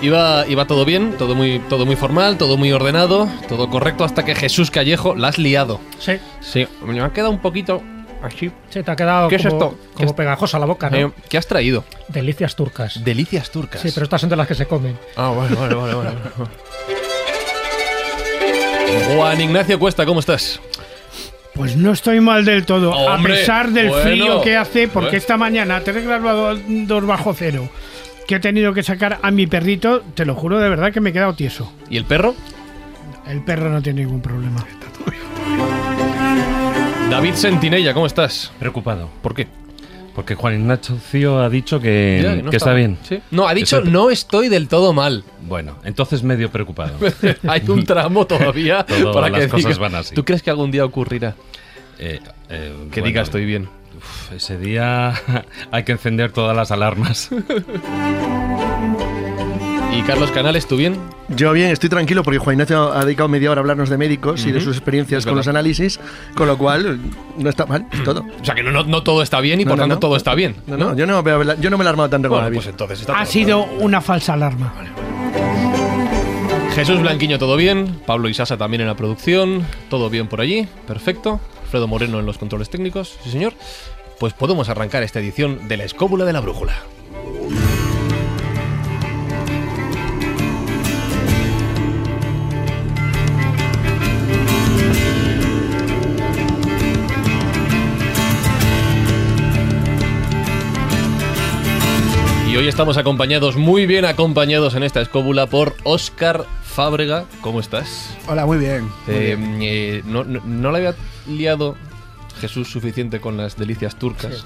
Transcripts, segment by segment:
Iba, iba todo bien, todo muy, todo muy formal, todo muy ordenado, todo correcto, hasta que Jesús Callejo la has liado. Sí, Sí, me ha quedado un poquito así. sí, te ha quedado ¿Qué es como, esto? ¿Qué como es- pegajosa la boca, ¿no? Eh, ¿Qué has traído? Delicias turcas. Delicias turcas. Sí, pero estas son de las que se comen. Ah, bueno, vale, vale, vale. Juan Ignacio Cuesta, ¿cómo estás? Pues no estoy mal del todo, Hombre, a pesar del bueno. frío que hace, porque Bueno. esta mañana, 3 grados dos bajo cero, que he tenido que sacar a mi perrito, te lo juro de verdad que me he quedado tieso. ¿Y el perro? El perro no tiene ningún problema. David Sentinella, ¿cómo estás? Preocupado. ¿Por qué? Porque Juan Ignacio ha dicho que, Ya, que no está bien. ¿Sí? No, ha dicho Eso- no estoy del todo mal. Bueno, entonces medio preocupado. Hay un tramo todavía Todo, para las que cosas diga- van así. ¿Tú crees que algún día ocurrirá? Eh, eh, Que bueno, diga estoy bien. Uf, ese día hay que encender todas las alarmas. ¿Y Carlos Canales, tú bien? Yo bien, estoy tranquilo porque Juan Ignacio ha dedicado media hora a hablarnos de médicos y de sus experiencias con los análisis, con lo cual no está mal todo. O sea que no, no, no todo está bien y No, por no, tanto no. todo está bien. No, no, yo no, me he- yo no me la he armado tanto como Bueno, David. pues entonces está Ha todo sido bien. una falsa alarma. Jesús Blanquiño, todo bien. Pablo Isasa también en la producción. Todo bien por allí. Perfecto. Alfredo Moreno en los controles técnicos. Sí, señor. Pues podemos arrancar esta edición de la escóbula de la brújula. Y hoy estamos acompañados, muy bien acompañados en esta escóbula por Óscar Fábrega. ¿Cómo estás? Hola, muy bien. muy Eh, bien. eh, no, no- no le había liado Jesús suficiente con las delicias turcas.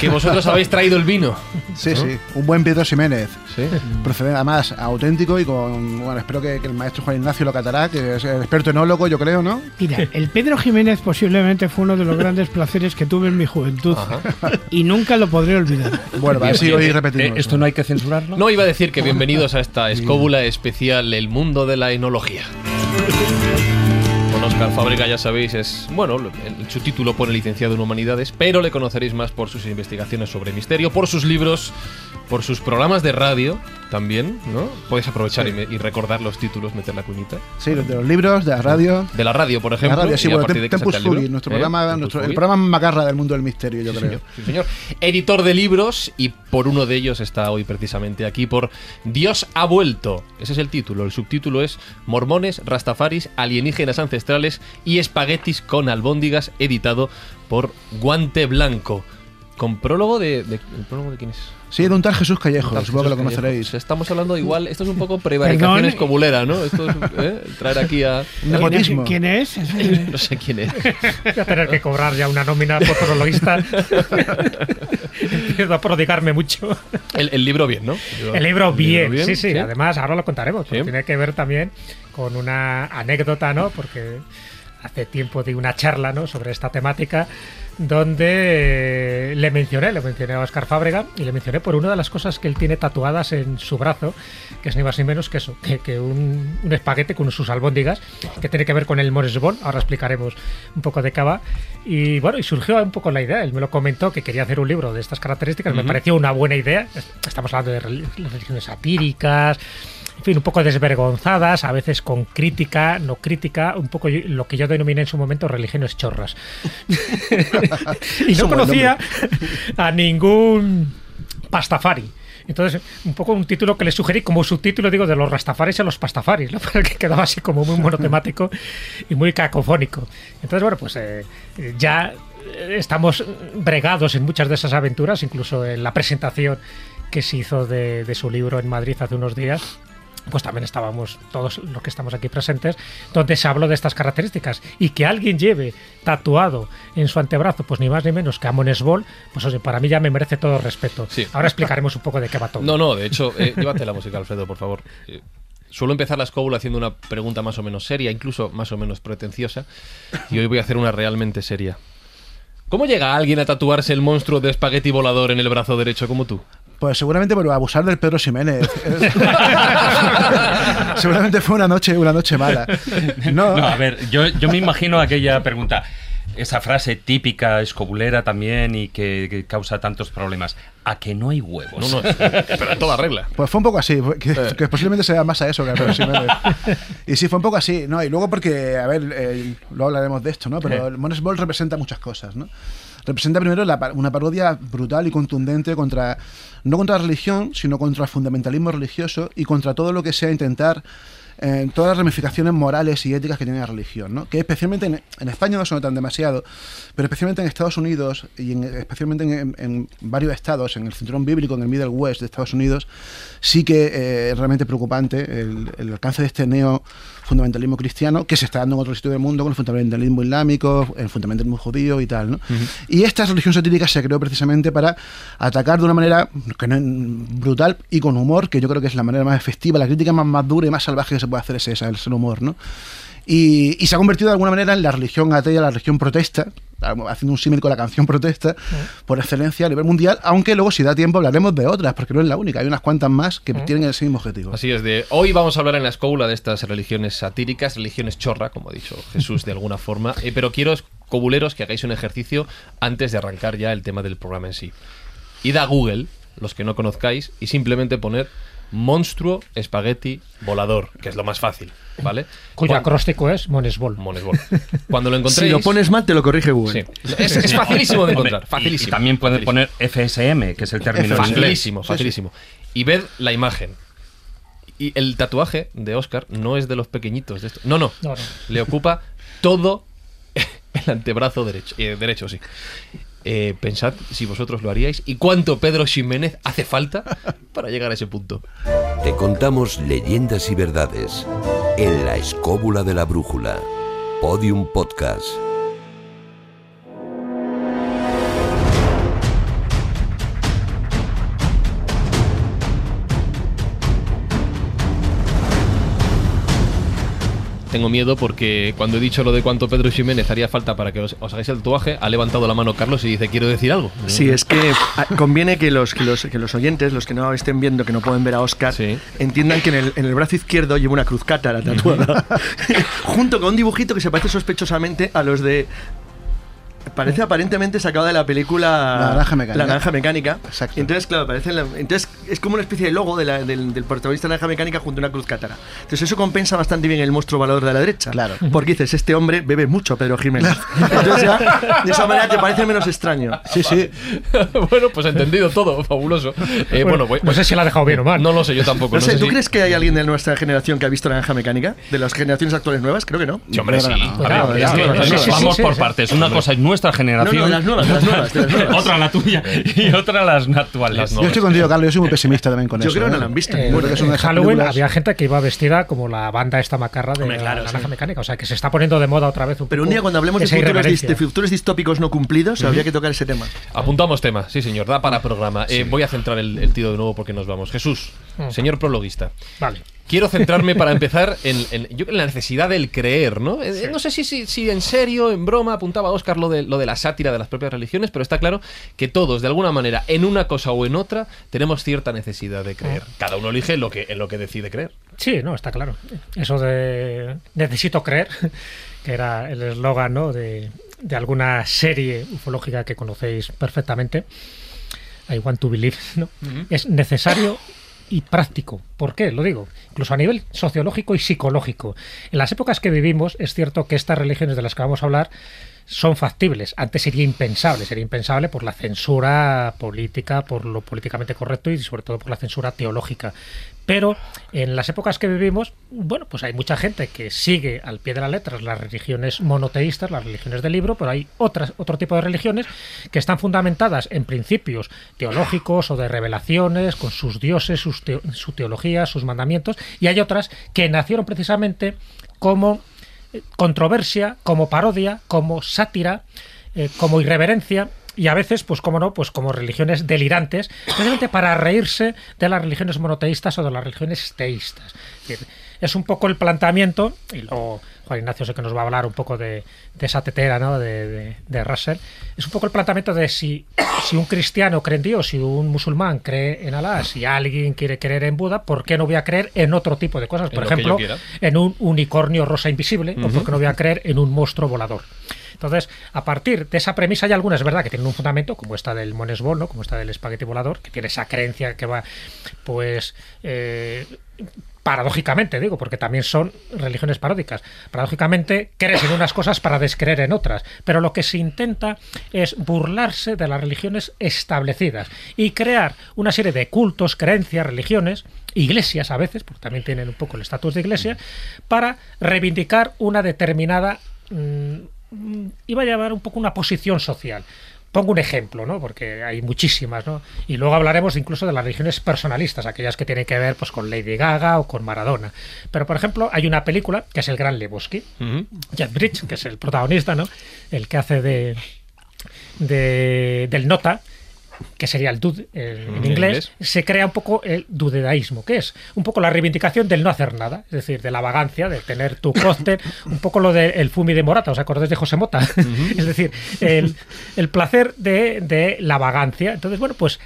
Que vosotros habéis traído el vino. Sí, sí, un buen Pedro Ximénez. Sí. Procede además auténtico y con. Bueno, espero que, que el maestro Juan Ignacio lo catará, que es el experto enólogo, yo creo, ¿no? Mira, el Pedro Jiménez posiblemente fue uno de los grandes placeres que tuve en mi juventud Ajá. y nunca lo podré olvidar. Bueno, a ver si Bien, hoy repetimos. Eh, ¿Esto no hay que censurarlo? No iba a decir que bienvenidos a esta escóbula especial El mundo de la enología. Con Óscar Fábrega, ya sabéis, es. Bueno, en su título pone licenciado en humanidades, pero le conoceréis más por sus investigaciones sobre misterio, por sus libros, por sus programas de radio también, ¿no? Podéis aprovechar y, recordar los títulos, meter la cuñita. Sí, de los libros, de la radio. De la radio, por La ejemplo. radio, sí, bueno, Tem- que Tempus nuestro ¿eh? programa, Tempus nuestro, el programa macarra del mundo del misterio, yo Sí, creo. señor, sí, señor. Editor de libros y por uno de ellos está hoy precisamente aquí por Dios ha vuelto. Ese es el título. El subtítulo es Mormones, Rastafaris, alienígenas ancestrales y espaguetis con albóndigas, editado por Guante Blanco. Con prólogo de, de- ¿el prólogo de quién es? Sí, de un tal Jesús Callejo, Tal supongo que lo conoceréis. Estamos hablando igual, esto es un poco prevaricaciones Perdón. comulera, ¿no? Esto es ¿eh? traer aquí a... Nepotismo. ¿Quién es? No sé quién es. Voy a tener que cobrar ya una nómina por prologuista. Empiezo a prodigarme mucho. El, el libro bien, ¿no? El libro bien, sí, sí, Además, ahora lo contaremos. porque Sí. Tiene que ver también con una anécdota, ¿no? Porque hace tiempo di una charla, ¿no? Sobre esta temática donde eh, le mencioné, le mencioné a Oscar Fábrega y le mencioné por una de las cosas que él tiene tatuadas en su brazo, que es ni más ni menos que eso, que, que un, un espaguete con sus albóndigas, que tiene que ver con el Moresbon. Ahora explicaremos un poco de qué va. Y bueno, y surgió un poco la idea. Él me lo comentó que quería hacer un libro de estas características. Me pareció una buena idea. Estamos hablando de rel- religiones satíricas, en fin, un poco desvergonzadas, a veces con crítica, no crítica, un poco lo que yo denominé en su momento religiones chorras. y no conocía a ningún pastafari. Entonces, un poco un título que le sugerí como subtítulo, digo, de los rastafaris a los pastafaris, ¿no? que quedaba así como muy monotemático y muy cacofónico. Entonces, bueno, pues eh, ya estamos bregados en muchas de esas aventuras, incluso en la presentación que se hizo de, de su libro en Madrid hace unos días pues también estábamos todos los que estamos aquí presentes, donde se habló de estas características. Y que alguien lleve tatuado en su antebrazo, pues ni más ni menos que Amones Ball, pues oye, para mí ya me merece todo respeto. Sí. Ahora explicaremos un poco de qué va todo. No, no, de hecho, eh, llévate la música, Alfredo, por favor. Eh, Suelo empezar la escóbula haciendo una pregunta más o menos seria, incluso más o menos pretenciosa, y hoy voy a hacer una realmente seria. ¿Cómo llega alguien a tatuarse el monstruo de espagueti volador en el brazo derecho como tú? Pues seguramente por abusar del Pedro Ximénez. seguramente fue una noche, una noche mala. No, No, a ver, yo, yo me imagino aquella pregunta, esa frase típica escobulera también y que, que causa tantos problemas. ¿A que no hay huevos? No, no, pero en toda regla. Pues fue un poco así, que, Eh. que posiblemente sea más a eso que a Pedro Ximénez. Y sí, fue un poco así, ¿no? Y luego porque, a ver, eh, luego hablaremos de esto, ¿no? Pero el Mones Ball representa muchas cosas, ¿no? Representa primero la una parodia brutal y contundente contra, no contra la religión, sino contra el fundamentalismo religioso y contra todo lo que sea intentar eh, todas las ramificaciones morales y éticas que tiene la religión, ¿no? que especialmente en, en España no se notan demasiado, pero especialmente en Estados Unidos y en- especialmente en, en- en varios estados, en el cinturón bíblico, en el Middle West de Estados Unidos, sí que eh, es realmente preocupante el, el alcance de este neo fundamentalismo cristiano que se está dando en otro sitio del mundo con el fundamentalismo islámico, el fundamentalismo judío y tal. ¿no? Y esta religión satírica se creó precisamente para atacar de una manera que no- brutal y con humor, que yo creo que es la manera más efectiva, la crítica más, más dura y más salvaje que se puede hacer es esa, es el humor. ¿no? Y, y se ha convertido de alguna manera en la religión atea, la religión protesta, haciendo un símil con la canción protesta, por excelencia a nivel mundial, aunque luego si da tiempo hablaremos de otras, porque no es la única, hay unas cuantas más que tienen el mismo objetivo. Así es, de hoy vamos a hablar en la escóbula de estas religiones satíricas, religiones chorra, como ha dicho Jesús de alguna forma, eh, pero quiero, cobuleros, que hagáis un ejercicio antes de arrancar ya el tema del programa en sí. Id a Google, los que no conozcáis, y simplemente poner monstruo espagueti volador, que es lo más fácil, ¿vale? Cuyo Cuan- acróstico es Monesbol. Monesbol. Cuando lo Si encontréis... lo pones mal, te lo corrige Google. Sí. Es, es facilísimo de Hombre, encontrar, y- facilísimo. Y, también puede facilísimo. poner FSM, que es el término en inglés. Facilísimo, facilísimo. Y ved la imagen. Y el tatuaje de Oscar no es de los pequeñitos de esto. No, no. No, no. Le ocupa todo el antebrazo derecho. eh, derecho, sí. Eh, pensad si vosotros lo haríais y cuánto Pedro Ximénez hace falta para llegar a ese punto. Te contamos leyendas y verdades en la escóbula de la brújula. Podium Podcast. Tengo miedo porque cuando he dicho lo de cuánto Pedro Ximénez haría falta para que os, os hagáis el tatuaje, ha levantado la mano Carlos y dice, quiero decir algo. Sí, es que ah, conviene que los, que, los, que los oyentes, los que no estén viendo, que no pueden ver a Oscar, Sí. entiendan que en el, en el brazo izquierdo lleva una cruz cátara tatuada, junto con un dibujito que se parece sospechosamente a los de... Parece aparentemente sacado de la película La Naranja Mecánica. La Naranja Mecánica. Exacto. Entonces, claro, parece la- entonces es como una especie de logo de la- del, del protagonista de la Naranja Mecánica junto a una cruz cátara. Entonces eso compensa bastante bien el monstruo valor de la derecha. Claro. Porque dices, este hombre bebe mucho, Pedro Jiménez. Entonces ya, de esa manera te parece menos extraño. Sí, sí. bueno, pues entendido todo, fabuloso. Eh, bueno, voy- no sé si la ha dejado bien o mal. No lo sé, yo tampoco. No, sé, sé ¿tú si- crees que hay alguien de nuestra generación que ha visto Naranja Mecánica? ¿De las generaciones actuales nuevas? Creo que no. Sí, hombre, sí. No, no, no. A Vamos por partes. Una cosa es nuestra Generación. no, de las nuevas, de las nuevas. de las nuevas. otra la tuya y otra las actuales. Las Yo estoy contigo, Carlos, yo soy muy pesimista también con Yo eso. creo que no ¿eh? la han visto. Eh, Yo en Halloween películas- había gente que iba vestida como la banda esta macarra de Hombre, claro, la naranja sí. mecánica. O sea, que se está poniendo de moda otra vez un Pero un poco día cuando hablemos futuros, de futuros distópicos no cumplidos, habría que tocar ese tema. Apuntamos tema, sí señor, da para programa. Eh, voy a centrar el, el tiro de nuevo porque nos vamos. Jesús, Mm. señor prologuista. Vale. Quiero centrarme para empezar en, en- yo creo en la necesidad del creer, ¿no? Eh, No sé si, si, si en serio, en broma, apuntaba Oscar lo de, lo de la sátira de las propias religiones, pero está claro que todos, de alguna manera, en una cosa o en otra, tenemos cierta necesidad de creer. Cada uno elige lo que, en lo que decide creer. Sí, no, está claro. Eso de necesito creer, que era el eslogan ¿no? de, de alguna serie ufológica que conocéis perfectamente, I want to believe, ¿no? es necesario y práctico. ¿Por qué? Lo digo. Incluso a nivel sociológico y psicológico. En las épocas que vivimos es cierto que estas religiones de las que vamos a hablar son factibles. Antes sería impensable, sería impensable por la censura política, por lo políticamente correcto y sobre todo por la censura teológica. Pero en las épocas que vivimos, bueno, pues hay mucha gente que sigue al pie de la letra las religiones monoteístas, las religiones del libro, pero hay otras, otro tipo de religiones que están fundamentadas en principios teológicos o de revelaciones, con sus dioses, sus teo- su teología, sus mandamientos, y hay otras que nacieron precisamente como eh, controversia, como parodia, como sátira, eh, como irreverencia y a veces, pues como no, pues como religiones delirantes, precisamente para reírse de las religiones monoteístas o de las religiones teístas. Es un poco el planteamiento, y luego Juan Ignacio sé que nos va a hablar un poco de, de esa tetera ¿no? de, de- de Russell, es un poco el planteamiento de si, si un cristiano cree en Dios, si un musulmán cree en Alá, si alguien quiere creer en Buda, ¿por qué no voy a creer en otro tipo de cosas? En Por que ejemplo, en un unicornio rosa invisible, o por qué no voy a creer en un monstruo volador. Entonces, a partir de esa premisa hay algunas, verdad, que tienen un fundamento, como esta del Monesbol, ¿no? como esta del espagueti volador, que tiene esa creencia que va, pues, eh, paradójicamente, digo, porque también son religiones paródicas. Paradójicamente, crees en unas cosas para descreer en otras, pero lo que se intenta es burlarse de las religiones establecidas y crear una serie de cultos, creencias, religiones, iglesias a veces, porque también tienen un poco el estatus de iglesia, para reivindicar una determinada mm, iba a llamar un poco una posición social. Pongo un ejemplo, ¿no? Porque hay muchísimas, ¿no? Y luego hablaremos incluso de las religiones personalistas, aquellas que tienen que ver pues con Lady Gaga o con Maradona. Pero por ejemplo, hay una película que es El Gran Lebowski, Ujú. Jeff Bridges, que es el protagonista, ¿no? El que hace de, de- del nota, que sería el dude eh, en inglés, se crea un poco el dudedaísmo, que es un poco la reivindicación del no hacer nada, es decir, de la vagancia, de tener tu cóctel, un poco lo del fumi de Morata, ¿os acordáis de José Mota? es decir, el, el placer de, de la vagancia. Entonces, bueno, pues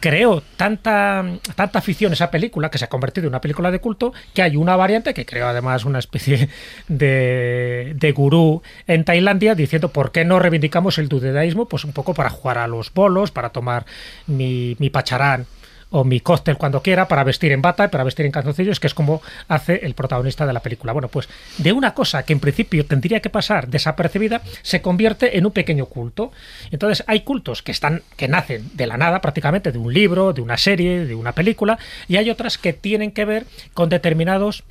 creó tanta, tanta afición esa película que se ha convertido en una película de culto que hay una variante que creó además una especie de, de gurú en Tailandia diciendo por qué no reivindicamos el dudedaísmo pues un poco para jugar a los bolos para tomar mi, mi pacharán o mi cóctel cuando quiera para vestir en bata y para vestir en calzoncillos, que es como hace el protagonista de la película. Bueno, pues de una cosa que en principio tendría que pasar desapercibida, se convierte en un pequeño culto. Entonces hay cultos que están, que nacen de la nada prácticamente, de un libro, de una serie, de una película, y hay otras que tienen que ver con determinados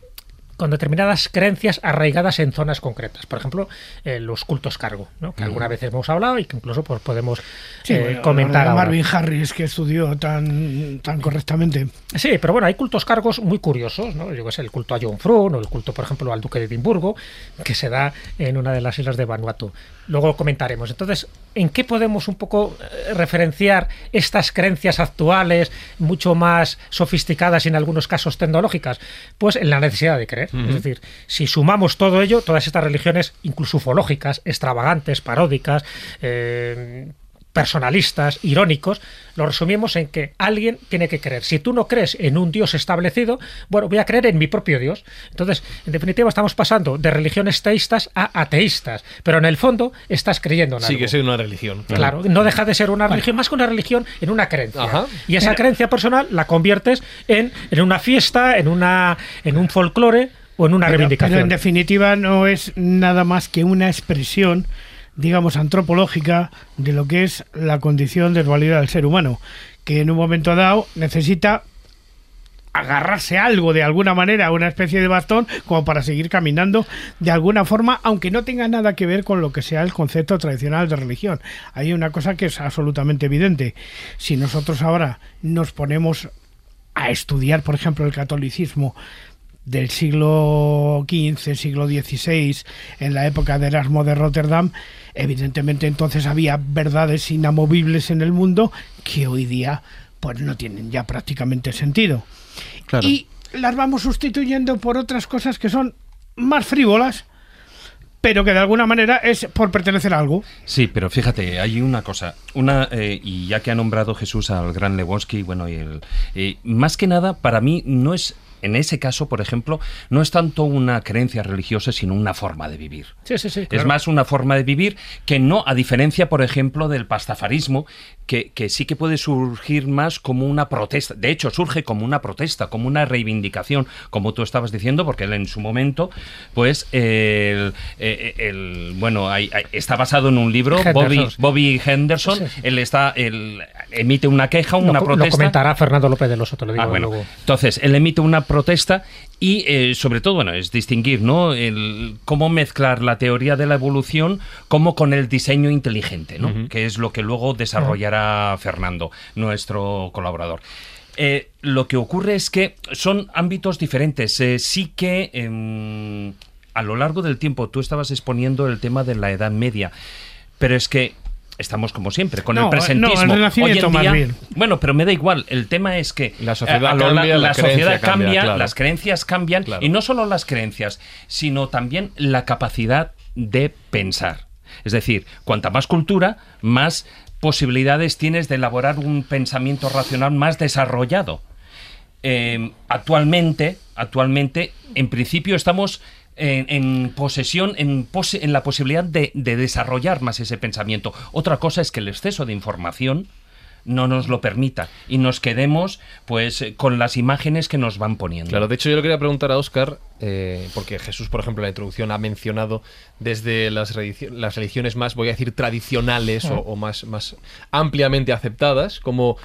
con determinadas creencias arraigadas en zonas concretas. Por ejemplo, eh, los cultos cargo, ¿no? que alguna vez hemos hablado y que incluso pues, podemos Sí, eh, bueno, comentar ahora. Marvin Harris que estudió tan, tan correctamente. Sí, pero bueno, hay cultos cargos muy curiosos, ¿no? Yo que sé, el culto a John Frun o el culto, por ejemplo, al duque de Edimburgo, que se da en una de las islas de Vanuatu. Luego lo comentaremos. Entonces, ¿en qué podemos un poco eh, referenciar estas creencias actuales, mucho más sofisticadas y en algunos casos tecnológicas? Pues en la necesidad de creer. Es decir, si sumamos todo ello, todas estas religiones, incluso ufológicas, extravagantes, paródicas, eh, personalistas, irónicos, lo resumimos en que alguien tiene que creer. Si tú no crees en un Dios establecido, bueno, voy a creer en mi propio Dios. Entonces, en definitiva, estamos pasando de religiones teístas a ateístas, pero en el fondo estás creyendo en algo. Sí, que es una religión. Claro, no deja de ser una religión, más que una religión, en una creencia. Ajá. Y esa creencia personal la conviertes en, en una fiesta, en, una, en un folclore o en una Pero- reivindicación. Pero en definitiva no es nada más que una expresión, digamos, antropológica de lo que es la condición de dualidad del ser humano, que en un momento dado necesita agarrarse algo de alguna manera, una especie de bastón, como para seguir caminando de alguna forma, aunque no tenga nada que ver con lo que sea el concepto tradicional de religión. Hay una cosa que es absolutamente evidente. Si nosotros ahora nos ponemos a estudiar, por ejemplo, el catolicismo del siglo XV, siglo XVI, en la época de Erasmo de Rotterdam, evidentemente entonces había verdades inamovibles en el mundo que hoy día pues no tienen ya prácticamente sentido. Claro. Y las vamos sustituyendo por otras cosas que son más frívolas, pero que de alguna manera es por pertenecer a algo. Sí, pero fíjate, hay una cosa, una eh, y ya que ha nombrado Jesús al gran Lewonski, bueno, y el, eh, más que nada para mí no es en ese caso, por ejemplo, no es tanto una creencia religiosa, sino una forma de vivir. Sí, sí, sí. Es más una forma de vivir que no, a diferencia, por ejemplo, del pastafarismo, que, que sí que puede surgir más como una protesta. De hecho, surge como una protesta, como una reivindicación, como tú estabas diciendo, porque él en su momento, pues, el, eh, el- bueno, hay- hay- está basado en un libro, Henderson. Bobby, Bobby Henderson, Sí, él está, él emite una queja, Lo- una lo, protesta. comentará Fernando López de los lo digo Ah, bueno. luego. Entonces, él emite una protesta y, eh, sobre todo, bueno, es distinguir, ¿no? El, cómo mezclar la teoría de la evolución como con el diseño inteligente, ¿no? Que es lo que luego desarrollará Fernando, nuestro colaborador. Eh, lo que ocurre es que son ámbitos diferentes. Eh, sí que em, a lo largo del tiempo tú estabas exponiendo el tema de la Edad Media, pero es que estamos como siempre, con No, el presentismo. no, el Renacimiento Hoy en más día- bien. Bueno, pero me da igual. El tema es que La sociedad la- cambia, la sociedad creencia cambia, cambia, claro. las creencias cambian Claro. y no solo las creencias, sino también la capacidad de pensar. Es decir, cuanta más cultura, más posibilidades tienes de elaborar un pensamiento racional más desarrollado. Eh, actualmente, actualmente, en principio estamos en, en posesión, en, pose- en la posibilidad de, de desarrollar más ese pensamiento. Otra cosa es que el exceso de información no nos lo permita y nos quedemos pues eh, con las imágenes que nos van poniendo. Claro, de hecho yo le quería preguntar a Oscar, porque Jesús, por ejemplo, en la introducción ha mencionado desde las, las religiones más, voy a decir, tradicionales o, o más, más ampliamente aceptadas, como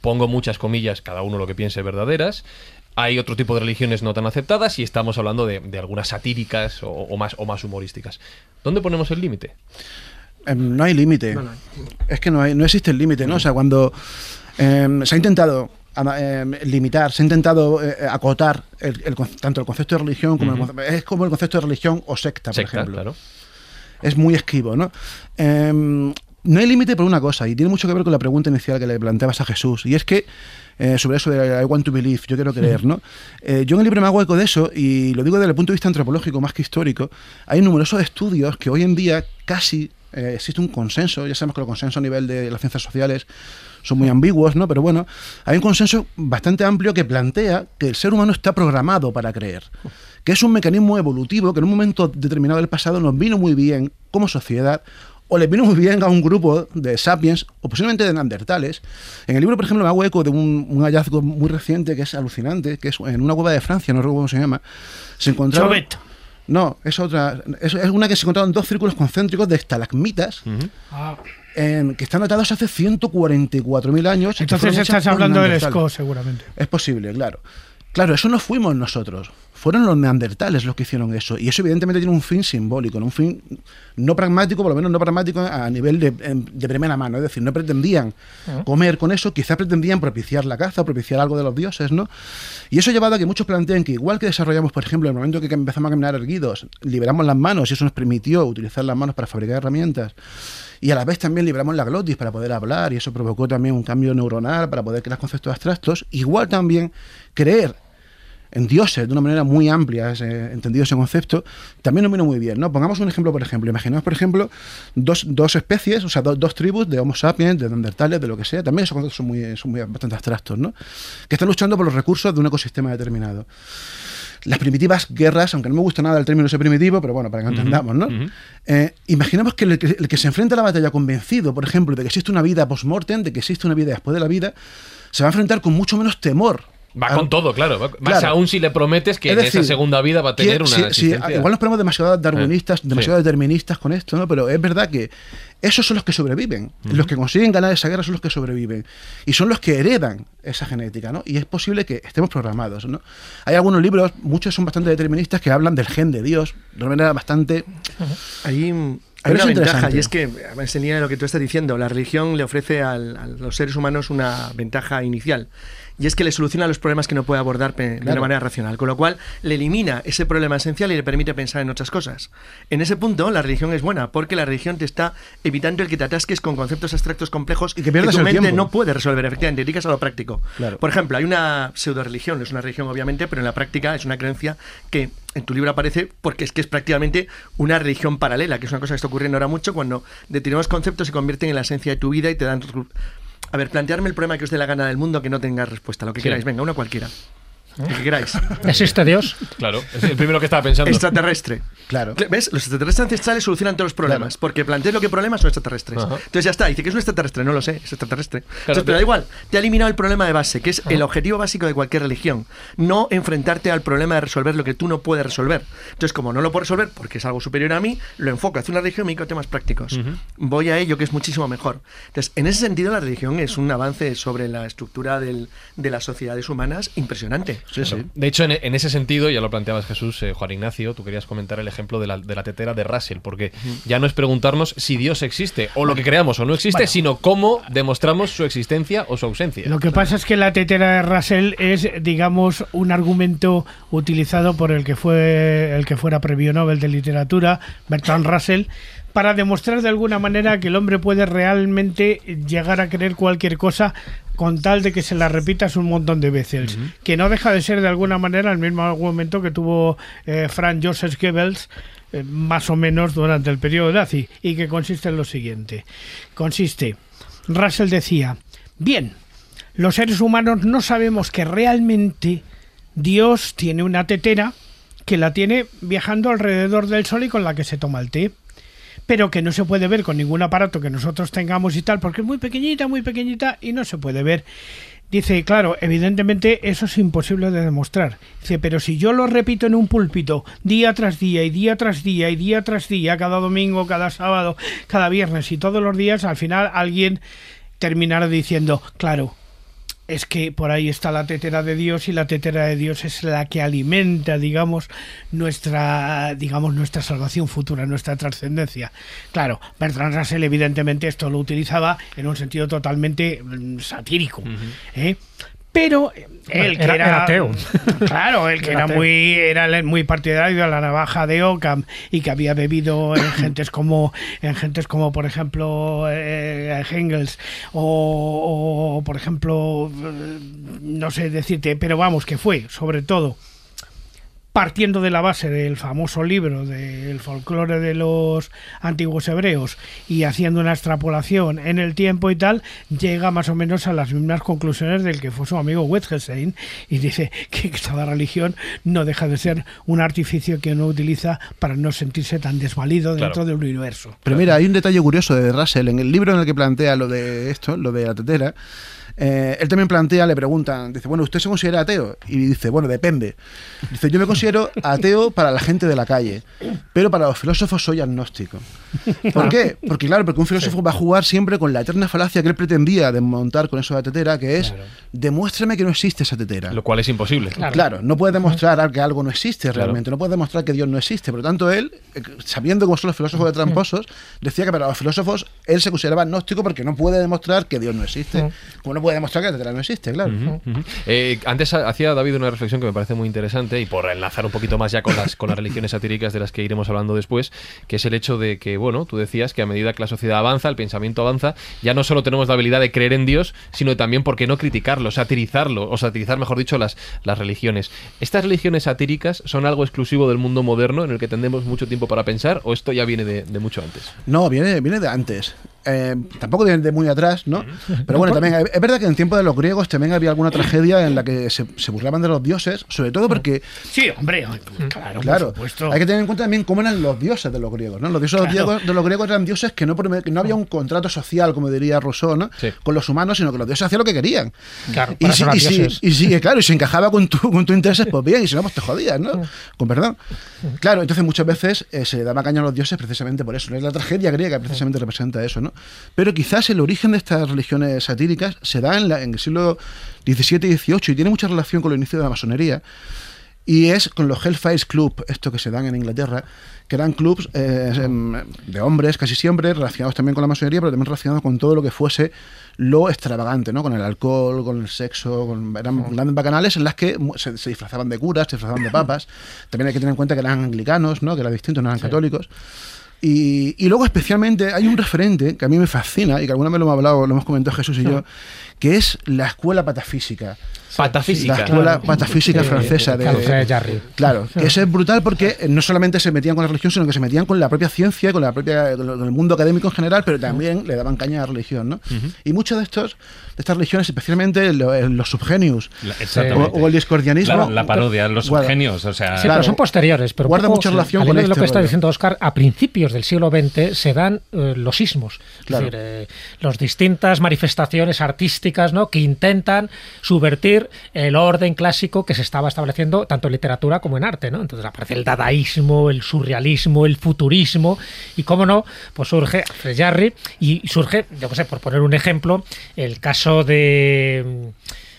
pongo muchas comillas, cada uno lo que piense verdaderas. Hay otro tipo de religiones no tan aceptadas y estamos hablando de, de algunas satíricas o, o más, o más humorísticas. ¿Dónde ponemos el límite? Em, no hay límite. Es que no, hay, no existe el límite, ¿no? O sea, cuando em, se ha intentado em, limitar, se ha intentado eh, acotar el- el tanto el concepto de religión como el conce- es como el concepto de religión o secta, por ejemplo. claro. Es muy esquivo, ¿no? No hay límite por una cosa, y tiene mucho que ver con la pregunta inicial que le planteabas a Jesús, y es que eh, sobre eso de I want to believe, yo quiero creer, ¿no? Eh, yo en el libro me hago eco de eso, y lo digo desde el punto de vista antropológico más que histórico. Hay numerosos estudios que hoy en día casi eh, existe un consenso, ya sabemos que los consensos a nivel de las ciencias sociales son muy ambiguos, ¿no? Pero bueno, hay un consenso bastante amplio que plantea que el ser humano está programado para creer, que es un mecanismo evolutivo que en un momento determinado del pasado nos vino muy bien como sociedad o le vino muy bien a un grupo de sapiens o posiblemente de neandertales. En el libro, por ejemplo, me hago eco de un, un hallazgo muy reciente que es alucinante, que es en una cueva de Francia, no recuerdo cómo se llama, se encontraron... Chauvet. No, es otra. Es, es una que se encontraron dos círculos concéntricos de estalagmitas Ah, en- que están datados hace 144.000 años. entonces estás hablando del. SCO, seguramente. Es posible, claro. Claro, eso no fuimos nosotros. Fueron los neandertales los que hicieron eso. Y eso evidentemente tiene un fin simbólico, ¿no? un fin no pragmático, por lo menos no pragmático a nivel de, em, de primera mano. Es decir, no pretendían comer con eso, quizás pretendían propiciar la caza, propiciar algo de los dioses, ¿no? Y eso ha llevado a que muchos planteen que igual que desarrollamos, por ejemplo, en el momento que empezamos a caminar erguidos, liberamos las manos y eso nos permitió utilizar las manos para fabricar herramientas. Y a la vez también liberamos la glotis para poder hablar y eso provocó también un cambio neuronal para poder crear conceptos abstractos. Igual también creer en dioses de una manera muy amplia, ese- entendido ese concepto, también nos vino muy bien. ¿no? Pongamos un ejemplo, por ejemplo. Imaginemos, por ejemplo, dos, dos especies, o sea, do- dos tribus de Homo sapiens, de Neandertales, de lo que sea. También esos conceptos son, muy, son muy, bastante abstractos, ¿no? Que están luchando por los recursos de un ecosistema determinado. Las primitivas guerras, aunque no me gusta nada el término ese primitivo, pero bueno, para que entendamos, ¿no? Eh, imaginemos que el, que el que se enfrenta a la batalla convencido, por ejemplo, de que existe una vida post-mortem, de que existe una vida después de la vida, se va a enfrentar con mucho menos temor. Va con todo, claro. va- Más Claro. aún si le prometes que Es en decir, esa segunda vida va a tener que- una sí, sí, igual nos ponemos demasiado darwinistas, Eh, demasiado sí. deterministas con esto, ¿no? Pero es verdad que esos son los que sobreviven. Los que consiguen ganar esa guerra son los que sobreviven. Y son los que heredan esa genética, ¿no? Y es posible que estemos programados, ¿no? Hay algunos libros, muchos son bastante deterministas, que hablan del gen de Dios de una manera bastante... Ahí mm, Pero hay una ventaja y es que, en línea de lo que tú estás diciendo, la religión le ofrece al- a los seres humanos una ventaja inicial. Y es que le soluciona los problemas que no puede abordar de una manera racional. Con lo cual, le elimina ese problema esencial y le permite pensar en otras cosas. En ese punto, la religión es buena, porque la religión te está evitando el que te atasques con conceptos abstractos complejos Y que pierdas tu el mente tiempo. no puede resolver. Efectivamente, te dedicas a lo práctico. Claro. Por ejemplo, hay una pseudo religión, es una religión obviamente, pero en la práctica es una creencia que en tu libro aparece porque es que es prácticamente una religión paralela, que es una cosa que está ocurriendo ahora mucho cuando determinados conceptos se convierten en la esencia de tu vida y te dan... A ver, plantearme el problema que os dé la gana del mundo que no tenga respuesta, lo que Sí. queráis, venga, una cualquiera. Lo que queráis. ¿Existe Dios? Claro, es el primero que estaba pensando. Extraterrestre. Claro. ¿Ves? Los extraterrestres ancestrales solucionan todos los problemas. Claro. Porque planteas lo que problemas son extraterrestres. Ajá. Entonces ya está. Dice que es un extraterrestre. No lo sé. Es extraterrestre. Entonces, pero da igual. Te ha eliminado el problema de base, que es el objetivo básico de cualquier religión. No enfrentarte al problema de resolver lo que tú no puedes resolver. Entonces, como no lo puedo resolver porque es algo superior a mí, lo enfoco hacia una religión y temas prácticos. Voy a ello, que es muchísimo mejor. Entonces, en ese sentido, la religión es un avance sobre la estructura del- de las sociedades humanas impresionante. Sí, sí. De hecho, en, en ese sentido, ya lo planteabas Jesús, eh, Juan Ignacio, tú querías comentar el ejemplo de la, de la tetera de Russell, porque ya no es preguntarnos si Dios existe o lo que creamos o no existe, Bueno. sino cómo demostramos su existencia o su ausencia. Lo que pasa es que la tetera de Russell es, digamos, un argumento utilizado por el que fue el que fuera premio Nobel de literatura, Bertrand Russell, para demostrar de alguna manera que el hombre puede realmente llegar a creer cualquier cosa con tal de que se la repitas un montón de veces, que no deja de ser de alguna manera el mismo argumento que tuvo eh, Frank Joseph Goebbels eh, más o menos durante el periodo nazi y que consiste en lo siguiente. Consiste, Russell decía, bien, los seres humanos no sabemos que realmente Dios tiene una tetera que la tiene viajando alrededor del Sol y con la que se toma el té, pero que no se puede ver con ningún aparato que nosotros tengamos y tal, porque es muy pequeñita, muy pequeñita y no se puede ver. Dice, claro, evidentemente eso es imposible de demostrar. Dice, pero si yo lo repito en un púlpito día tras día y día tras día y día tras día, cada domingo, cada sábado, cada viernes y todos los días, al final alguien terminará diciendo, claro, es que por ahí está la tetera de Dios y la tetera de Dios es la que alimenta, digamos, nuestra, digamos, nuestra salvación futura, nuestra trascendencia. Claro, Bertrand Russell evidentemente esto lo utilizaba en un sentido totalmente mm, satírico, ¿eh? Pero él que Era- era, ateo. claro, el que Era muy era muy partidario de la navaja de Ockham y que había bebido en gentes como en gentes como por ejemplo eh, Engels o, o, por ejemplo eh, no sé decirte, pero vamos que fue sobre todo partiendo de la base del famoso libro del folclore de los antiguos hebreos y haciendo una extrapolación en el tiempo y tal, llega más o menos a las mismas conclusiones del que fue su amigo Wittgenstein y dice que esta religión no deja de ser un artificio que uno utiliza para no sentirse tan desvalido dentro del universo. Pero mira, hay un detalle curioso de Russell. En el libro en el que plantea lo de esto, lo de la tetera, eh, él también plantea, le preguntan, dice, bueno, ¿usted se considera ateo? Y dice, bueno, depende. Dice, yo me considero ateo para la gente de la calle, pero para los filósofos soy agnóstico. ¿Por qué? Porque claro, porque un filósofo va a jugar siempre con la eterna falacia que él pretendía desmontar con eso de la tetera, que es, demuéstrame que no existe esa tetera. Lo cual es imposible. Claro. no puede demostrar que algo no existe realmente, no puede demostrar que Dios no existe. Por lo tanto, él, eh, sabiendo cómo son los filósofos de tramposos, decía que para los filósofos él se consideraba agnóstico porque no puede demostrar que Dios no existe. Como no puede demostrar que la tetera no existe, claro. Eh, antes ha- hacía David una reflexión que me parece muy interesante y por enlazar un poquito más ya con las, con las religiones satíricas de las que iremos hablando después, que es el hecho de que, bueno, tú decías que a medida que la sociedad avanza, el pensamiento avanza, ya no solo tenemos la habilidad de creer en Dios, sino también, ¿por qué no criticarlo, satirizarlo, o satirizar, mejor dicho, las, las religiones? ¿Estas religiones satíricas son algo exclusivo del mundo moderno en el que tendremos mucho tiempo para pensar o esto ya viene de, de mucho antes? No, viene, viene de antes. Eh, tampoco viene de muy atrás, ¿no? Pero bueno, también es verdad que en tiempo de los griegos también había alguna tragedia en la que se, se burlaban de los dioses, sobre todo porque Sí, hombre, claro, Claro, por supuesto. hay que tener en cuenta también cómo eran los dioses de los griegos, ¿no? Los dioses Claro. griegos- de los griegos eran dioses que no, que no había un contrato social, como diría Rousseau, ¿no? Sí. Con los humanos, sino que los dioses hacían lo que querían. Claro, Y si, y, si, dioses. y si- claro, y si encajaba con tu, con tu intereses, pues bien, y si no, pues te jodías, ¿no? Con perdón. Claro, entonces muchas veces eh, se le daba caña a los dioses precisamente por eso. ¿no? Es la tragedia griega precisamente representa eso, ¿no? Pero quizás el origen de estas religiones satíricas se da en, la- en el siglo XVII y XVIII y tiene mucha relación con el inicio de la masonería. Y es con los Hellfire Club, esto que se dan en Inglaterra, que eran clubs eh, em, de hombres casi siempre, relacionados también con la masonería, pero también relacionados con todo lo que fuese lo extravagante, ¿no? Con el alcohol, con el sexo, con, eran grandes bacanales en las que se, se disfrazaban de curas, se disfrazaban de papas. también hay que tener en cuenta que eran anglicanos, ¿no? Que eran distintos, no eran católicos. Y, y luego especialmente hay un referente que a mí me fascina y que alguna vez lo hemos hablado, lo hemos comentado Jesús y yo, que es la escuela patafísica. Patafísica. La escuela patafísica francesa de, Jarry. Claro, que eso es brutal porque eh, no solamente se metían con la religión, sino que se metían con la propia ciencia, con la propia con el mundo académico en general, pero también le daban caña a la religión, ¿no? Y muchos de estos de estas religiones, especialmente lo- eh, los subgenius La- o, o el discordianismo, Claro, la parodia, los Guarda- genios, o sea, Sí, Claro. pero son posteriores. Pero Guarda poco, mucha relación al con de lo este que está rollo. diciendo Oscar, a principios del siglo XX se dan eh, los ismos. Claro. Es decir, eh, las distintas manifestaciones artísticas ¿no? que intentan subvertir el orden clásico que se estaba estableciendo tanto en literatura como en arte. ¿no? Entonces aparece el dadaísmo, el surrealismo, el futurismo y, cómo no, pues surge Alfred Jarry y surge, yo qué sé, por poner un ejemplo, el caso de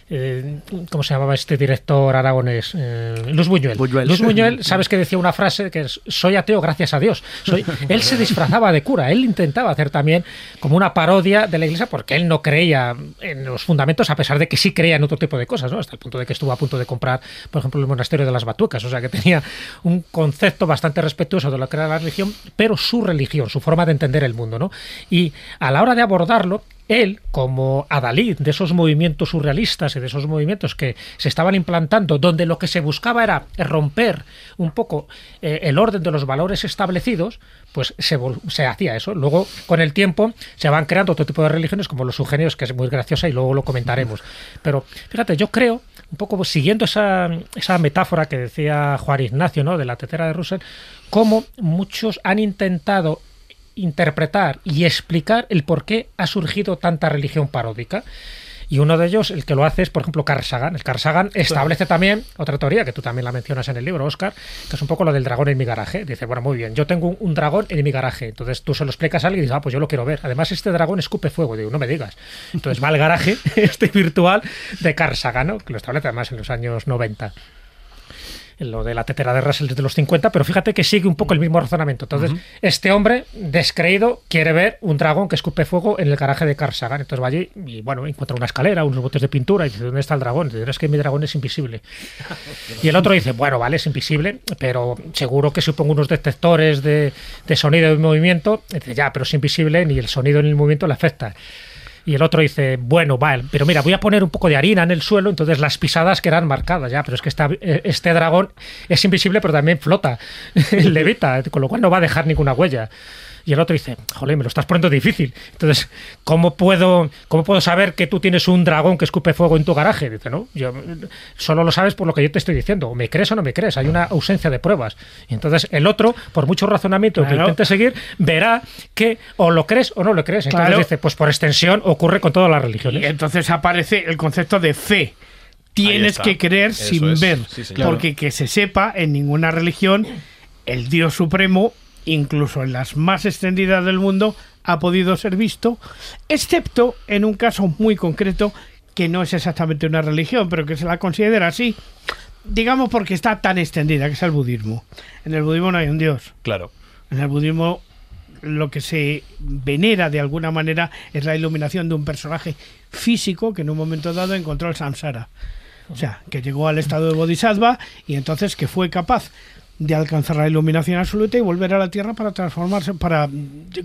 eh, ¿cómo se llamaba este director aragonés? Eh, Luz Buñuel. Buñuel. Luz Buñuel, sabes que decía una frase que es, soy ateo gracias a Dios. Soy, él se disfrazaba de cura, él intentaba hacer también como una parodia de la iglesia porque él no creía en los fundamentos a pesar de que sí creía en otro tipo de cosas, ¿no? Hasta el punto de que estuvo a punto de comprar, por ejemplo, el monasterio de las Batuecas, o sea que tenía un concepto bastante respetuoso de lo que era la religión, pero su religión, su forma de entender el mundo, ¿no? Y a la hora de abordarlo, él, como adalid de esos movimientos surrealistas y de esos movimientos que se estaban implantando, donde lo que se buscaba era romper un poco eh, el orden de los valores establecidos, pues se, hacía eso. Luego, con el tiempo, se van creando otro tipo de religiones, como los sugenios, que es muy graciosa y luego lo comentaremos. Pero fíjate, yo creo, un poco siguiendo esa, esa metáfora que decía Juan Ignacio, ¿no? de la tetera de Russell, cómo muchos han intentado interpretar y explicar el por qué ha surgido tanta religión paródica. Y uno de ellos, el que lo hace es, por ejemplo, Carl Sagan. El Carl Sagan establece también otra teoría, que tú también la mencionas en el libro, Oscar, que es un poco lo del dragón en mi garaje. Dice, bueno, muy bien, yo tengo un, un dragón en mi garaje. Entonces tú se lo explicas a alguien y dices, ah, pues yo lo quiero ver. Además, este dragón escupe fuego. Digo, no me digas. Entonces va al garaje, este virtual de Carl Sagan, ¿no? que lo establece además en los años 90 lo de la tetera de Russell desde los 50, pero fíjate que sigue un poco el mismo razonamiento. Entonces, este hombre, descreído, quiere ver un dragón que escupe fuego en el garaje de Carl Sagan. Entonces va allí y, bueno, encuentra una escalera, unos botes de pintura y dice, ¿dónde está el dragón? Y dice, es que mi dragón es invisible. Y el otro dice, bueno, vale, es invisible, pero seguro que si pongo unos detectores de, de sonido y movimiento, y dice, ya, pero es invisible, ni el sonido ni el movimiento le afecta. Y el otro dice, bueno, vale, pero mira, voy a poner un poco de harina en el suelo, entonces las pisadas quedan marcadas ya, pero es que esta- eh, este dragón es invisible, pero también flota, levita, con lo cual no va a dejar ninguna huella. Y el otro dice, joder, me lo estás poniendo difícil. Entonces, ¿cómo puedo, ¿cómo puedo saber que tú tienes un dragón que escupe fuego en tu garaje? Dice, no, yo solo lo sabes por lo que yo te estoy diciendo. O me crees o no me crees. Hay una ausencia de pruebas. Y entonces el otro, por mucho razonamiento que intente seguir, verá que o lo crees o no lo crees. Entonces Claro. dice, pues por extensión ocurre con todas las Y religiones. entonces aparece el concepto de fe. Tienes que creer Eso sin es. ver. Sí, porque que se sepa, en ninguna religión, el Dios Supremo, incluso en las más extendidas del mundo, ha podido ser visto, excepto en un caso muy concreto que no es exactamente una religión, pero que se la considera así, digamos porque está tan extendida, que es el budismo. En el budismo no hay un Dios. Claro. En el budismo lo que se venera de alguna manera es la iluminación de un personaje físico que en un momento dado encontró el samsara. O sea, que llegó al estado de bodhisattva y entonces que fue capaz de alcanzar la iluminación absoluta y volver a la tierra para transformarse, para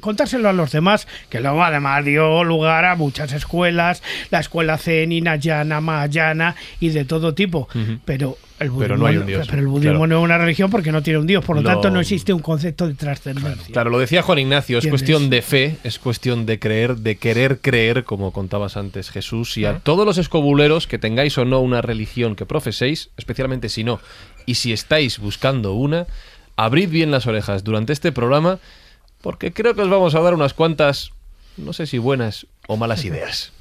contárselo a los demás, que luego además dio lugar a muchas escuelas, la escuela Zen, Hinayana, Mahayana y de todo tipo. Pero el budismo, Pero no hay un dios, pero el budismo claro. no es una religión porque no tiene un dios, por lo, Lo- tanto no existe un concepto de trascendencia. Claro, lo decía Juan Ignacio, es cuestión de fe, es cuestión de creer, de querer creer, como contabas antes Jesús, y a todos los escobuleros que tengáis o no una religión que profeséis, especialmente si no, y si estáis buscando una, abrid bien las orejas durante este programa, porque creo que os vamos a dar unas cuantas, no sé si buenas o malas ideas.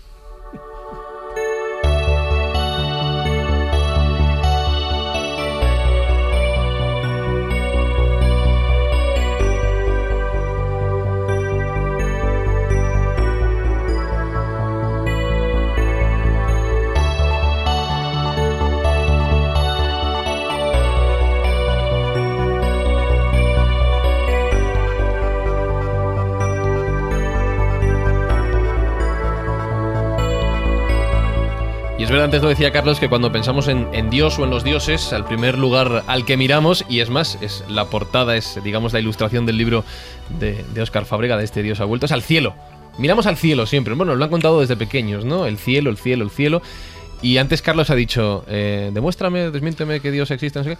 Antes lo decía Carlos, que cuando pensamos en, Dios o en los dioses, al primer lugar al que miramos, y es más, es la portada, es digamos la ilustración del libro de, de Oscar Fábrega, de este Dios ha vuelto, es al cielo. Miramos al cielo siempre. Bueno, nos lo han contado desde pequeños, ¿no? El cielo, el cielo, el cielo. Y antes Carlos ha dicho, eh, demuéstrame, desmiénteme que Dios existe, no sé qué.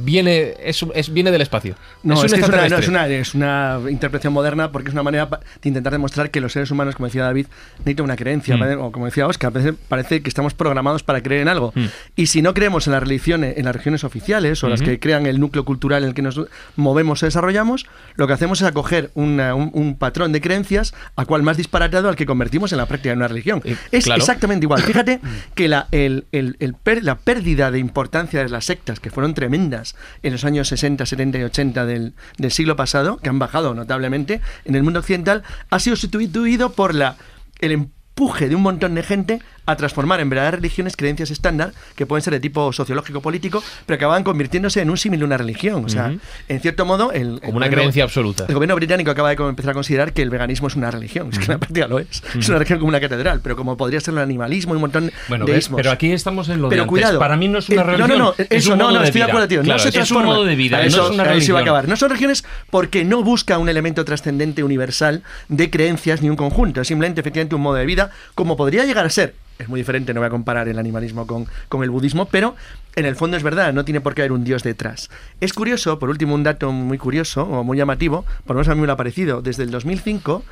Viene, es, es- viene del espacio. No, es, un que es, una, no, es, una, es una interpretación moderna porque es una manera de intentar demostrar que los seres humanos, como decía David, necesitan una creencia. Mm. O como decía Oscar, parece, parece que estamos programados para creer en algo. Mm. Y si no creemos en las religiones, en las religiones oficiales o las Ujú. que crean el núcleo cultural en el que nos movemos o desarrollamos, lo que hacemos es acoger una- un, un patrón de creencias a cual más disparatado al que convertimos en la práctica de una religión. Eh, es claro. exactamente igual. Fíjate que la, el- el- el per- la pérdida de importancia de las sectas, que fueron tremendas en los años 60, 70 y 80 del, del siglo pasado, que han bajado notablemente en el mundo occidental, ha sido sustituido por la, el empuje de un montón de gente a transformar en verdaderas religiones creencias estándar que pueden ser de tipo sociológico político, pero que acaban convirtiéndose en un símil de una religión. O sea, en cierto modo, el, el Como una gobierno- creencia absoluta. El gobierno británico acaba de empezar a considerar que el veganismo es una religión. Es que en la práctica lo es. Es una religión como una catedral, pero como podría ser el animalismo y un montón Bueno, de ismos. pero aquí estamos en lo de Pero antes. cuidado. Para mí no es una Eh, religión. No, no, no, es eso un no, modo no, de estoy de acuerdo, tío. Claro, no se es un transforma. modo de vida, A no eso- es una a eso iba a religión. acabar. No son religiones porque no busca un elemento trascendente universal de creencias ni un conjunto. Es simplemente, efectivamente, un modo de vida como podría llegar a ser. Es muy diferente, no voy a comparar el animalismo con, con el budismo, pero en el fondo es verdad, no tiene por qué haber un dios detrás. Es curioso, por último, un dato muy curioso o muy llamativo, por lo menos a mí me lo ha parecido, desde el 2005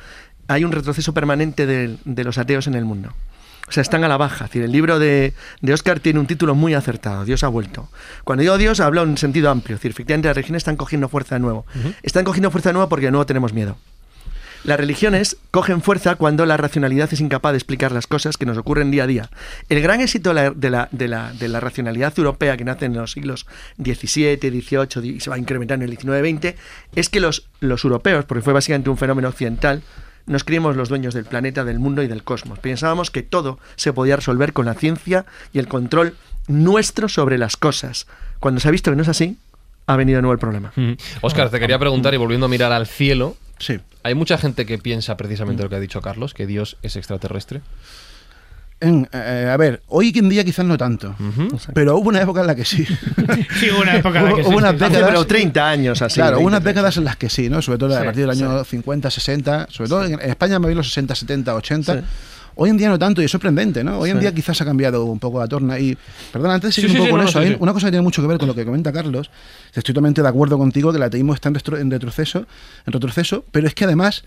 hay un retroceso permanente de, de los ateos en el mundo. O sea, están a la baja. Es decir, el libro de, de Oscar tiene un título muy acertado, Dios ha vuelto. Cuando digo Dios, hablo en sentido amplio. Es decir, efectivamente las religiones están cogiendo fuerza de nuevo. Están cogiendo fuerza de nuevo porque de nuevo tenemos miedo. Las religiones cogen fuerza cuando la racionalidad es incapaz de explicar las cosas que nos ocurren día a día. El gran éxito de la, de la, de la, racionalidad europea que nace en los siglos XVII, XVIII y se va incrementando en el XIX-XX es que los, los europeos, porque fue básicamente un fenómeno occidental, nos creímos los dueños del planeta, del mundo y del cosmos. Pensábamos que todo se podía resolver con la ciencia y el control nuestro sobre las cosas. Cuando se ha visto que no es así, ha venido de nuevo el problema. Oscar, te quería preguntar y volviendo a mirar al cielo, Sí. hay mucha gente que piensa precisamente lo que ha dicho Carlos, que Dios es extraterrestre. En, eh, a ver, hoy en día quizás no tanto, pero hubo una época en la que sí. Sí, hubo una época en la Hubo- que hubo sí, unas sí. Hace décadas- pero 30 años así. claro, hubo 20, unas décadas en las que sí, ¿no? Sobre todo a Sí, partir del año 50, 60, sobre todo en en España me vi los 60, 70, 80. Hoy en día no tanto y es sorprendente, ¿no? Hoy en Sí. día quizás ha cambiado un poco la torna y, perdón, antes de seguir sí, un sí, poco con no, eso, sí. una cosa que tiene mucho que ver con lo que comenta Carlos, estoy totalmente de acuerdo contigo que el ateísmo está en, retroceso, en retroceso, pero es que además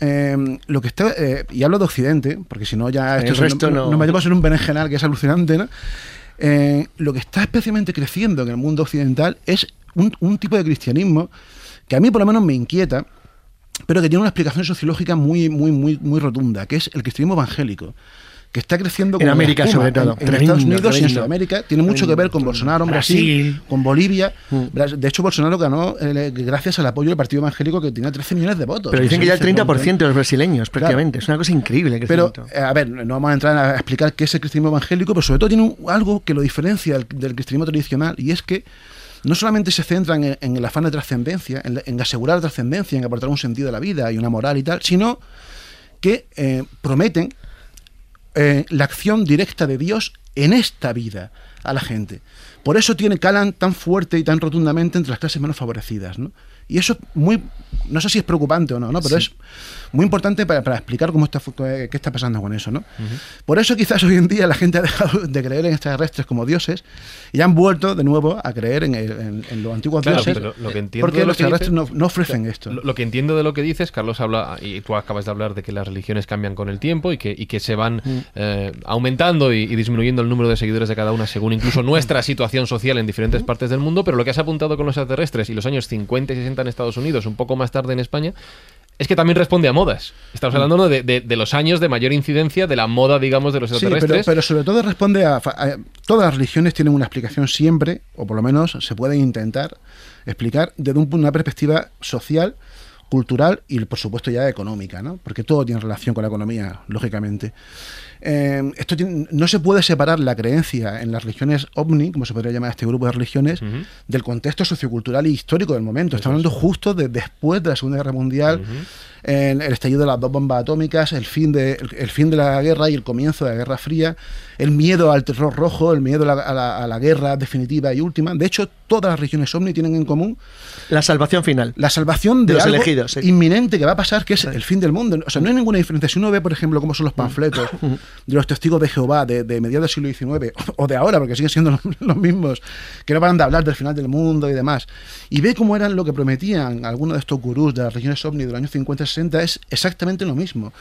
eh, lo que está, eh, y hablo de Occidente, porque si no ya esto resto no, no. nos metemos en un berenjenal que es alucinante, ¿no? Eh, lo que está especialmente creciendo en el mundo occidental es un, un tipo de cristianismo que a mí por lo menos me inquieta, pero que tiene una explicación sociológica muy, muy, muy, muy rotunda, que es el cristianismo evangélico, que está creciendo En América, espuma sobre todo. En, en Tremendo, Estados Unidos y en. Sudamérica. Tiene mucho que ver con Bolsonaro en Brasil, Brasil. con Bolivia. Mm. De hecho, Bolsonaro ganó eh, gracias al apoyo del partido evangélico que tenía 13 millones de votos. Pero dicen que ya el Eso es 30% de los brasileños, prácticamente. Es una cosa increíble. pero, eh, a ver, no vamos a entrar a explicar qué es el cristianismo evangélico, pero sobre todo tiene un- algo que lo diferencia del, del cristianismo tradicional, y es que no solamente se centran en, el afán de trascendencia, en, asegurar trascendencia, en aportar un sentido a la vida y una moral y tal, sino que eh, prometen eh, la acción directa de Dios en esta vida a la gente. Por eso tiene calan tan fuerte y tan rotundamente entre las clases menos favorecidas, ¿no? Y eso es muy, no sé si es preocupante o no, ¿no? Pero es muy importante para, para explicar cómo está, fu- qué está pasando con eso, ¿no? Por eso quizás hoy en día la gente ha dejado de creer en extraterrestres como dioses y han vuelto de nuevo a creer en, el- en- en los antiguos Claro, dioses. pero lo que entiendo porque los extraterrestres dice- no, no ofrecen esto. Lo, lo que entiendo de lo que dices, Carlos habla, y tú acabas de hablar de que las religiones cambian con el tiempo y que, y que se van Mm. eh, aumentando y, y disminuyendo el número de seguidores de cada una según incluso nuestra situación social en diferentes partes del mundo, pero lo que has apuntado con los extraterrestres y los años 50 y 60 en Estados Unidos, un poco más tarde en España, es que también responde a modas. Estamos hablando ¿no? de, de- de los años de mayor incidencia de la moda, digamos, de los Sí, pero, extraterrestres. pero sobre todo responde a, Todas las religiones tienen una explicación siempre, o por lo menos se pueden intentar explicar desde un una perspectiva social, cultural y, por supuesto, ya económica, ¿no? Porque todo tiene relación con la economía, lógicamente. Eh, esto tiene- no se puede separar la creencia en las religiones ovni, como se podría llamar a este grupo de religiones, del contexto sociocultural y histórico del momento. Estamos hablando justo de después de la Segunda Guerra Mundial, el, el estallido de las dos bombas atómicas, el fin, de, el, el fin de la guerra y el comienzo de la Guerra Fría, el miedo al terror rojo, el miedo a la, a la- a la guerra definitiva y última. De hecho, todas las religiones ovni tienen en común La salvación final. la salvación de, De los algo elegidos, sí. inminente que va a pasar, que es el fin del mundo. O sea, no hay ninguna diferencia. Si uno ve, por ejemplo, cómo son los panfletos de los testigos de Jehová de, de mediados del siglo XIX o de ahora, porque siguen siendo los, los mismos, que no paran de hablar del final del mundo y demás, y ve cómo eran lo que prometían algunos de estos gurús de las regiones ovni de los años 50 y 60, es exactamente lo mismo.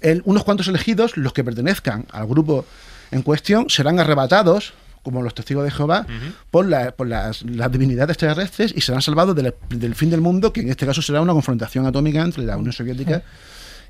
El- unos cuantos elegidos, los que pertenezcan al grupo en cuestión, serán arrebatados como los testigos de Jehová, por, la- por las, las divinidades extraterrestres y serán salvados del, del fin del mundo, que en este caso será una confrontación atómica entre la Unión Soviética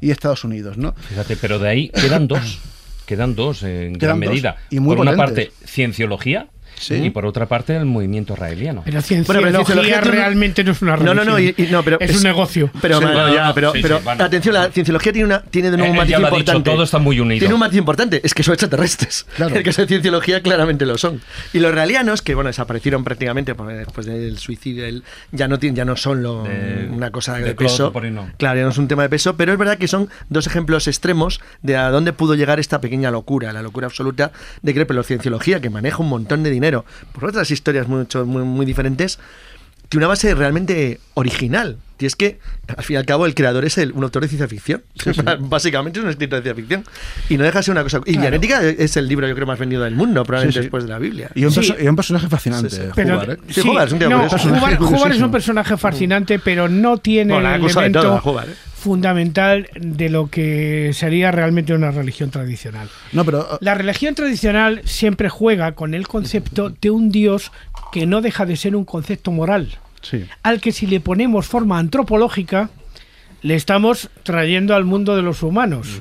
y Estados Unidos, ¿no? Fíjate, pero de ahí quedan dos. Quedan dos en Quedan gran dos, medida. y muy Por una parte, cienciología Sí. Y por otra parte, el movimiento raeliano. Pero Bueno, pero cienciología cienciología tiene- realmente no es una No, religión. no, no, y- y no, pero es, un negocio. Pero, Sí, bueno, ya, no, pero, sí, pero sí, bueno. atención, la cienciología tiene, una, tiene de nuevo un matiz ya lo ha dicho, importante. todo está muy unido. Tiene un matiz importante, es que son extraterrestres. Claro. El que es de cienciología claramente lo son. Y los realianos, que bueno, desaparecieron prácticamente pues, después del suicidio, el- ya no tienen, ya no son lo, De- una cosa de, de peso. por ahí no. Claro, ya no es un tema de peso, pero es verdad que son dos ejemplos extremos de a dónde pudo llegar esta pequeña locura, la locura absoluta de creer, pero cienciología, que maneja un montón de dinero, por otras historias mucho, muy, muy diferentes, tiene una base realmente original. Y es que, al fin y al cabo, el creador es el, un autor de ciencia ficción. Básicamente es un escritor de ciencia ficción. Y no deja de ser una cosa. Y Claro. Dianética es el libro, yo creo, más vendido del mundo, probablemente Sí, sí. después de la Biblia. Y un, Sí. perso- y un personaje fascinante, Sí, sí. Pero- Hubbard, ¿eh? Sí, es un personaje fascinante, pero no tiene Bueno, la el de todo, elemento a Hubbard, ¿eh? Fundamental de lo que sería realmente una religión tradicional. No, pero La religión tradicional siempre juega con el concepto de un Dios que no deja de ser un concepto moral, sí. al que si le ponemos forma antropológica, le estamos trayendo al mundo de los humanos.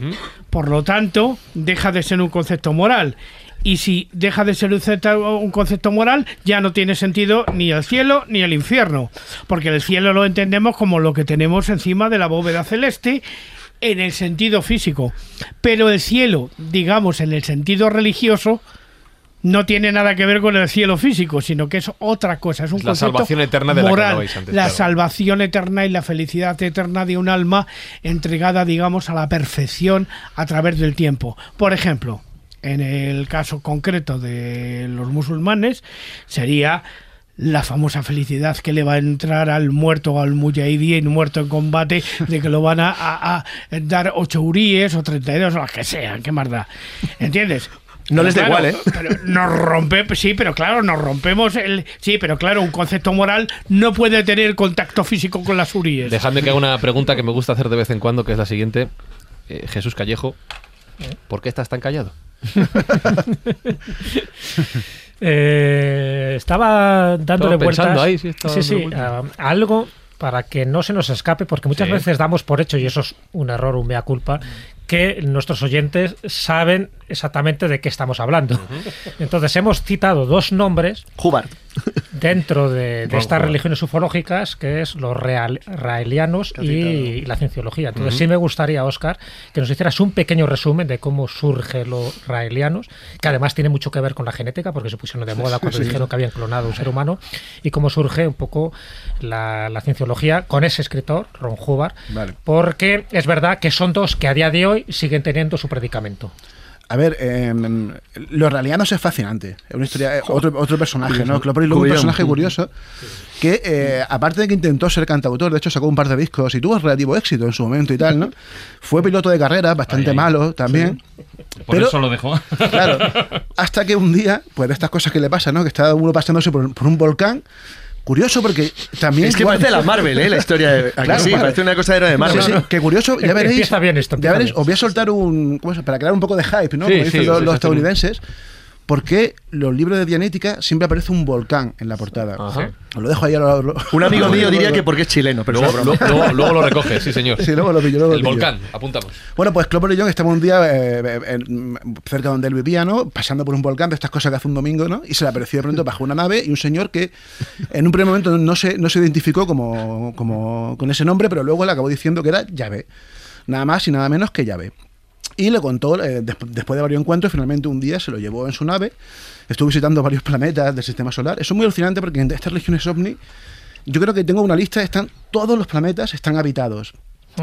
Por lo tanto, deja de ser un concepto moral. Y si deja de ser un concepto, moral, ya no tiene sentido ni el cielo ni el infierno. Porque el cielo lo entendemos como lo que tenemos encima de la bóveda celeste en el sentido físico. Pero el cielo, digamos, en el sentido religioso, no tiene nada que ver con el cielo físico, sino que es otra cosa, es un la concepto salvación eterna de la que antes, la salvación eterna y la felicidad eterna de un alma entregada, digamos, a la perfección a través del tiempo. Por ejemplo, en el caso concreto de los musulmanes, sería la famosa felicidad que le va a entrar al muerto o al mujahideen muerto en combate de que lo van a, a- a dar ocho uríes o 32 o las que sean, qué más da. ¿Entiendes? No les da Claro, igual, ¿eh? Pero nos rompe, sí, pero claro, nos rompemos el. Sí, pero claro, un concepto moral no puede tener contacto físico con las uríes. Dejadme que haga una pregunta que me gusta hacer de vez en cuando, que es la siguiente. Eh, Jesús Callejo, ¿por qué estás tan callado? Eh, estaba dándole Estaba vueltas ahí, sí, estaba sí, sí, dándole a, a algo para que no se nos escape, porque muchas Sí. veces damos por hecho, y eso es un error, un mea culpa, que nuestros oyentes saben exactamente de qué estamos hablando. Entonces hemos citado dos nombres Hubbard. dentro de, estas religiones ufológicas, que es los real- raelianos y la cienciología. Entonces sí me gustaría, Oscar, que nos hicieras un pequeño resumen de cómo surge los raelianos, que además tiene mucho que ver con la genética, porque se pusieron de moda cuando dijeron que habían clonado un ser humano, y cómo surge un poco la, la cienciología con ese escritor, Ron Hubbard, Vale. porque es verdad que son dos que a día de hoy siguen teniendo su predicamento. A ver, eh, los realianos es fascinante. Es una historia, eh, otro, otro personaje, ¿no? Clopper es un personaje curioso que, eh, aparte de que intentó ser cantautor, de hecho sacó un par de discos y tuvo relativo éxito en su momento y tal, ¿no? Fue piloto de carrera, bastante Ay, ay. malo también. Por Pero- eso lo dejó. Claro. Hasta que un día, pues de estas cosas que le pasan, ¿no? Que está uno pasándose por, por un volcán. Curioso porque también. Es que igual- parece la Marvel, ¿eh? La historia. De, ¿a que Claro, sí, vale. parece una cosa de héroe de Marvel. Sí, sí, que curioso, ya veréis. Empieza bien esto, ya empieza veréis, bien. os voy a soltar un. ¿cómo se- Para crear un poco de hype, ¿no? Sí, Como sí, dicen los, los sí, estadounidenses. Porque los libros de Dianética siempre aparece un volcán en la portada. Ajá. Os lo dejo ahí a lo, lo- Un amigo mío lo- diría que porque es chileno, pero Luego, lo recoge, sí, señor. Sí, luego lo pillo, luego El pillo. volcán, apuntamos. Bueno, pues Clopper y John estamos un día eh, eh, en- cerca donde él vivía, ¿no? Pasando por un volcán de estas cosas que hace un domingo, ¿no? Y se le apareció de pronto bajo una nave y un señor que en un primer momento no se, no se identificó como, como con ese nombre, pero luego le acabó diciendo que era llave. Nada más y nada menos que llave. Y le contó, eh, des- después de varios encuentros, finalmente un día se lo llevó en su nave, estuvo visitando varios planetas del sistema solar. Eso es muy alucinante porque en estas regiones ovni, yo creo que tengo una lista, están todos los planetas están habitados.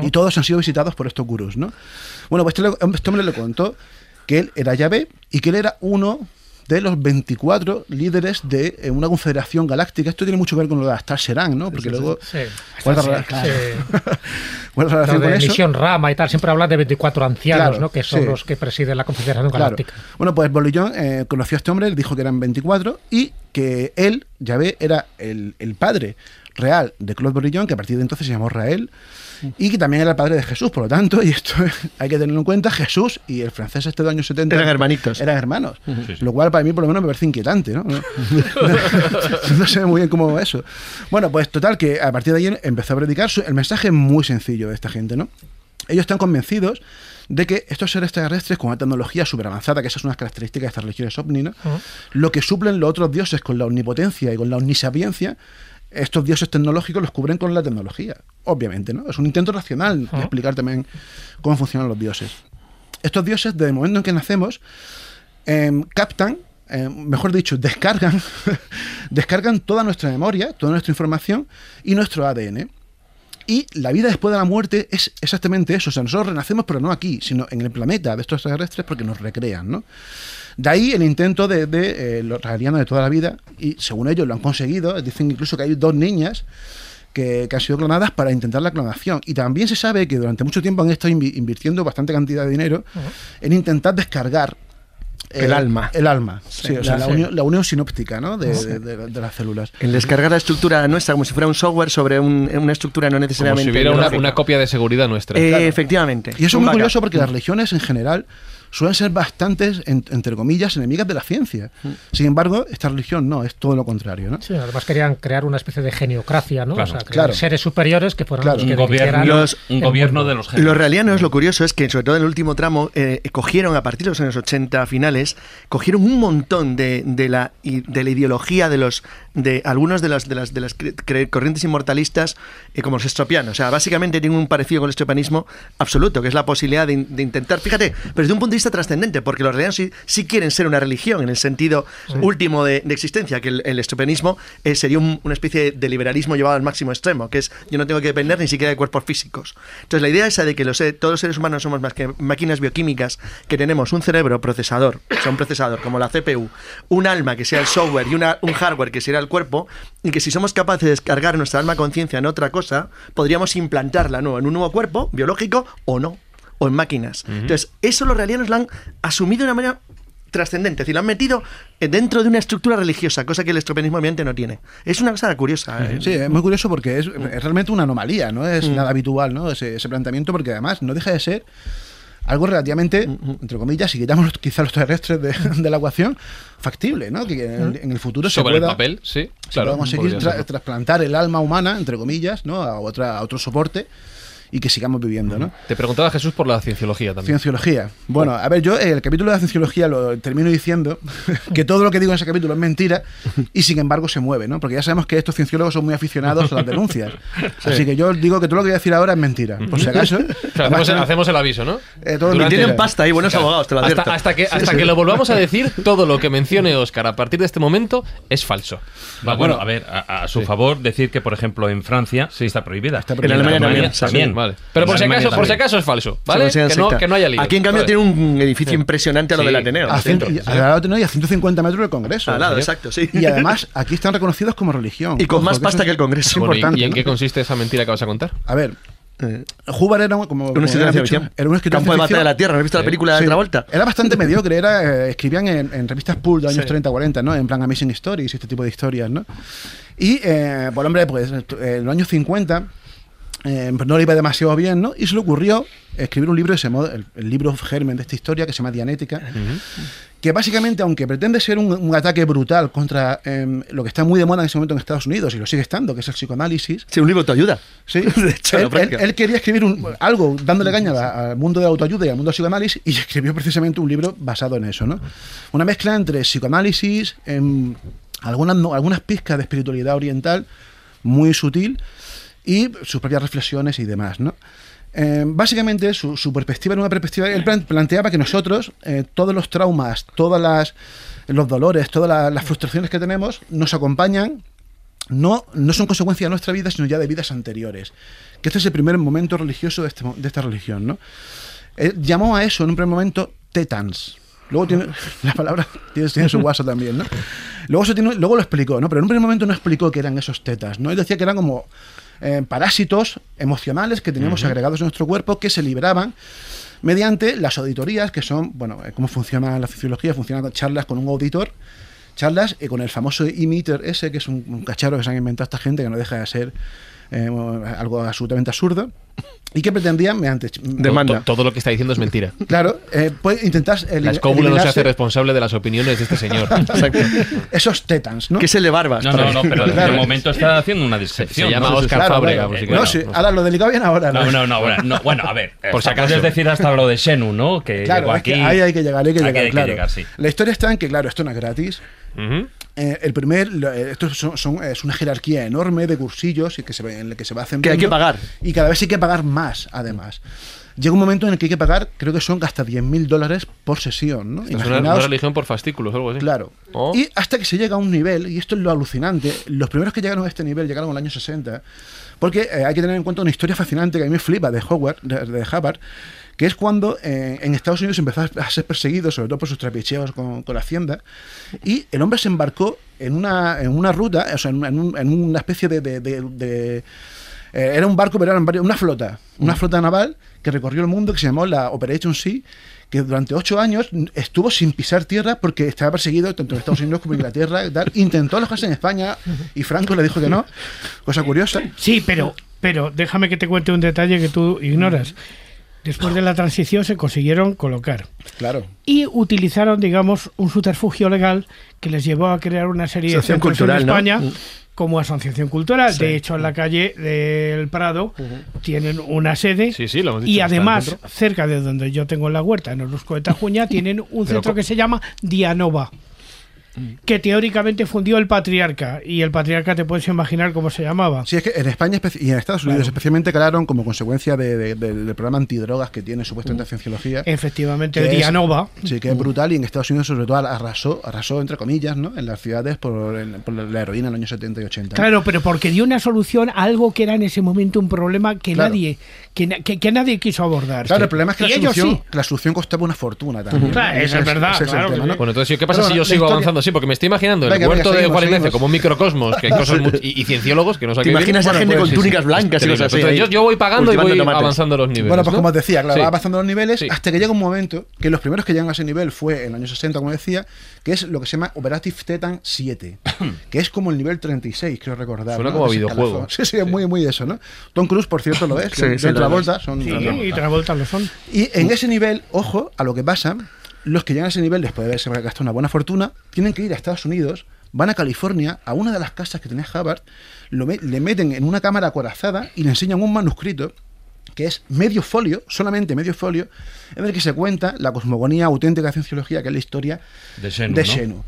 Y todos han sido visitados por estos gurús, ¿no? Bueno, pues este, le- este hombre le contó que él era Yahvé y que él era uno de los 24 líderes de eh, una confederación galáctica. Esto tiene mucho que ver con lo de la Star Serán, ¿no? Porque luego... Sí. Guarda, Sí, claro. Relación con de eso. misión Rama y tal, siempre hablan de 24 ancianos, Claro, ¿no? Que son los que presiden la Confederación Claro. Galáctica. Bueno, pues Bolillón eh, conoció a este hombre, dijo que eran 24 y que él, Yahvé, era el, el padre real de Claude Bolillón, que a partir de entonces se llamó Rael, y que también era el padre de Jesús, por lo tanto, y esto hay que tenerlo en cuenta, Jesús y el francés este de los años 70 Eran hermanitos. Eran hermanos. Lo cual para mí por lo menos me parece inquietante, ¿no? no sé muy bien cómo eso. Bueno, pues total que a partir de ahí empezó a predicar. Su- el mensaje muy sencillo de esta gente, ¿no? ellos están convencidos de que estos seres extraterrestres con una tecnología súper avanzada, que esa es una característica de estas religiones ovni, ¿no? lo que suplen los otros dioses con la omnipotencia y con la omnisapiencia, estos dioses tecnológicos los cubren con la tecnología, obviamente, ¿no? Es un intento racional de explicar también cómo funcionan los dioses. Estos dioses, desde el momento en que nacemos, em, captan, em, mejor dicho, descargan, descargan toda nuestra memoria, toda nuestra información y nuestro ADN. Y la vida después de la muerte es exactamente eso. O sea, nosotros renacemos, pero no aquí, sino en el planeta de estos extraterrestres porque nos recrean, ¿no? De ahí el intento de, de eh, los raelianos de toda la vida, y según ellos lo han conseguido, dicen incluso que hay dos niñas que, que han sido clonadas para intentar la clonación. Y también se sabe que durante mucho tiempo han estado invi- invirtiendo bastante cantidad de dinero en intentar descargar eh, El alma. El alma, sí, o sea, la- unión, la unión sinóptica ¿no? de, de- de- de las células. El descargar la estructura nuestra como si fuera un software sobre un- una estructura no Como necesariamente. si hubiera una, copia de seguridad nuestra. Eh, Efectivamente. Y eso es muy curioso porque las religiones en general suelen ser bastantes, en- entre comillas, enemigas de la ciencia. Sin embargo, esta religión no, es todo lo contrario. ¿no? Sí, además querían crear una especie de geniocracia, ¿no? Claro, o sea, crear claro. seres superiores que fueran Claro. los que Un gobierno, un gobierno de los genios. Los realianos, lo curioso es que, sobre todo en el último tramo, eh, cogieron a partir de los años 80 finales, cogieron un montón de, de la, de la ideología de los de algunos de las de las, de las corrientes inmortalistas eh, como los estropianos. O sea, básicamente tienen un parecido con el estropianismo absoluto, que es la posibilidad de, in- de intentar, fíjate, pero desde un punto de vista trascendente, porque los realianos sí, sí quieren ser una religión en el sentido último de, de existencia, que el, el estropianismo eh, sería un- una especie de liberalismo llevado al máximo extremo, que es yo no tengo que depender ni siquiera de cuerpos físicos. Entonces la idea esa de que los, se- todos los seres humanos somos más que máquinas bioquímicas, que tenemos un cerebro procesador, o sea, un procesador como la CPU, un alma que sea el software y una- un hardware que sería el cuerpo, y que si somos capaces de descargar nuestra alma conciencia en otra cosa, podríamos implantarla en un nuevo cuerpo biológico o no, o en máquinas. Entonces, eso los realianos lo han asumido de una manera trascendente, es decir, lo han metido dentro de una estructura religiosa, cosa que el estropenismo obviamente no tiene. Es una cosa curiosa. eh. Sí, es muy curioso porque es, es realmente una anomalía, no es nada habitual ¿no? ese, ese planteamiento, porque además no deja de ser algo relativamente, entre comillas, si quitamos los- quizá los terrestres de, de la ecuación, factible, ¿no? que en el, en el futuro se Sobre el pueda, papel, sí. se Claro, pueda conseguir tra- trasplantar el alma humana, entre comillas, ¿no? a, otra, a otro soporte y que sigamos viviendo. ¿no? Te preguntaba Jesús por la cienciología también. Cienciología. Bueno, a ver, yo el capítulo de la cienciología lo termino diciendo que todo lo que digo en ese capítulo es mentira y sin embargo se mueve, ¿no? Porque ya sabemos que estos cienciólogos son muy aficionados a las denuncias. Así que yo digo que todo lo que voy a decir ahora es mentira, por si acaso. O sea, hacemos, el, hacemos el aviso, ¿no? Eh, todo tienen pasta ahí, buenos abogados, te lo advierto. Hasta, hasta que, hasta que lo volvamos a decir, todo lo que mencione Oscar a partir de este momento es falso. Va, bueno, a ver, a, a su favor, decir que, por ejemplo, en Francia sí está prohibida. Está En Alemania También, vale. Pero por si, acaso, por si acaso es falso, ¿vale? Que no, que no haya lío. Aquí en cambio Vale. tiene un edificio impresionante a lo Sí. del Ateneo. A, centro. y- al lado tenemos y a 150 metros del Congreso. Al lado, Sí. exacto, sí. Y además, aquí están reconocidos como religión. Y con Ojo, más pasta que el Congreso. es Bueno, ¿y- importante, ¿Y en ¿no? qué consiste esa mentira que vas a contar? A ver, Eh, Hubbard era como. ciencia has dicho, ficción. era un escritor Campo de de batalla de la Tierra. ¿No has visto la película de Sí. Travolta? Era bastante mediocre, era, eh, escribían en, en revistas Pulp de años Sí. 30-40, ¿no? En plan Amazing Stories y este tipo de historias, ¿no? Y, eh, pues hombre, pues en los años 50 eh, pues no le iba demasiado bien, ¿no? Y se le ocurrió escribir un libro de ese modo, el, el libro germen de esta historia que se llama Dianética, que básicamente, aunque pretende ser un, un ataque brutal contra em, lo que está muy de moda en ese momento en Estados Unidos y lo sigue estando, que es el psicoanálisis, Sí, un libro te ayuda. Sí, De hecho, en él, práctica. él- él quería escribir un- algo dándole caña a- al mundo de la autoayuda y al mundo del psicoanálisis y escribió precisamente un libro basado en eso, ¿no? Una mezcla entre psicoanálisis, em, algunas, no- algunas pizcas de espiritualidad oriental muy sutil y sus propias reflexiones y demás, ¿no? Eh, básicamente su, su perspectiva era una perspectiva, él plan- planteaba que nosotros, eh, todos los traumas, todas las los dolores, todas la- las frustraciones que tenemos, nos acompañan no, no son consecuencia de nuestra vida, sino ya de vidas anteriores. Que este es el primer momento religioso de, este de esta religión, ¿no? Eh, llamó a eso en un primer momento tetans. Luego tiene, la palabra tiene, tiene su guaso también, ¿no? Luego, eso tiene- luego lo explicó, ¿no? Pero en un primer momento no explicó que eran esos tetas, ¿no? Él decía que eran como eh, parásitos emocionales que teníamos agregados en nuestro cuerpo que se libraban mediante las auditorías, que son, bueno, eh, cómo funciona la fisiología, funcionan charlas con un auditor, charlas eh, con el famoso emitter ese, que es un, un cacharro que se han inventado esta gente que no deja de ser eh, algo absolutamente absurdo, y que pretendían, mediante... Demanda. To- Todo lo que está diciendo es mentira. Claro, eh, pues intentar... La escóbula no se hace responsable de las opiniones de este señor. Esos tetans, ¿no? Que se le barbas. No, no, no, pero Claro. de momento está haciendo una descripción. Se llama ¿no? Oscar Claro, Fábrega. claro. por si No, sí, ahora lo delicado bien ahora, ¿no? No, no, no, bueno, no, bueno, a ver, Por si acaso. puedes decir hasta lo de Xenu, ¿no? Que Claro, llegó es que aquí. ahí hay que llegar, hay que llegar, hay que claro. llegar, sí. La historia está en que, claro, esto no es gratis. Ujú. Eh, el primer, eh, esto son, son- es una jerarquía enorme de cursillos y que se, en el que se va haciendo. Que hay que pagar. Y cada vez hay que pagar más, además. Llega un momento en el que hay que pagar, creo que son hasta 10.000 dólares por sesión, ¿no? Es una, una religión por fascículos o algo así. Claro. Oh. Y hasta que se llega a un nivel, y esto es lo alucinante, los primeros que llegaron a este nivel llegaron en el año 60, porque eh, hay que tener en cuenta una historia fascinante que a mí me flipa de Howard, de, de Hubbard, que es cuando eh, en Estados Unidos empezó a ser perseguido, sobre todo por sus trapicheos con, con la hacienda, y el hombre se embarcó en una, en una ruta, o sea, en, un- en una especie de... de- de- de- eh, era un barco, pero era una flota, una flota naval que recorrió el mundo, que se llamó la Operation Sea, que durante ocho años estuvo sin pisar tierra porque estaba perseguido tanto en Estados Unidos como en Inglaterra tal. Intentó alojarse en España y Franco le dijo que no. Cosa curiosa. Sí, pero, pero déjame que te cuente un detalle que tú ignoras. Después de la transición se consiguieron colocar Claro. y utilizaron, digamos, un subterfugio legal que les llevó a crear una serie de Asociación centros cultural, en. España Mm. como asociación cultural. De hecho, en la calle del Prado tienen una sede Sí, sí, lo hemos dicho, y además, cerca de donde yo tengo la huerta, en Orozco de Tajuña, tienen un centro que se llama Dianova. Que teóricamente fundió el patriarca, y el patriarca te puedes imaginar cómo se llamaba. Sí, es que en España y en Estados Unidos especialmente crearon como consecuencia de- de- de- del programa antidrogas que tiene supuestamente Cienciología. Efectivamente, es- Dianova. Sí, que es brutal y en Estados Unidos sobre todo arrasó, arrasó entre comillas, ¿no? En las ciudades por, en- por la heroína en los años 70 y 80. Claro, pero porque dio una solución a algo que era en ese momento un problema que Claro. nadie que, na- que- que nadie quiso abordar. Claro, el problema es que la solución, sí. la solución costaba una fortuna también. Claro, eso es verdad, ese el claro que tema, sí. ¿no? Bueno, entonces, ¿qué pasa Pero si bueno, yo sigo historia- avanzando? Sí, porque me estoy imaginando el venga, huerto de Juarinese seguimos. como un microcosmos, que hay cosas y, y cienciólogos que no ¿Te saben imaginas a gente con túnicas blancas y cosas así? Entonces, yo, yo voy pagando y voy tomates. avanzando los niveles. Bueno, pues ¿no? como os decía, claro, va pasando los niveles hasta que llega un momento que los primeros que llegan a ese nivel fue en el año 60, como decía, que es lo que se llama Operative Titan 7, que es como el nivel 36, creo recordar. Suena como videojuego. Sí, sí, es muy, muy eso, ¿no? Tom Cruise, por cierto, lo es. Sí, Travolta, son y Travolta lo son. Y en ese nivel, ojo a lo que pasa, los que llegan a ese nivel, después de haberse gastado una buena fortuna, tienen que ir a Estados Unidos, van a California, a una de las casas que tenía Hubbard, lo me- le meten en una cámara acorazada y le enseñan un manuscrito que es medio folio, solamente medio folio, en el que se cuenta la cosmogonía auténtica de cienciología, que es la historia De Xenu, de ¿no?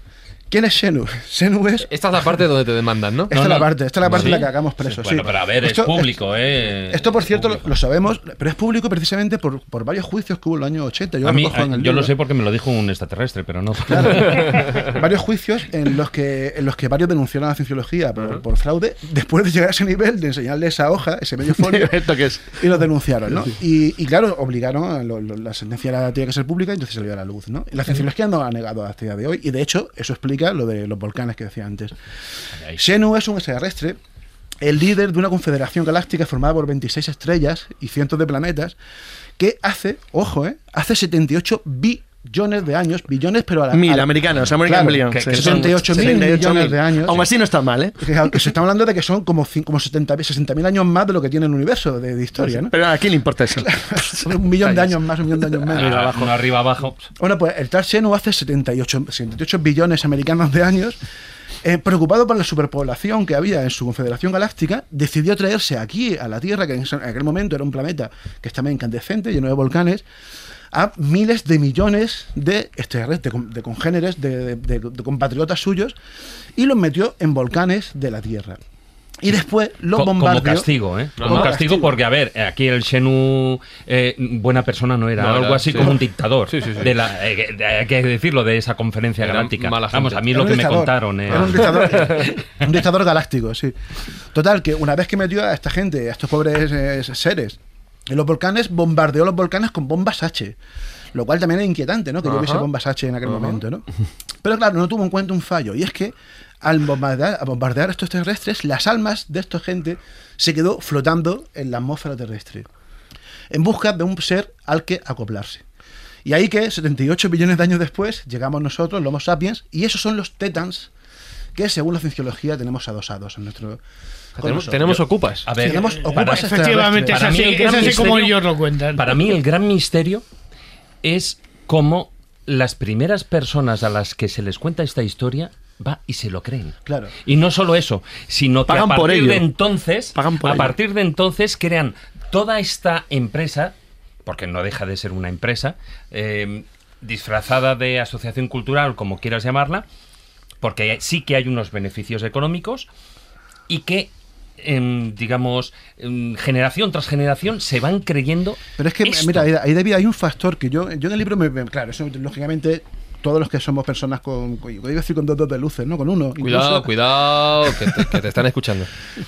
¿Quién es Xenu? Xenu es... Esta es la parte donde te demandan, ¿no? Esta No, es la no. parte, esta es la parte ¿Sí? en la que hagamos presos. Bueno, sí. pero a ver, Esto- es público, ¿eh? Esto, por cierto, lo, Público. lo sabemos, pero es público precisamente por, por varios juicios que hubo en el año 80. Yo a lo mí, recojo en el yo lo sé porque me lo dijo un extraterrestre, pero no. varios juicios en los que en los que varios denunciaron a la cienciología por, por fraude después de llegar a ese nivel de enseñarle esa hoja ese medio folio ¿Esto qué es? y lo denunciaron ¿no? y, y claro obligaron a lo- lo- la sentencia tenía que ser pública y entonces salió a la luz ¿no? Y la cienciología no ha negado hasta el día de hoy y de hecho eso explica lo de los volcanes que decía antes. Xenu es un extraterrestre el líder de una confederación galáctica formada por 26 estrellas y cientos de planetas que hace, ojo, ¿eh? hace 78 billones de años, billones pero a la, Mil a la- americanos, American Claro, Billion. que- sí. que 78 mil 78 millones mil. de años. Aún así no está mal, ¿eh? que, se está hablando de que son como, como 70, 60.000 años más de lo que tiene el universo de, de historia, ¿no? Pero a quién le importa eso? un millón de años más, un millón de años menos. Arriba, abajo. Arriba, abajo. Bueno, pues el tal Xenu hace 78, 78 billones americanos de años, eh, preocupado por la superpoblación que había en su confederación galáctica, decidió traerse aquí a la Tierra, que en aquel momento era un planeta que estaba incandescente, lleno de volcanes, a miles de millones de extraterrestres, de, de congéneres, de, de- de- de compatriotas suyos, y los metió en volcanes de la Tierra. Y después los Co- bombardeó. Como castigo, ¿eh? Como Como castigo castigo. porque, a ver, aquí el Xenu eh, buena persona no era, No, algo era- así sí. como un dictador. Sí, sí, sí. De la, eh, de- hay que decirlo, de esa conferencia Era galáctica. Vamos, a mí Era lo un que me dictador. contaron. eh, Era un dictador, un dictador galáctico, sí. Total, que una vez que metió a esta gente, a estos pobres eh, seres, en los volcanes, bombardeó los volcanes con bombas H. Lo cual también es inquietante, ¿no? Que yo hubiese bombas H en aquel Ajá. momento, ¿no? Pero claro, no tuvo en cuenta un fallo. Y es que al bombardear, a bombardear a estos terrestres, las almas de esta gente se quedó flotando en la atmósfera terrestre. En busca de un ser al que acoplarse. Y ahí que 78 billones de años después llegamos nosotros, los Homo sapiens, y esos son los tetans que según la cienciología tenemos adosados en nuestro Tenemos, ocupas. A ver, Tenemos para- ocupas Efectivamente, es Para así, el es así como ellos lo cuentan. Para mí el gran misterio es cómo las primeras personas a las que se les cuenta esta historia va y se lo creen. Claro. Y no solo eso, sino que Pagan a por partir ello. de entonces, Pagan por a ello. partir de entonces crean toda esta empresa, porque no deja de ser una empresa, eh, disfrazada de asociación cultural, como quieras llamarla, porque sí que hay unos beneficios económicos y que em, digamos, em, generación tras generación se van creyendo. Pero es que, esto. mira, ahí, David, hay un factor que yo, yo en el libro, me, me- claro, eso lógicamente todos los que somos personas con, con- yo iba a decir con dos dedos de luces, ¿no? Con uno. Cuidado, incluso, cuidado, que te, que te están escuchando.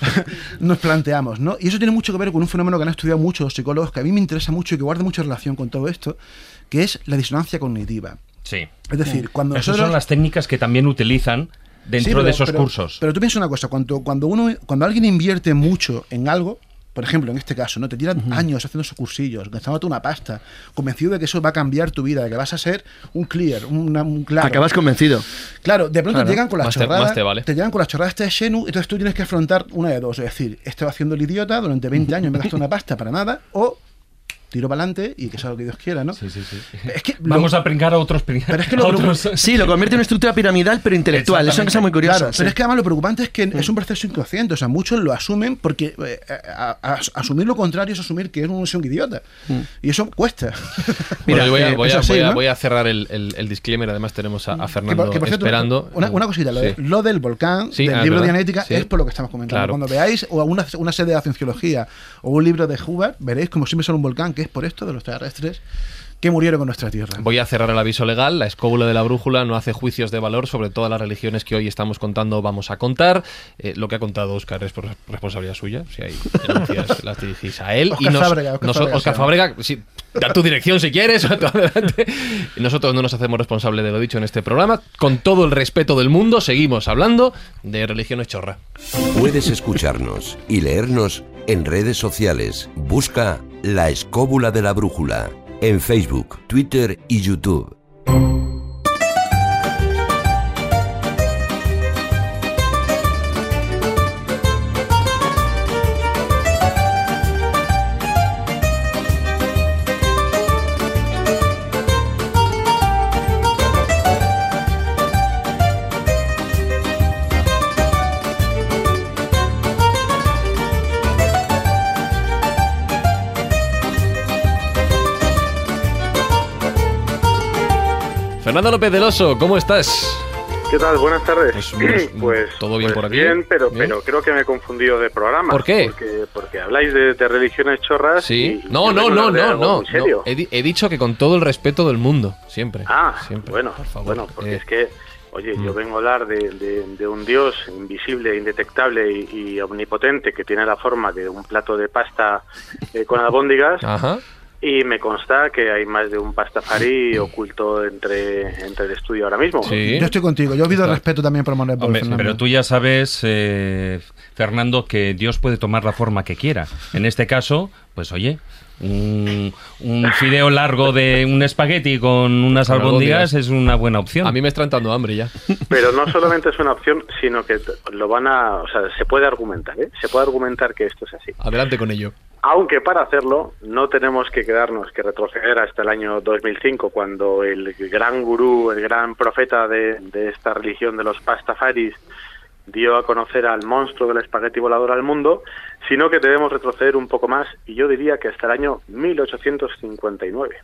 Nos planteamos, ¿no? Y eso tiene mucho que ver con un fenómeno que han estudiado muchos psicólogos, que a mí me interesa mucho y que guarda mucha relación con todo esto, que es la disonancia cognitiva. Sí. Es decir, cuando Esas nosotros... son las técnicas que también utilizan dentro Sí, pero- de esos pero- cursos. Pero tú piensas una cosa, cuando, cuando uno, cuando alguien invierte mucho en algo, por ejemplo, en este caso, ¿no? Te tiran años haciendo sus cursillos, gastándote una pasta, convencido de que eso va a cambiar tu vida, de que vas a ser un clear, una- un claro. Acabas convencido. Claro, de pronto Claro. te llegan con las Más te- más te vale. llegan con las chorradas este de Xenu, entonces tú tienes que afrontar una de dos. Es decir, estoy haciendo el idiota durante 20 años, me gasto una pasta para nada, o tiro para adelante y que sea lo que Dios quiera, ¿no? Sí, sí, sí. Es que lo- Vamos a pringar a otros prin- Pero es que lo- otros- Sí, lo convierte en una estructura piramidal, pero intelectual. Es una cosa muy curiosa. Claro, sí. pero es que además lo preocupante es que es un proceso inconsciente. O sea, muchos lo asumen porque eh, a- a- a- asumir lo contrario es asumir que es un, es un idiota. Y eso cuesta. Bueno, yo voy, a- voy es a, así, voy a- ¿no? voy a cerrar el, el- el disclaimer. Además, tenemos a, a Que Fernando por- que por cierto, esperando. Una, una cosita, lo, de- Sí. lo del volcán, Sí, del ah, libro de. Dianética, Sí. es por lo que estamos comentando. Claro. Cuando veáis o una, una serie de la cienciología o un libro de Hubbard, veréis como siempre son un volcán, que es por esto de los terrestres que murieron con nuestra Tierra. Voy a cerrar el aviso legal. La escóbula de la brújula no hace juicios de valor sobre todas las religiones que hoy estamos contando o vamos a contar. Eh, lo que ha contado Oscar es por responsabilidad suya. Si hay denuncias, las dirigís a él. Oscar nos- Fábrega, Oscar nos- Fábrega, Oscar sí. Fábrega, sí, da tu dirección si quieres. adelante. Y nosotros no nos hacemos responsables de lo dicho en este programa. Con todo el respeto del mundo, seguimos hablando de religiones chorra. Puedes escucharnos y leernos en redes sociales. Busca La Escóbula de la Brújula en Facebook, Twitter y YouTube. Fernando López del Oso, ¿cómo estás? ¿Qué tal? Buenas tardes. Pues, pues, ¿todo bien pues por aquí? Bien, pero, Bien. pero creo que me he confundido de programa. ¿Por qué? Porque, porque habláis de, de religiones chorras. Sí. y- No, no, no, no, no. serio. no. He, he dicho que con todo el respeto del mundo, siempre. Ah, siempre. bueno, por favor. bueno, porque Eh, es que, oye, yo mm. vengo a hablar de, de- de un Dios invisible, indetectable y, y omnipotente que tiene la forma de un plato de pasta eh, con albóndigas Ajá. Y me consta que hay más de un pastafari oculto entre, entre el estudio ahora mismo. Sí. Yo estoy contigo. Yo pido Está. respeto también por Manuel Hombre, pero tú ya sabes, eh, Fernando, que Dios puede tomar la forma que quiera. En este caso, pues oye, un, un fideo largo de un espagueti con unas albóndigas es una buena opción. A mí me está entrando hambre ya. Pero no solamente es una opción, sino que lo van a, o sea, se puede argumentar, ¿eh? Se puede argumentar que esto es así. Adelante con ello. Aunque para hacerlo no tenemos que quedarnos que retroceder hasta el año 2005, cuando el gran gurú, el gran profeta de, de esta religión de los pastafaris dio a conocer al monstruo del espagueti volador al mundo, sino que debemos retroceder un poco más, y yo diría que hasta el año 1859.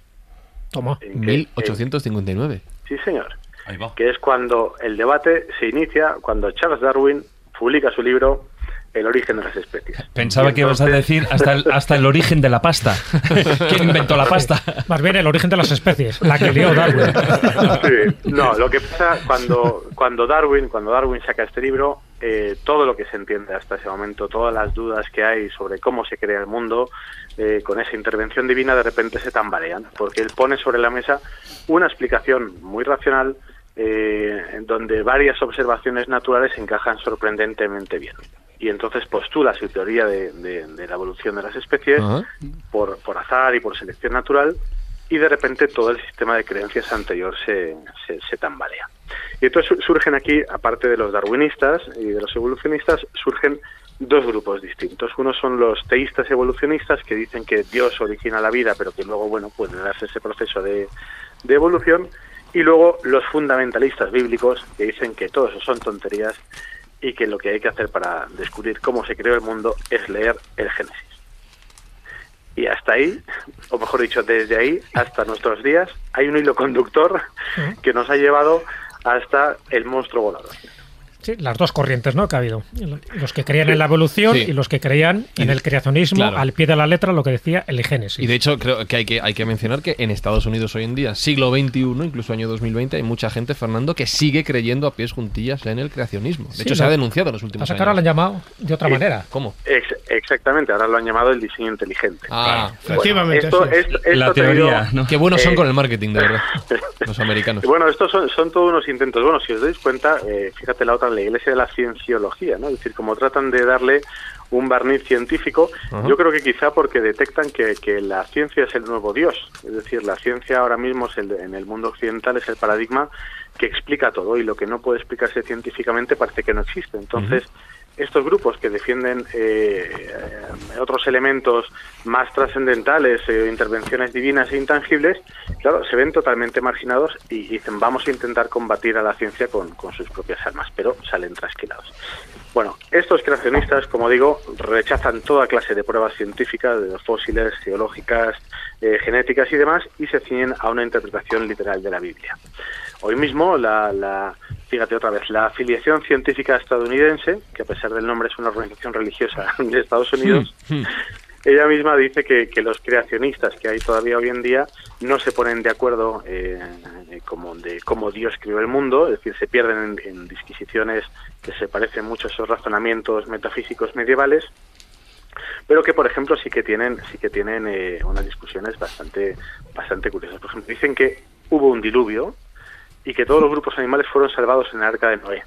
Toma. en que- 1859. Sí, señor. Ahí va. que es cuando el debate se inicia, cuando Charles Darwin publica su libro El origen de las especies. Pensaba que ibas a decir hasta el, hasta el origen de la pasta. ¿Quién inventó la pasta? Más bien el origen de las especies, la que lió Darwin. Sí, no, lo que pasa cuando, cuando Darwin, cuando Darwin saca este libro, eh, todo lo que se entiende hasta ese momento, todas las dudas que hay sobre cómo se crea el mundo, eh, con esa intervención divina de repente se tambalean, porque él pone sobre la mesa una explicación muy racional eh, en donde varias observaciones naturales encajan sorprendentemente bien. Y entonces postula su teoría de, de- de la evolución de las especies por, por azar y por selección natural, y de repente todo el sistema de creencias anterior se, se, se tambalea. Y entonces su- surgen aquí, aparte de los darwinistas y de los evolucionistas, surgen dos grupos distintos. Uno son los teístas evolucionistas que dicen que Dios origina la vida, pero que luego, bueno, puede darse ese proceso de, de evolución. Y luego los fundamentalistas bíblicos que dicen que todo eso son tonterías y que lo que hay que hacer para descubrir cómo se creó el mundo es leer el Génesis. Y hasta ahí, o mejor dicho, desde ahí hasta nuestros días, hay un hilo conductor que nos ha llevado hasta el monstruo volador. Sí, las dos corrientes ¿no? que ha habido. Los que creían en la evolución Sí. y los que creían en el creacionismo Claro. al pie de la letra, lo que decía el Génesis. Y de hecho, creo que hay, que hay que mencionar que en Estados Unidos hoy en día, siglo XXI, incluso año 2020, hay mucha gente, Fernando, que sigue creyendo a pies juntillas en el creacionismo. De Sí, hecho, se ha denunciado en los últimos que ahora lo años. han llamado de otra manera. ¿Cómo? Ex- exactamente, ahora lo han llamado el diseño inteligente. Ah, Efectivamente, esto, así es. esto- esto La teoría, ¿no? qué buenos son Eh, con el marketing, de verdad, los americanos. Bueno, estos son, son todos unos intentos. Bueno, si os dais cuenta, eh, fíjate la otra, la iglesia de la cienciología, ¿no? Es decir, como tratan de darle un barniz científico, yo creo que quizá porque detectan que, que la ciencia es el nuevo Dios. Es decir, la ciencia ahora mismo es el, en el mundo occidental es el paradigma que explica todo y lo que no puede explicarse científicamente parece que no existe. Entonces, estos grupos que defienden eh, eh, otros elementos más trascendentales, eh, intervenciones divinas e intangibles, claro, se ven totalmente marginados y dicen vamos a intentar combatir a la ciencia con, con sus propias armas, pero salen trasquilados. Bueno, estos creacionistas, como digo, rechazan toda clase de pruebas científicas, de fósiles, geológicas, eh, genéticas y demás, y se ciñen a una interpretación literal de la Biblia. Hoy mismo, la, la- fíjate otra vez, la afiliación científica estadounidense, que a pesar del nombre es una organización religiosa de Estados Unidos, ella misma dice que, que los creacionistas que hay todavía hoy en día no se ponen de acuerdo eh, eh, como de cómo Dios creó el mundo, es decir, se pierden en, en disquisiciones que se parecen mucho a esos razonamientos metafísicos medievales, pero que por ejemplo sí que tienen sí que tienen eh, unas discusiones bastante bastante curiosas. Por ejemplo, dicen que hubo un diluvio y que todos los grupos animales fueron salvados en el arca de Noé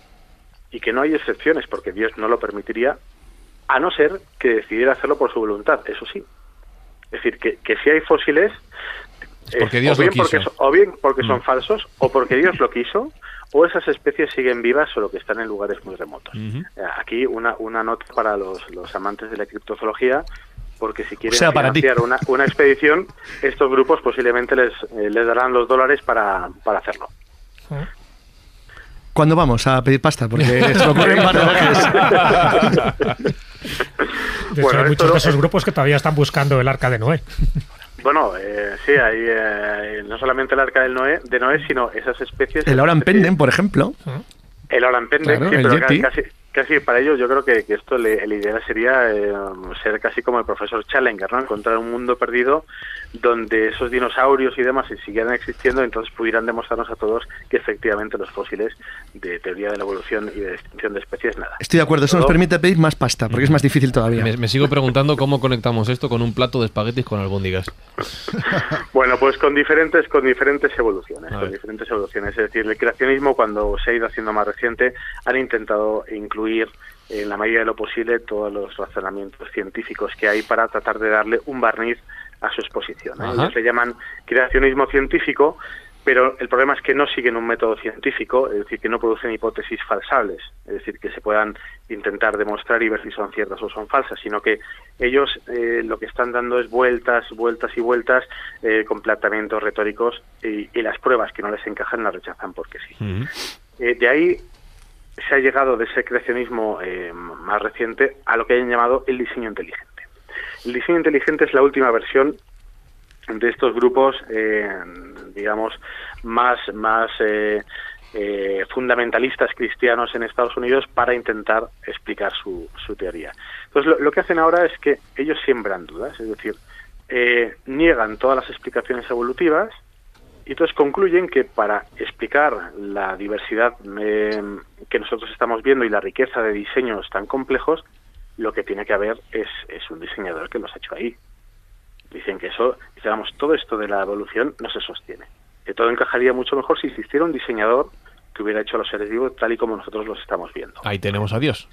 y que no hay excepciones porque Dios no lo permitiría a no ser que decidiera hacerlo por su voluntad, eso sí. Es decir, que, que si hay fósiles, porque Dios o, bien porque, quiso. o bien porque son Mm. falsos, o porque Dios lo quiso, o esas especies siguen vivas solo que están en lugares muy remotos. Eh, Aquí una, una nota para los, los amantes de la criptozoología, porque si quieren O sea, para financiar una, una expedición, estos grupos posiblemente les, eh, les darán los dólares para, para hacerlo. ¿Cuándo vamos a pedir pasta? Porque se ocurren varios viajes. De hecho, Bueno, hay muchos de esos grupos que todavía están buscando el arca de Noé. Bueno, eh, sí, hay eh, no solamente el arca del Noé, de Noé, sino esas especies... El Oran Penden, por ejemplo. El Oran Claro, sí, el pero Yeti. casi, casi para ellos yo creo que, que esto le- el ideal sería eh, ser casi como el profesor Challenger, ¿no? Encontrar un mundo perdido donde esos dinosaurios y demás si siguieran existiendo, entonces pudieran demostrarnos a todos que efectivamente los fósiles de teoría de la evolución y de extinción de especies, nada. Estoy de acuerdo, eso nos permite pedir más pasta, porque es más difícil todavía. Me, me sigo preguntando cómo conectamos esto con un plato de espaguetis con albóndigas. Bueno, pues con diferentes, con diferentes evoluciones, con diferentes evoluciones. Es decir, el creacionismo, cuando se ha ido haciendo más reciente, han intentado incluir en la medida de lo posible todos los razonamientos científicos que hay para tratar de darle un barniz a su exposición. ¿eh? Ellos le llaman creacionismo científico, pero el problema es que no siguen un método científico, es decir, que no producen hipótesis falsables, es decir, que se puedan intentar demostrar y ver si son ciertas o son falsas, sino que ellos eh, lo que están dando es vueltas, vueltas y vueltas eh, con planteamientos retóricos y, y las pruebas que no les encajan las rechazan porque sí. Eh, de ahí se ha llegado de ese creacionismo eh, más reciente a lo que hayan llamado el diseño inteligente. El diseño inteligente es la última versión de estos grupos, eh, digamos, más, más eh, eh, fundamentalistas cristianos en Estados Unidos para intentar explicar su, su teoría. Entonces, lo, lo que hacen ahora es que ellos siembran dudas, es decir, eh, niegan todas las explicaciones evolutivas y entonces concluyen que para explicar la diversidad eh, que nosotros estamos viendo y la riqueza de diseños tan complejos, lo que tiene que haber es, es un diseñador que los ha hecho ahí. Dicen que eso, digamos, todo esto de la evolución no se sostiene. Que todo encajaría mucho mejor si existiera un diseñador que hubiera hecho a los seres vivos tal y como nosotros los estamos viendo. Ahí tenemos a Dios.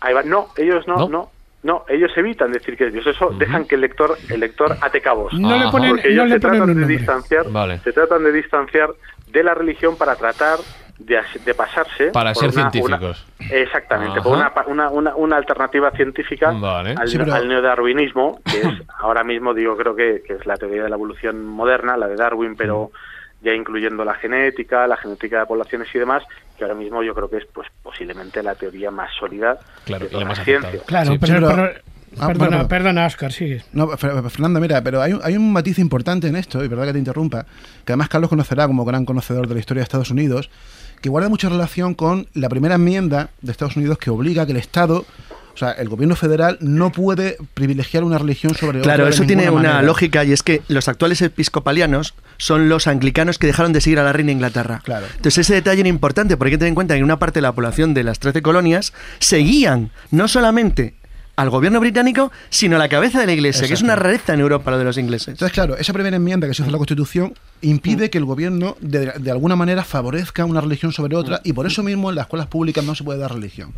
Ahí va. No, ellos no, ¿No? no, no, ellos evitan decir que es Dios. Eso dejan que el lector, el lector ate cabos. No le ponen, Porque no ellos le se ponen tratan un de distanciar, Vale. se tratan de distanciar de la religión para tratar de, de pasarse Para ser una- científicos. una- exactamente, por Ajá. una, una, una, una alternativa científica Vale. al, Sí, pero- al neodarwinismo, que es ahora mismo digo creo que, que es la teoría de la evolución moderna, la de Darwin, pero ya incluyendo la genética, la genética de poblaciones y demás, que ahora mismo yo creo que es pues posiblemente la teoría más sólida Claro, de y la toda más la ciencia. Claro, Sí, pero, sí, pero- pero- Ah, perdona, bueno. perdona, Oscar, sigue. No, Fer- Fernando, mira, pero hay un, hay un matiz importante en esto, y verdad que te interrumpa, que además Carlos conocerá como gran conocedor de la historia de Estados Unidos, que guarda mucha relación con la primera enmienda de Estados Unidos que obliga a que el Estado, o sea, el gobierno federal, no puede privilegiar una religión sobre otra. Claro, eso tiene una lógica y es que los actuales episcopalianos son los anglicanos que dejaron de seguir a la reina Inglaterra. Claro. Entonces ese detalle era importante porque hay que tener en cuenta que una parte de la población de las 13 colonias seguían no solamente al gobierno británico, sino a la cabeza de la iglesia, que es una rareza en Europa lo de los ingleses. Entonces, claro, esa primera enmienda que se hizo en la Constitución impide que el gobierno de, de alguna manera favorezca una religión sobre otra y por eso mismo en las escuelas públicas no se puede dar religión.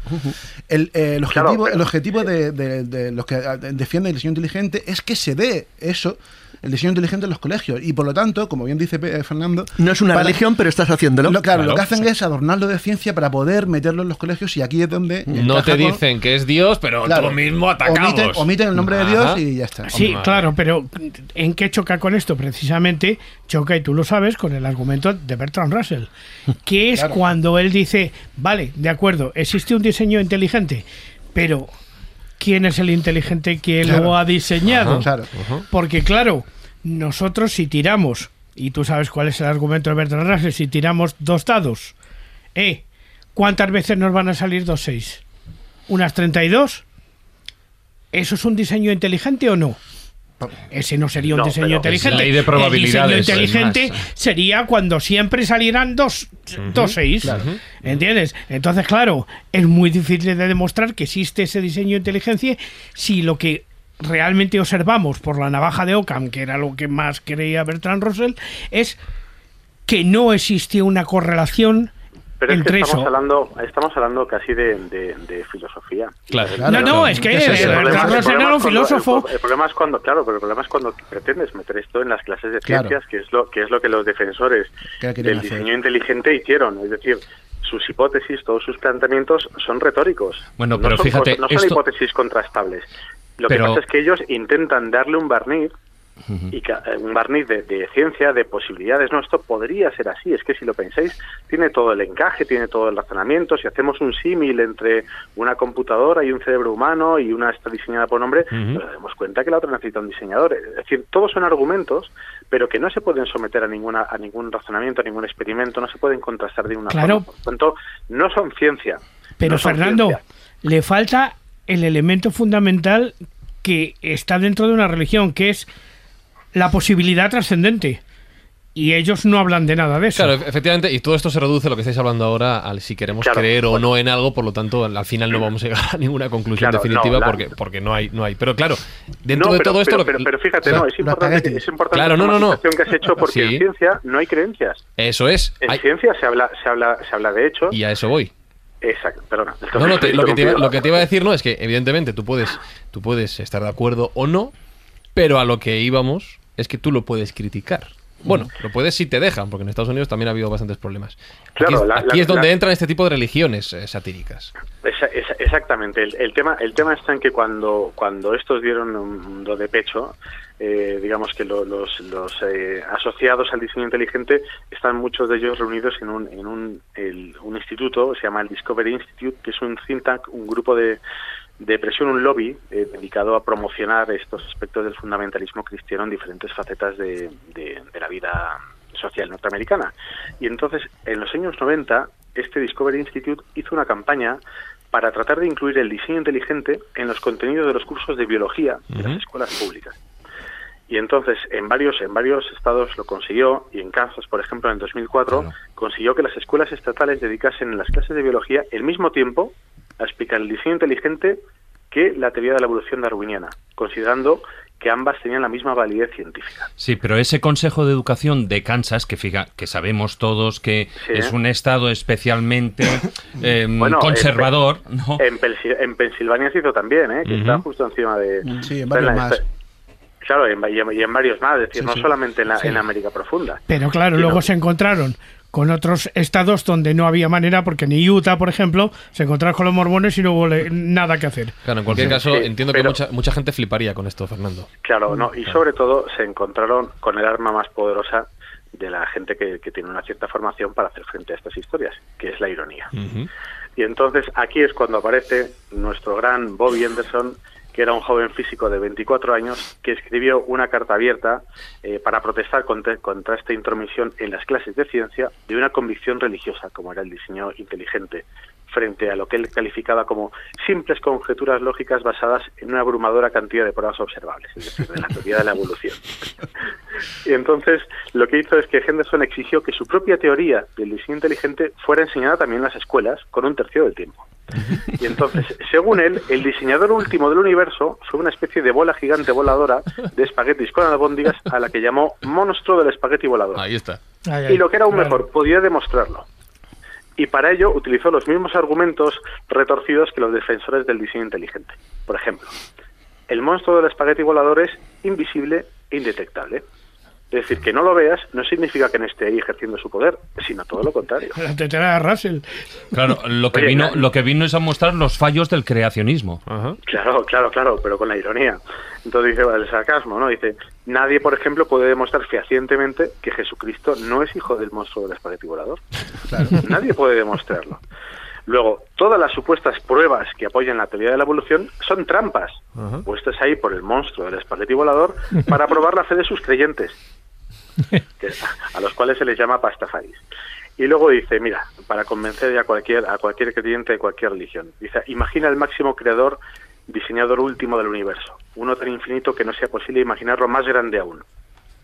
El, eh, el Claro, objetivo, pero- el objetivo de, de- de los que ah, defienden el diseño inteligente es que se dé eso, el diseño inteligente en los colegios y por lo tanto, como bien dice eh, Fernando, No es una para- religión, pero estás haciéndolo. lo, claro, Claro. lo que hacen es adornarlo de ciencia para poder meterlo en los colegios y aquí es donde No te con- dicen que es Dios, pero Claro. tú mismo atacamos. Omiten, omiten el nombre de Dios y ya está. Sí, claro, pero ¿en qué choca con esto? Precisamente choca, y tú lo sabes, con el argumento de Bertrand Russell, que es Claro. cuando él dice, vale, de acuerdo, existe un diseño inteligente, pero ¿quién es el inteligente que Claro. lo ha diseñado? Ajá, claro. Porque claro, nosotros si tiramos, y tú sabes cuál es el argumento de Bertrand Russell, si tiramos dos dados, ¿eh? ¿cuántas veces nos van a salir dos seis? ¿Unas 32? ¿Eso es un diseño inteligente o no? Ese no sería un No, diseño inteligente. Ley de El probabilidades, diseño inteligente sería cuando siempre salieran dos, dos seis. ¿Entiendes? Entonces, claro, es muy difícil de demostrar que existe ese diseño de inteligencia si lo que realmente observamos por la navaja de Ockham, que era lo que más creía Bertrand Russell, es que no existe una correlación Pero es que estamos hablando, estamos hablando casi de, de- de filosofía. Claro. Claro, no, no, es que ¿Qué es problema era un cuando- filósofo. El, el problema es cuando, claro, pero el problema es cuando pretendes meter esto en las clases de Claro. ciencias, que es lo que es lo que los defensores ¿Qué querían del hacer? diseño inteligente hicieron, es decir, sus hipótesis, todos sus planteamientos son retóricos. Bueno, No pero son fíjate, no son esto- hipótesis contrastables. Lo Pero- que pasa es que ellos intentan darle un barniz y ca- eh, un barniz de, de ciencia, de posibilidades. No, esto podría ser así. Es que si lo pensáis, tiene todo el encaje, tiene todo el razonamiento. Si hacemos un símil entre una computadora y un cerebro humano y una está diseñada por un hombre, nos damos cuenta que la otra necesita un diseñador. Es decir, todos son argumentos, pero que no se pueden someter a ninguna a ningún razonamiento, a ningún experimento, no se pueden contrastar de una Claro. forma. Por lo tanto, no son ciencia. Pero no son Fernando, ciencia. le falta el elemento fundamental que está dentro de una religión, que es la posibilidad trascendente. Y ellos no hablan de nada de eso. Claro, efectivamente, y todo esto se reduce, lo que estáis hablando ahora, al si queremos Claro, creer o bueno. no en algo, por lo tanto, al al final no vamos a llegar a ninguna conclusión Claro, definitiva no, la- porque, porque no hay, no hay. Pero claro, dentro No, de todo esto... pero, fíjate, o sea, no, es importante, es importante Claro, la no, no, no. matización que has hecho porque Sí. en ciencia no hay creencias. Eso es. En Hay- ciencia se habla, se habla, se habla de hechos. y a eso voy. Exacto, perdona. No, no, te- lo, que te iba, lo que te iba a decir no es que evidentemente tú puedes, tú puedes estar de acuerdo o no, pero a lo que íbamos es que tú lo puedes criticar. Bueno, lo puedes si te dejan, porque en Estados Unidos también ha habido bastantes problemas. Aquí, Claro, es, la- aquí la- es donde la- entran este tipo de religiones eh, satíricas. Esa- esa- exactamente. El, el tema, el tema está en que cuando, cuando estos dieron un do de pecho, eh, digamos que lo- los, los eh, asociados al diseño inteligente están muchos de ellos reunidos en un, en un, el- un instituto, se llama el Discovery Institute, que es un think tank, un grupo de, de presión, un lobby eh, dedicado a promocionar estos aspectos del fundamentalismo cristiano en diferentes facetas de, de- de la vida social norteamericana. Y entonces, en los años 90, este Discovery Institute hizo una campaña para tratar de incluir el diseño inteligente en los contenidos de los cursos de biología de las escuelas públicas. Y entonces en varios en varios estados lo consiguió y en Kansas, por ejemplo, en 2004 consiguió que las escuelas estatales dedicasen en las clases de biología el mismo tiempo a explicar el diseño inteligente que la teoría de la evolución darwiniana, considerando que ambas tenían la misma validez científica. Sí, pero ese Consejo de Educación de Kansas, que fija, que sabemos todos que Sí. es un estado especialmente eh, Bueno, conservador, en, ¿no? en, Pensil- en Pensilvania se hizo también, ¿eh? que está justo encima de... Sí, en varios la- más. Claro, en- y en, y en varios más, es decir, Sí, no sí. solamente en la, Sí. en América profunda. Pero claro, luego no. se encontraron con otros estados donde no había manera, porque en Utah, por ejemplo, se encontraron con los mormones y no hubo nada que hacer. Claro, en cualquier Sí, caso, sí, entiendo que mucha, mucha gente fliparía con esto, Fernando. Claro, no, y sobre todo se encontraron con el arma más poderosa de la gente que, que tiene una cierta formación para hacer frente a estas historias, que es la ironía. Y entonces aquí es cuando aparece nuestro gran Bobby Anderson, que era un joven físico de 24 años, que escribió una carta abierta eh, para protestar contra, esta intromisión en las clases de ciencia de una convicción religiosa, como era el diseño inteligente, frente a lo que él calificaba como simples conjeturas lógicas basadas en una abrumadora cantidad de pruebas observables, es decir, de la teoría de la evolución. Y entonces lo que hizo es que Henderson exigió que su propia teoría del diseño inteligente fuera enseñada también en las escuelas con un tercio del tiempo. Y entonces, según él, el diseñador último del universo fue una especie de bola gigante voladora de espaguetis con albóndigas a la que llamó monstruo del espagueti volador. Ahí está. Y lo que era aún mejor, podía demostrarlo. Y para ello utilizó los mismos argumentos retorcidos que los defensores del diseño inteligente. Por ejemplo, el monstruo del espagueti volador es invisible e indetectable. Es decir, que no lo veas no significa que no esté ahí ejerciendo su poder, sino todo lo contrario. La tetera de Russell. Claro, lo que, Oye, vino, claro. lo que vino es a mostrar los fallos del creacionismo. Ajá. Claro, claro, claro, pero con la ironía. Entonces dice el sarcasmo, ¿no? Dice, nadie, por ejemplo, puede demostrar fehacientemente que Jesucristo no es hijo del monstruo del espagueti volador. Nadie puede demostrarlo. Luego, todas las supuestas pruebas que apoyan la teoría de la evolución son trampas, puestas ahí por el monstruo del espagueti volador para probar la fe de sus creyentes, que- a los cuales se les llama pastafaris. Y luego dice, mira, para convencer a cualquier, a cualquier creyente de cualquier religión, dice, imagina el máximo creador, diseñador último del universo, uno tan infinito que no sea posible imaginarlo más grande aún.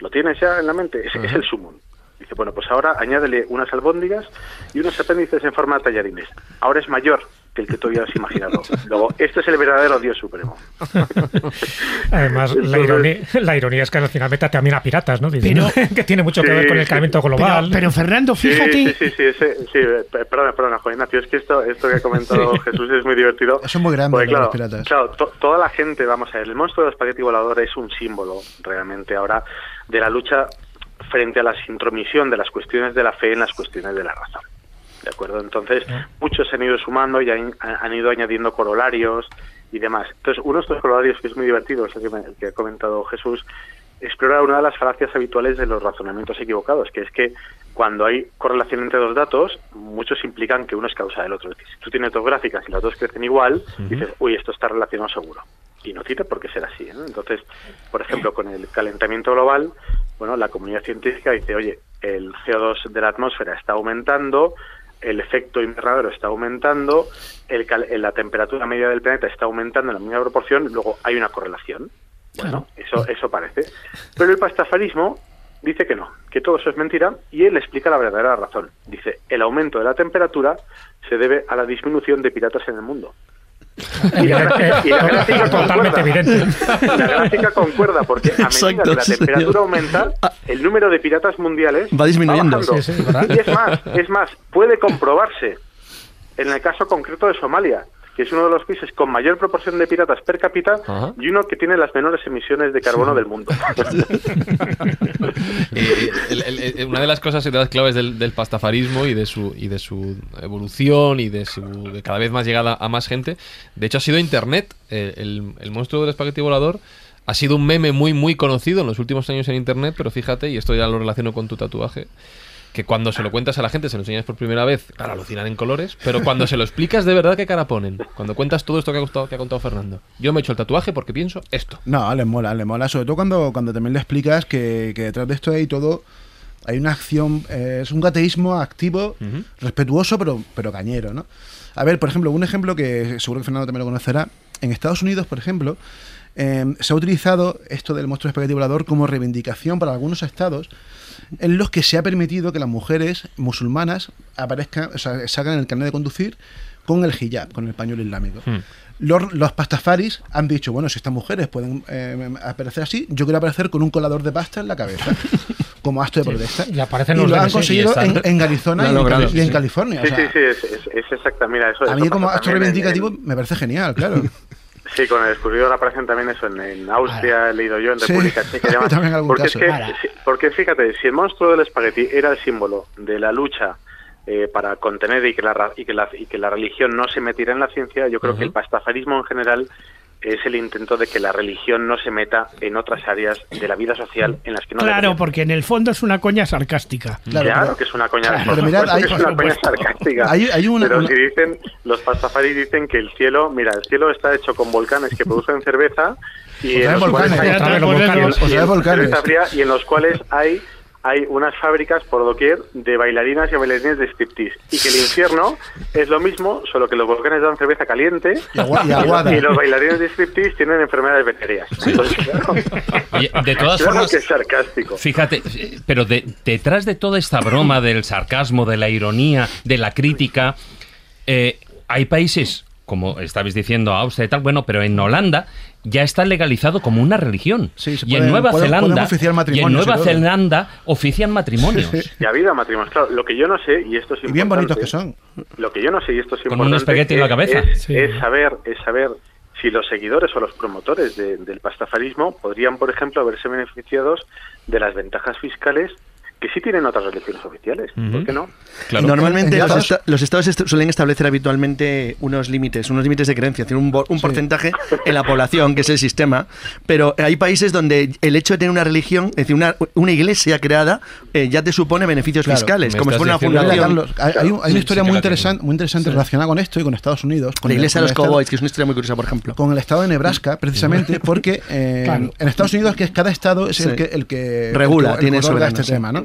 ¿Lo tienes ya en la mente? Es, es el sumum. Dice, bueno, pues ahora añádele unas albóndigas y unos apéndices en forma de tallarines. Ahora es mayor que el que tú habías imaginado. Luego, este es el verdadero Dios supremo. Además, la ironía, la ironía es que al final mete también a piratas, ¿no? Diciendo que tiene mucho que Sí, ver con el calentamiento Pero, global. pero Fernando, fíjate. sí, sí, sí, eh, pe- perdona, perdona, Juan Ignacio, es que esto, esto que ha comentado Jesús es muy divertido. Es muy grande, Porque, lo de claro, los piratas. claro, to- toda la gente, vamos a ver, el monstruo del espagueti volador es un símbolo realmente ahora de la lucha frente a la intromisión de las cuestiones de la fe en las cuestiones de la razón. ¿De acuerdo? Entonces, muchos se han ido sumando y han, han ido añadiendo corolarios y demás. Entonces, uno de estos corolarios que es muy divertido, es el que, me- el que ha comentado Jesús, explora una de las falacias habituales de los razonamientos equivocados, que es que cuando hay correlación entre dos datos, muchos implican que uno es causa del otro. Es decir, si tú tienes dos gráficas y las dos crecen igual, dices, uy, esto está relacionado seguro. Y no tiene por qué ser así. ¿no? Entonces, por ejemplo, con el calentamiento global, bueno, la comunidad científica dice, oye, el CO2 de la atmósfera está aumentando, el efecto invernadero está aumentando, el cal- la temperatura media del planeta está aumentando en la misma proporción, luego hay una correlación. Bueno, eso, eso parece. Pero el pastafarismo dice que no, que todo eso es mentira y él explica la verdadera razón. Dice, el aumento de la temperatura se debe a la disminución de piratas en el mundo. Y la gráfica- y la gráfica Totalmente concuerda. evidente. La gráfica concuerda porque a medida Exacto, que la temperatura señor. aumenta, el número de piratas mundiales Va disminuyendo. y es más, es más, puede comprobarse en el caso concreto de Somalia, que es uno de los países con mayor proporción de piratas per cápita Ajá. y uno que tiene las menores emisiones de carbono del mundo. Eh, el- el- el- una de las cosas y de las claves del, del pastafarismo y de su y de su evolución y de su de cada vez más llegada a más gente, de hecho ha sido Internet. El, el monstruo del espagueti volador ha sido un meme muy muy conocido en los últimos años en Internet, pero fíjate, y esto ya lo relaciono con tu tatuaje, que cuando se lo cuentas a la gente, se lo enseñas por primera vez, claro, alucinan en colores, pero cuando se lo explicas de verdad, ¿qué cara ponen? Cuando cuentas todo esto que ha, contado, que ha contado Fernando. Yo me he hecho el tatuaje porque pienso esto. No, le mola, le mola. Sobre todo cuando, cuando también le explicas que, que detrás de esto hay todo. Hay una acción, eh, es un gateísmo activo, respetuoso, pero, pero cañero, ¿no? A ver, por ejemplo, un ejemplo que seguro que Fernando también lo conocerá. En Estados Unidos, por ejemplo, eh, se ha utilizado esto del monstruo espagueti volador como reivindicación para algunos estados en los que se ha permitido que las mujeres musulmanas aparezcan, o sea, sacan el carnet de conducir con el hijab, con el pañuelo islámico. Hmm. Los, los pastafaris han dicho, bueno, si estas mujeres pueden eh, aparecer así, yo quiero aparecer con un colador de pasta en la cabeza, como acto de protesta. y aparecen y los lo han conseguido en, en Arizona y, en Cali- y en sí. California. o Sí, sea, sí, sí, es, es, es exacta. Mira, eso a eso mí como acto reivindicativo en- me parece genial, claro. Sí, con el descubridor aparecen también eso en, en Austria, he leído yo, en Sí, República Checa también algún porque, es que, sí, porque fíjate, si el monstruo del espagueti era el símbolo de la lucha eh, para contener y que, la, y, que la, y que la religión no se metiera en la ciencia, yo creo que el pastafarismo en general es el intento de que la religión no se meta en otras áreas de la vida social en las que no Claro, debería. porque en el fondo es una coña sarcástica. Claro, Claro, pero- que es una coña, Claro, pero mirad, hay- es una coña sarcástica. Hay- hay una- pero una- si dicen, los pastafaris dicen que el cielo, mira, el cielo está hecho con volcanes que producen cerveza y en los cuales hay- cerveza fría, y en los cuales hay hay unas fábricas por doquier de bailarinas y bailarines de striptease y que el infierno es lo mismo, solo que los volcanes dan cerveza caliente Y agua- y aguada. y los bailarines de striptease tienen enfermedades venéreas. Entonces, claro, Oye, de todas claro formas, que es sarcástico. Fíjate, pero de- detrás de toda esta broma del sarcasmo, de la ironía, de la crítica, eh, hay países, como estabais diciendo, Austria y tal, bueno, pero en Holanda ya está legalizado como una religión. Sí, se y en Nueva pueden- Zelanda, y en y Nueva. Zelanda ofician matrimonios. Y ha habido matrimonios. Claro, lo que yo no sé, y esto es Y bien bonitos que son. Lo que yo no sé, y esto es Con importante, un espagueti en la es- cabeza. Es, Sí. es saber, es saber si los seguidores o los promotores de- del pastafarismo podrían, por ejemplo, haberse beneficiados de las ventajas fiscales que sí tienen otras religiones oficiales. ¿Por qué no? Claro. Normalmente En los, Estados- esta- los estados est- suelen establecer habitualmente unos límites, unos límites de creencia, tienen un, bo- un porcentaje en la población, que es el sistema, pero hay países donde el hecho de tener una religión, es decir, una, una iglesia creada, eh, ya te supone beneficios Claro, fiscales, como si fuera una fundación. Carlos, hay, hay un- hay una historia sí muy tiene. interesante, muy interesante relacionada con esto y con Estados Unidos. Con La el- iglesia con de los cowboys, que es una historia muy curiosa, por ejemplo. con el estado de Nebraska, precisamente, porque eh, Claro. en Estados Unidos que es cada estado es el que el que Regula, el tiene soberano, este sí. tema, ¿no?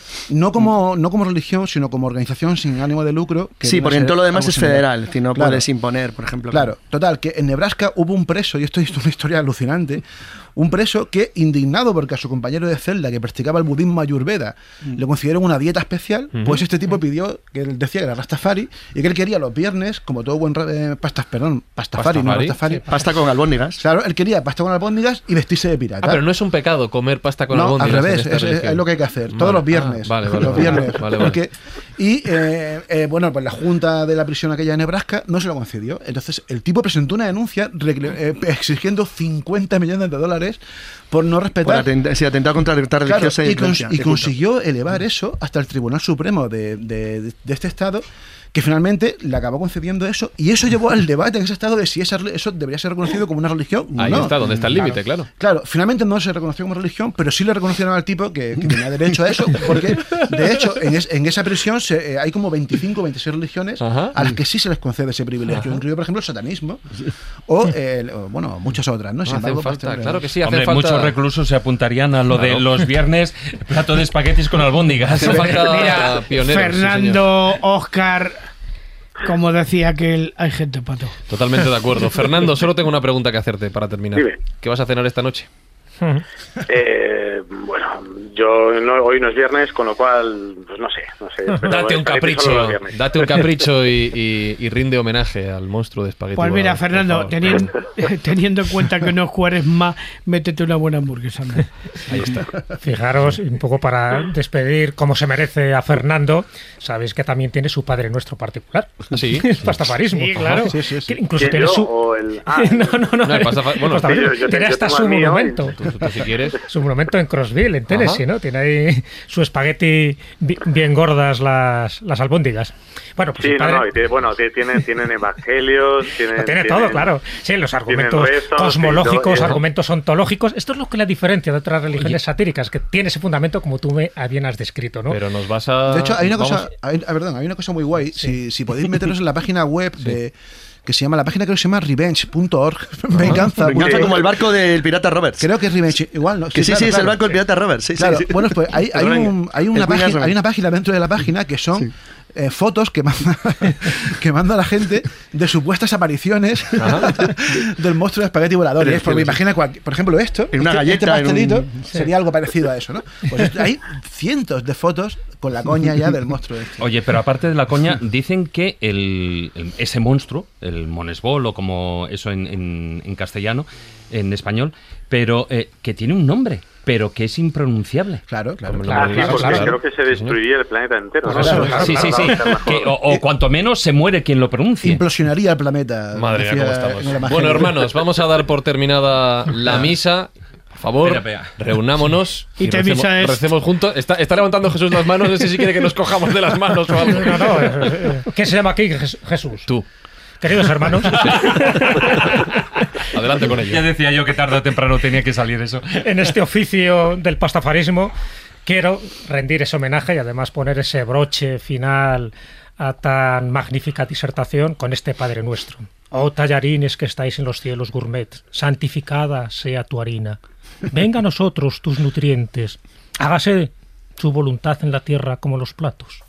No como no como religión, sino como organización sin ánimo de lucro. que Sí, porque en todo lo demás es federal, si no Claro. puedes imponer, por ejemplo. Claro, total, que en Nebraska hubo un preso, y esto es una historia alucinante, un preso que, indignado porque a su compañero de celda que practicaba el budismo ayurveda Mm. le concedieron una dieta especial, pues este tipo pidió, que él decía que era Rastafari, y que él quería los viernes, como todo buen ra- eh, pastas, perdón, pastafari, no Rastafari. Pasta con albóndigas. Claro, él quería pasta con albóndigas y vestirse de pirata. Ah, pero no es un pecado comer pasta con no, al albóndigas revés, es, lo que hay que hacer, Vale. todos los Ah, viernes. vale, vale, los viernes. vale, vale. porque- y eh, eh, bueno, pues la junta de la prisión aquella de Nebraska no se lo concedió. Entonces el tipo presentó una denuncia eh, exigiendo 50 millones de dólares por no Por respetar. atent- sí, atentado contra la Claro, religiosa y, cons- consiguió elevar eso hasta el Tribunal Supremo de, de- de este estado, que finalmente le acabó concediendo eso, y eso llevó al debate en ese estado de si esa, eso debería ser reconocido como una religión o Ahí no. está, donde está el límite, claro. Claro, finalmente no se reconoció como religión, pero sí le reconocieron al tipo que, que tenía derecho a eso, porque de hecho en, es- en esa prisión se- eh, hay como 25 o 26 religiones Ajá. a las que sí se les concede ese privilegio, incluido por ejemplo el satanismo o, bueno, muchas otras, ¿no? Sin No hacen embargo, pues, falta, este- claro que sí, hacen Hombre, falta. muchos reclusos se apuntarían a lo de los viernes plato de espaguetis con albóndigas. Mira, pioneros, sí, Fernando, Oscar, como decía aquel, hay gente pato. Totalmente de acuerdo. Fernando, solo tengo una pregunta que hacerte para terminar. Dime. ¿Qué vas a cenar esta noche? Eh, bueno, yo no, hoy no es viernes, con lo cual, pues no sé, no sé. pero Date un capricho, date un capricho y, y- y rinde homenaje al monstruo de espagueti. Pues mira, Fernando, teniendo, teniendo en cuenta que no juegues más, métete una buena hamburguesa. ¿no? Fijaros, un poco para despedir como se merece a Fernando, sabéis que también tiene su padre nuestro particular. ¿Ah, sí? El pastafarismo. Sí, claro. Sí, sí, sí. Que incluso ¿Quién tiene yo su. o el- ah, no, no, no. No, el pastafa- bueno, el pastafarismo. sí, yo- yo tiene hasta su y- monumento. Tú- tú, si quieres. Su monumento en Crossville, en Tennessee, ¿no? Tiene ahí su espagueti bi- bien gordas las, las albóndigas. Bueno, pues Sí, no, padre- no, y tiene- bueno, ti- tienen, tienen evangelios, tienen... Lo tiene tienen- todo, claro. Sí, los argumentos rezos, cosmológicos, todo, argumentos ontológicos. Esto es lo que la diferencia de otras religiones satíricas, que tiene ese fundamento como tú me bien has descrito, ¿no? Pero nos vas a. De hecho, hay una cosa, hay, ah, perdón, hay una cosa muy guay. Si, si podéis meteros en la página web de que se llama la página creo que se llama revenge.org, venganza. Venganza como el barco del pirata Roberts. Creo que es revenge, igual, ¿no? que sí, claro, sí, es claro. el barco del pirata Roberts. Sí, Claro, sí. bueno, pues hay, hay, un- hay una página, hay una página dentro de la página que son eh, fotos que manda, que manda la gente de supuestas apariciones del monstruo de espagueti voladores. Pero, Porque imagina, cual- por ejemplo, esto, En una este- galleta, este en un- pastelito Sí. sería algo parecido a eso, ¿no? Pues esto- hay cientos de fotos con la coña ya del monstruo este. Oye, pero aparte de la coña, dicen que el, el- ese monstruo, el monesbol o como eso en, en- en castellano, en español, pero eh, que tiene un nombre. Pero que es impronunciable. Claro, claro. Ah, Claro, sí, porque claro. creo que se destruiría el planeta entero. Claro, Sí, sí, claro, sí. Que- o, o cuanto menos se muere quien lo pronuncie. Implosionaría el planeta. Madre mía, cómo estamos. Bueno, hermanos, vamos a dar por terminada la misa. Por favor, reunámonos Y te recemos, misa es- recemos juntos. Está, está levantando Jesús las manos, no sé si quiere que nos cojamos de las manos o algo. No, no, eh, eh, ¿Qué se llama aquí Jes- Jesús? Tú, Queridos hermanos, adelante con ello. Ya decía yo que tarde o temprano tenía que salir eso. en este oficio del pastafarismo quiero rendir ese homenaje y además poner ese broche final a tan magnífica disertación con este Padre Nuestro. Oh tallarines que estáis en los cielos gourmet, santificada sea tu harina. Venga a nosotros tus nutrientes, hágase su voluntad en la tierra como los platos.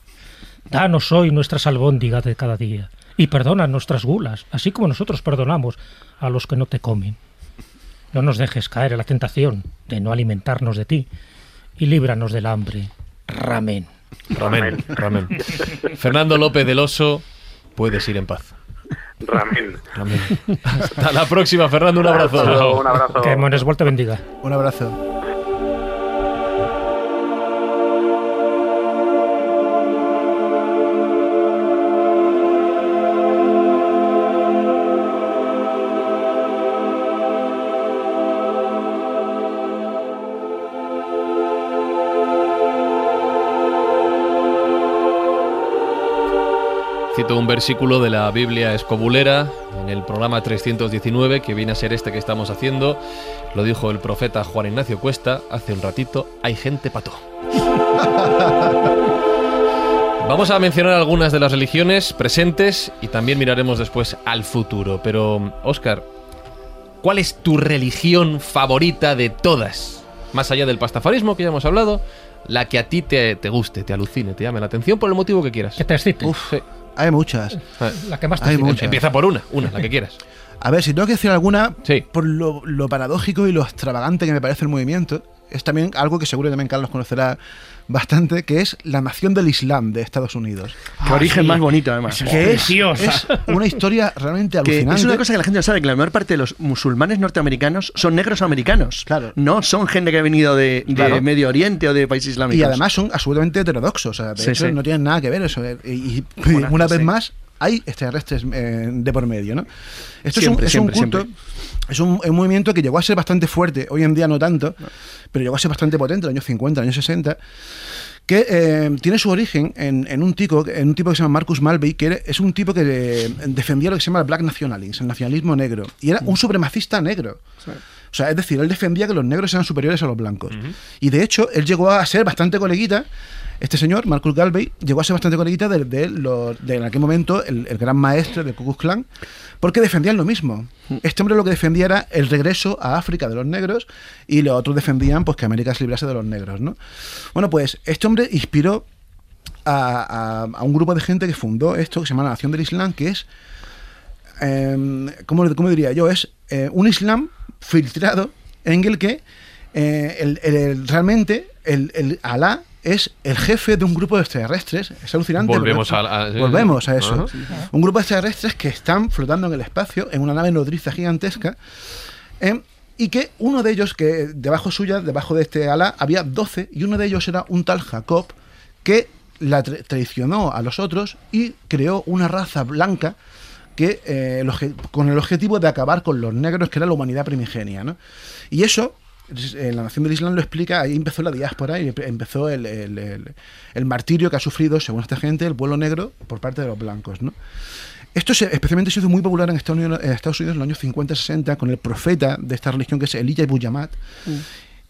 Danos hoy nuestras albóndigas de cada día y perdona nuestras gulas, así como nosotros perdonamos a los que no te comen. No nos dejes caer en la tentación de no alimentarnos de ti y líbranos del hambre. Ramén. Ramén, ramén. Fernando López del Oso, puedes ir en paz. Ramén. Ramén. Hasta la próxima, Fernando, un abrazo. Un abrazo. Que Monesbol te bendiga. Un abrazo. Cito un versículo de la Biblia escobulera en el programa 319, que viene a ser este que estamos haciendo. Lo dijo el profeta Juan Ignacio Cuesta hace un ratito. Hay gente pato. Vamos a mencionar algunas de las religiones presentes y también miraremos después al futuro. Pero, Oscar, ¿cuál es tu religión favorita de todas? Más allá del pastafarismo que ya hemos hablado, la que a ti te, te guste, te alucine, te llame la atención por el motivo que quieras. Que te excite. Uf, sí. Hay muchas. La que más te Hay muchas. Empieza por una, una, la que quieras. A ver, si tengo que decir alguna, Sí. por lo, lo paradójico y lo extravagante que me parece el movimiento, es también algo que seguro también Carlos conocerá bastante, que es la nación del Islam de Estados Unidos. Qué origen más bonito, además. Que es, es una historia realmente Que alucinante. es una cosa que la gente no sabe, que la mayor parte de los musulmanes norteamericanos son negros americanos. Claro. No son gente que ha venido de, de Claro. Medio Oriente o de países islámicos. Y además son absolutamente heterodoxos. O sea, de Sí, hecho, sí. no tienen nada que ver eso. eh, Y, y una vez sí. más, hay extraterrestres eh, de por medio, ¿no? Esto Siempre, es un, es un siempre, culto, es un, un movimiento que llegó a ser bastante fuerte, hoy en día no tanto, pero llegó a ser bastante potente en los años 50, en los años 60, que eh, tiene su origen en, en un tipo, en un tipo que se llama Marcus Malvey, que es un tipo que defendía lo que se llama el black nationalism, el nacionalismo negro, y era un supremacista negro. O sea, es decir, él defendía que los negros eran superiores a los blancos. Y de hecho, él llegó a ser bastante coleguita, este señor, Marcus Galvey, llegó a ser bastante coleguita de, de, lo- de en aquel momento el, el gran maestre del Ku Klux Klan, porque defendían lo mismo. Este hombre lo que defendía era el regreso a África de los negros y los otros defendían pues que América se librase de los negros, ¿no? Bueno, pues este hombre inspiró a, a- a un grupo de gente que fundó esto, que se llama la Nación del Islam, que es, em, ¿cómo, cómo diría yo? Es eh, un Islam filtrado en el que eh, el- el- el- realmente el, el Alá es el jefe de un grupo de extraterrestres. Es alucinante. Volvemos a- volvemos a sí. eso. Un grupo de extraterrestres que están flotando en el espacio en una nave nodriza gigantesca. em, y que uno de ellos, que debajo suya, debajo de este ala, había 12, y uno de ellos era un tal Jacob, que la tra- traicionó a los otros y creó una raza blanca que eh, el con el objetivo de acabar con los negros, que era la humanidad primigenia. ¿no? Y eso, es- en la Nación del Islam lo explica, ahí empezó la diáspora y empe- empezó el, el- el- el martirio que ha sufrido, según esta gente, el pueblo negro por parte de los blancos. ¿no? Esto se- especialmente se hizo muy popular en Estados Unidos, en los años 50-60 con el profeta de esta religión que es Elijah Ibn Yamat,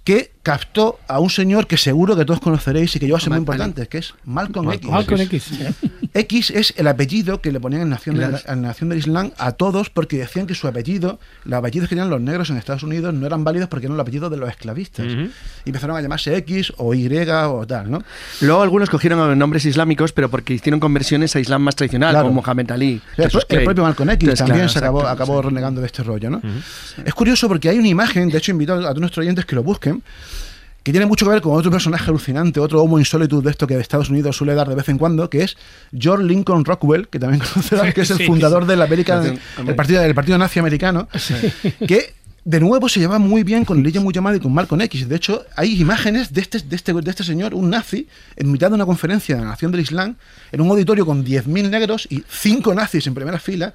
que captó a un señor que seguro que todos conoceréis y que a ser muy importante, que es Malcolm, X. Malcolm X. X es el apellido que le ponían en Nación, de- en la Nación del Islam a todos porque decían que su apellido, los apellidos que tenían los negros en Estados Unidos no eran válidos porque eran los apellidos de los esclavistas. Y empezaron a llamarse X o Y o tal, ¿no? Luego algunos cogieron nombres islámicos, pero porque hicieron conversiones a Islam más tradicional, Claro. como Mohamed Ali. El Clay. propio Malcolm X Entonces, también claro, se acabó, exacto, acabó renegando de este rollo, ¿no? Es curioso porque hay una imagen, de hecho invito a todos nuestros oyentes que lo busquen, que tiene mucho que ver con otro personaje alucinante, otro homo insólito de esto que de Estados Unidos suele dar de vez en cuando, que es George Lincoln Rockwell, que también conocerán, que es el sí, fundador del American, sí. el partido, del partido nazi americano, que de nuevo se lleva muy bien con Elijah Muhammad y con Malcolm X. De hecho, hay imágenes de este, de, este, de este señor, un nazi, en mitad de una conferencia de la Nación del Islam, en un auditorio con 10.000 negros y 5 nazis en primera fila,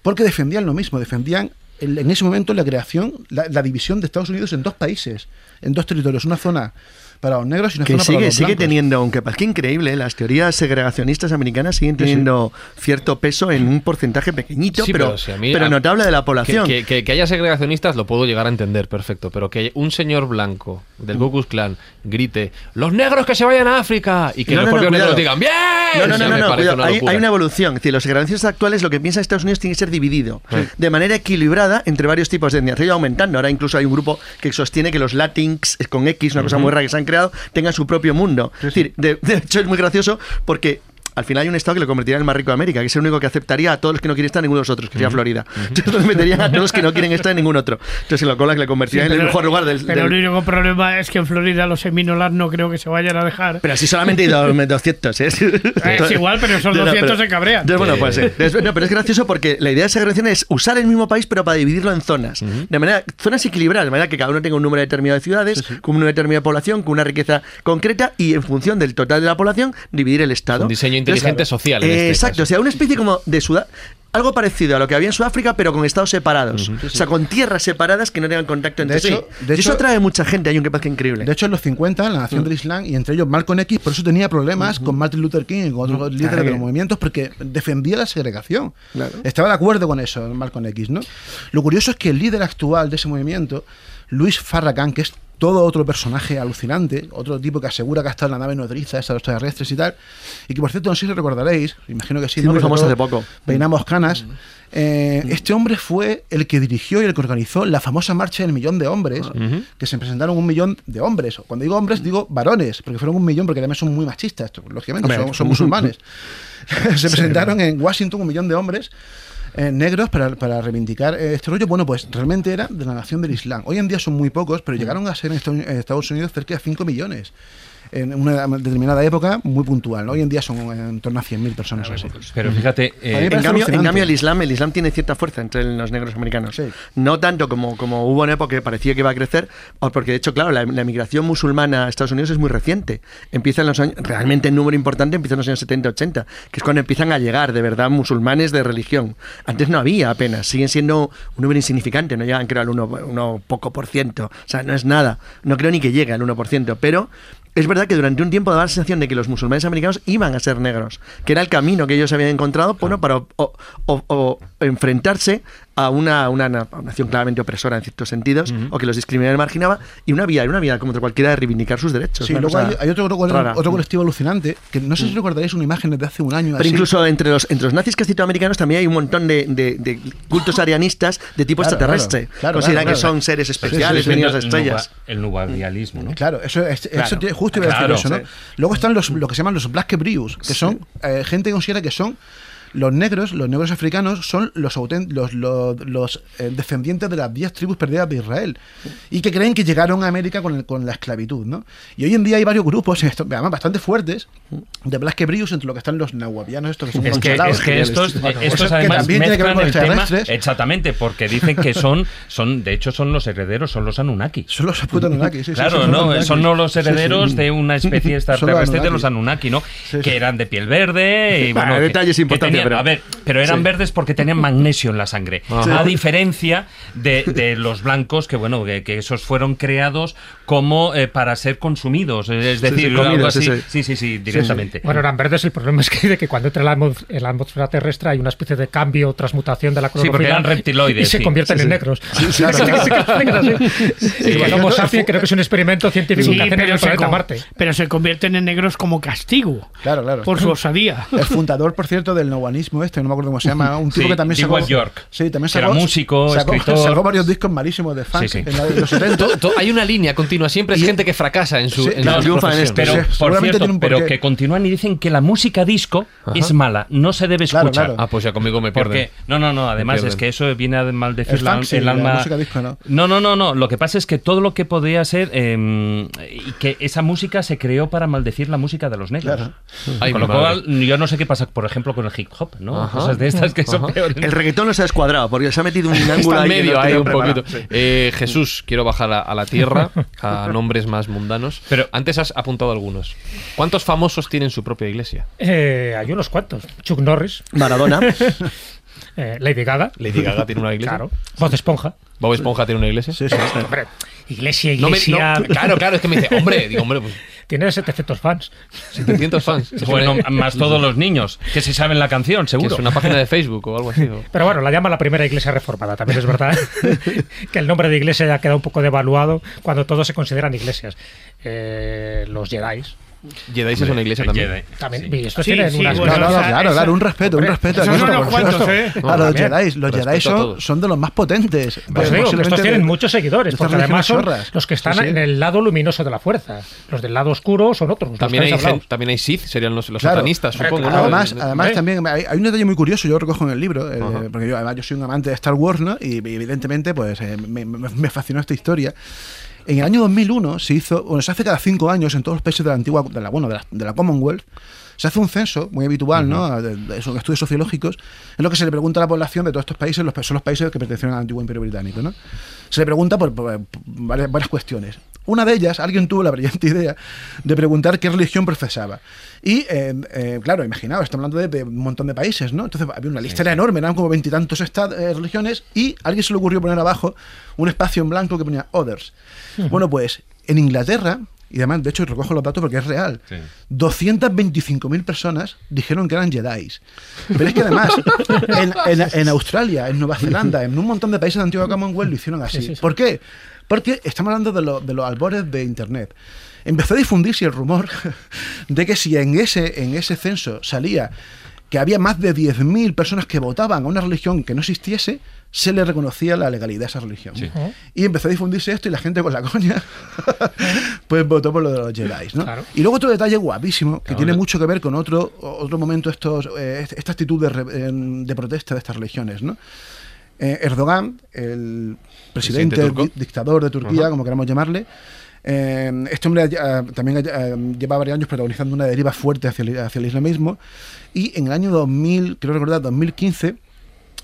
porque defendían lo mismo, defendían en ese momento la creación, la, la división de Estados Unidos en dos países, en dos territorios, una zona para los negros y una Que zona para sigue, los sigue blancos. teniendo, aunque parezca increíble, ¿eh? las teorías segregacionistas americanas siguen teniendo cierto peso en un porcentaje pequeñito, Sí, pero, si a mí- pero notable de la población. que- que- que haya segregacionistas lo puedo llegar a entender, perfecto. Pero que un señor blanco del Ku Klux Klan grite: ¡Los negros que se vayan a África! Y que No, los no, no, propios negros cuidado. digan: ¡Bien! No, no, no, no, no, parece hay, hay una evolución. Es decir, los segregacionistas actuales lo que piensa Estados Unidos tiene que ser dividido de manera equilibrada entre varios tipos de etnias. Ha ido aumentando. Ahora incluso hay un grupo que sostiene que los Latinx, con X, una cosa muy rara que se han creado, tengan su propio mundo. Es decir, de, de hecho es muy gracioso porque al final hay un estado que lo convertirá en el más rico de América, que es el único que aceptaría a todos los que no quieren estar en ninguno de los otros, que sería Florida. Entonces los meterían a todos los que no quieren estar en ningún otro. Entonces en lo cola que le convertiría Sí, en el mejor lugar del... Pero del- el único problema es que en Florida los seminolas no creo que se vayan a dejar. Pero así solamente hay dos- 200, ¿eh? Es igual, pero esos No, no, 200 pero- se cabrean. Bueno, Eh. pues sí. Es- no, pero es gracioso porque la idea de segregación es usar el mismo país, pero para dividirlo en zonas. De manera, zonas equilibradas, de manera que cada uno tenga un número determinado de ciudades, con un número determinado de población, con una riqueza concreta y en función del total de la población, dividir el Estado. Un diseño inteligente social en eh, este exacto, caso. o sea, una especie como de Sudá- Algo parecido a lo que había en Sudáfrica, pero con estados separados. O sea, con tierras separadas que no tengan contacto entre De hecho- sí. de y eso atrae mucha gente, hay un que parece increíble. De hecho, en los 50, la Nación del Islam, y entre ellos Malcolm X, por eso tenía problemas con Martin Luther King y con otros líderes Claro de los movimientos, porque defendía la segregación. Claro. Estaba de acuerdo con eso, Malcolm X, ¿no? Lo curioso es que el líder actual de ese movimiento, Luis Farrakhan, que es todo otro personaje alucinante, otro tipo que asegura que ha estado en la nave nodriza, esas extraterrestres y tal, y que por cierto, no sé si recordaréis, imagino que sí, Sí, ¿no? famoso hace poco. Peinamos canas. Eh, este hombre fue el que dirigió y el que organizó la famosa marcha del millón de hombres, que se presentaron un millón de hombres. Cuando digo hombres, digo varones, porque fueron un millón, porque además son muy machistas, esto, lógicamente, son, son musulmanes. se presentaron en Washington un millón de hombres eh, negros para, para reivindicar eh, este rollo. Bueno, pues realmente era de la nación del Islam. Hoy en día son muy pocos, pero llegaron a ser en Estados- Unidos cerca de 5 millones. En una determinada época muy puntual. ¿no? Hoy en día son en torno a 100.000 personas o así. Pero fíjate, eh, En cambio, en alucinante. cambio, el Islam, el Islam tiene cierta fuerza entre los negros americanos. Sí. No tanto como, como hubo en época que parecía que iba a crecer, porque de hecho, claro, la, la emigración musulmana a Estados Unidos es muy reciente. Empieza en los años, realmente en número importante empieza en los años 70-80, que es cuando empiezan a llegar de verdad musulmanes de religión. Antes no había apenas, siguen siendo un número insignificante, no llegan creo al 1 uno poco por ciento. O sea, no es nada. No creo ni que llegue al 1%, pero es verdad que durante un tiempo daba la sensación de que los musulmanes americanos iban a ser negros, que era el camino que ellos habían encontrado bueno, para o- o- o- enfrentarse a una, una nación claramente opresora en ciertos sentidos, o que los discriminaba y marginaba, y una vía, una vía como otra cualquiera de reivindicar sus derechos. Sí, luego hay, hay otro, otro- rara. Mm. otro colectivo alucinante, que no sé si recordaréis una imagen de hace un año. Pero así. incluso entre los, entre los nazis que americanos también hay un montón de, de- de cultos arianistas de tipo Claro, extraterrestre. claro, claro, Consideran claro, que claro. son seres especiales, Estáis venidos de estrellas. El nubavialismo, ¿no? Claro, eso, es, eso Claro. tiene- justo iba a decir Claro, eso, ¿no? sí. Luego están los, lo que se llaman los Black Hebrews, que son eh, gente que considera que son los negros, los negros africanos, son los, los, los, los, eh, descendientes de las 10 tribus perdidas de Israel y que creen que llegaron a América con, el- con la esclavitud, ¿no? Y hoy en día hay varios grupos, además bastante fuertes, de Black Hebrews, entre lo que están los nahuabianos, estos que son Es que, es que estos, Eso estos además también tiene que ver con tema extraterrestres. exactamente porque dicen que son son de hecho son los herederos son los Anunnaki Son los putos Anunnaki, sí, sí, claro son los no son no los Sí, sí. herederos de una especie extraterrestre de los Anunnaki no Sí, sí. que eran de piel verde y Bueno, bueno que- detalles que importantes, tenían- pero- a ver pero eran Sí. verdes porque tenían magnesio en la sangre a diferencia de, de los blancos que bueno que, que esos fueron creados como eh, para ser consumidos es Sí, decir sí, sí, así sí. sí sí sí directamente Bueno, eran verdes. El problema es que, de que cuando entra en la, en la atmósfera terrestre hay una especie de cambio, transmutación de la porque clorofila. eran reptiloides, Y se sí. convierten Sí, en sí. negros. claro. Sí, sí, sí, Homo sapiens creo que es un experimento científico Sí, que hacen en el se planeta Marte. pero se convierten en negros como castigo Claro, claro. por su osadía. El fundador, por cierto, del novanismo este, no me acuerdo cómo se llama, un tipo Sí, que también sacó... York. Sí, también Que era sacó... músico, sacó, escritor. Sacó varios discos malísimos de funk Sí, sí. en la- los 70. To- to- hay una línea continua, siempre es gente que fracasa en su, Sí, en claro, su triunfa en profesión. esto. Pero, Sí, por cierto, tiene un pero que continúan y dicen que la música disco es mala, no se debe Claro, escuchar. claro. Ah, pues ya conmigo me pierden. Porque, no, no, no, además es que eso viene a maldecir El la- funk el la alma. música disco no. no, no, no, no. Lo que pasa es que todo lo que podría ser. eh, y que esa música se creó para maldecir la música de los negros. Claro. Ay, con lo cual, yo no sé qué pasa, por ejemplo, con el hip hop, ¿no? Ajá. Cosas de estas que son Ajá. peores. El reggaetón no se ha descuadrado porque se ha metido un ángulo en ahí medio no ahí un preparado. poquito. Sí. Eh, Jesús, quiero bajar a, a la tierra, a nombres más mundanos. Pero- antes has apuntado algunos. ¿Cuántos famosos tienen su propia iglesia? Eh, hay unos cuantos. Chuck Norris, Maradona. eh, Lady Gaga, Lady Gaga tiene una iglesia. claro, Voz de Esponja. Bob Esponja tiene una iglesia. Sí, sí. Hombre, iglesia, No me- iglesia. no, claro, claro, es que me dice, hombre, digo, hombre, pues Tiene 700 fans. 700 fans. Bueno, más todos los niños que se saben la canción, que seguro. es una página de Facebook o algo así. Pero bueno, la llama la primera iglesia reformada. También es verdad que el nombre de iglesia ya queda un poco devaluado cuando todos se consideran iglesias. Eh, los Jedi. Jedi es una iglesia también. Jedi. También. Y estos Sí, tienen sí, unas bueno, No, no, no, esa- claro, claro, un respeto, un respeto. son unos cuantos, supuesto. ¿eh? A los. Jedi, los Jedi son, son de los más potentes. Pues Pues digo, que estos tienen de- muchos seguidores, porque además son chorras. los que están Sí, sí. en el lado luminoso de la fuerza. Los del lado oscuro son otros. También hay, también hay Sith, serían los, los Claro. satanistas, supongo. claro. ¿no? Además, Eh, además Hombre. también hay, hay un detalle muy curioso, yo lo recojo en el libro, eh, porque yo además yo soy un amante de Star Wars, ¿no? Y evidentemente pues eh, me- me fascinó esta historia. En el año 2001 se hizo, bueno, se hace cada cinco años en todos los países de la antigua, de la, bueno, de la, de la Commonwealth, se hace un censo muy habitual, ¿no? Son estudios sociológicos, en lo que se le pregunta a la población de todos estos países, los, son los países que pertenecen al antiguo Imperio Británico, ¿no? Se le pregunta por, por- por varias, varias cuestiones. Una de ellas, alguien tuvo la brillante idea de preguntar qué religión profesaba. Y, eh, eh, claro, imaginaos, estamos hablando de, de un montón de países, ¿no? Entonces había una lista era enorme, eran como veintitantos eh, religiones, y a alguien se le ocurrió poner abajo un espacio en blanco que ponía Others. Bueno, pues en Inglaterra, y además, de hecho, recojo los datos porque es real, 225.000 personas dijeron que eran Jedi. Pero es que además, en, en- en Australia, en Nueva Zelanda, en un montón de países de antigua Commonwealth lo hicieron así. Sí, sí, sí. ¿Por qué? Porque estamos hablando de, lo- de los albores de Internet. Empezó a difundirse el rumor de que si en ese, en ese censo salía que había más de 10.000 personas que votaban a una religión que no existiese, se le reconocía la legalidad a esa religión. Y empezó a difundirse esto y la gente con la coña pues votó por lo de los Jedi. ¿no? Claro. Y luego otro detalle guapísimo que Claro, tiene mucho que ver con otro, otro momento, estos, eh, esta actitud de, re- de protesta de estas religiones. ¿no? Eh, Erdogan, el presidente, Presidente di- dictador de Turquía, como queramos llamarle, eh, este hombre eh, también eh, lleva varios años protagonizando una deriva fuerte hacia el, islamismo y en el año 2000, creo recordar, 2015,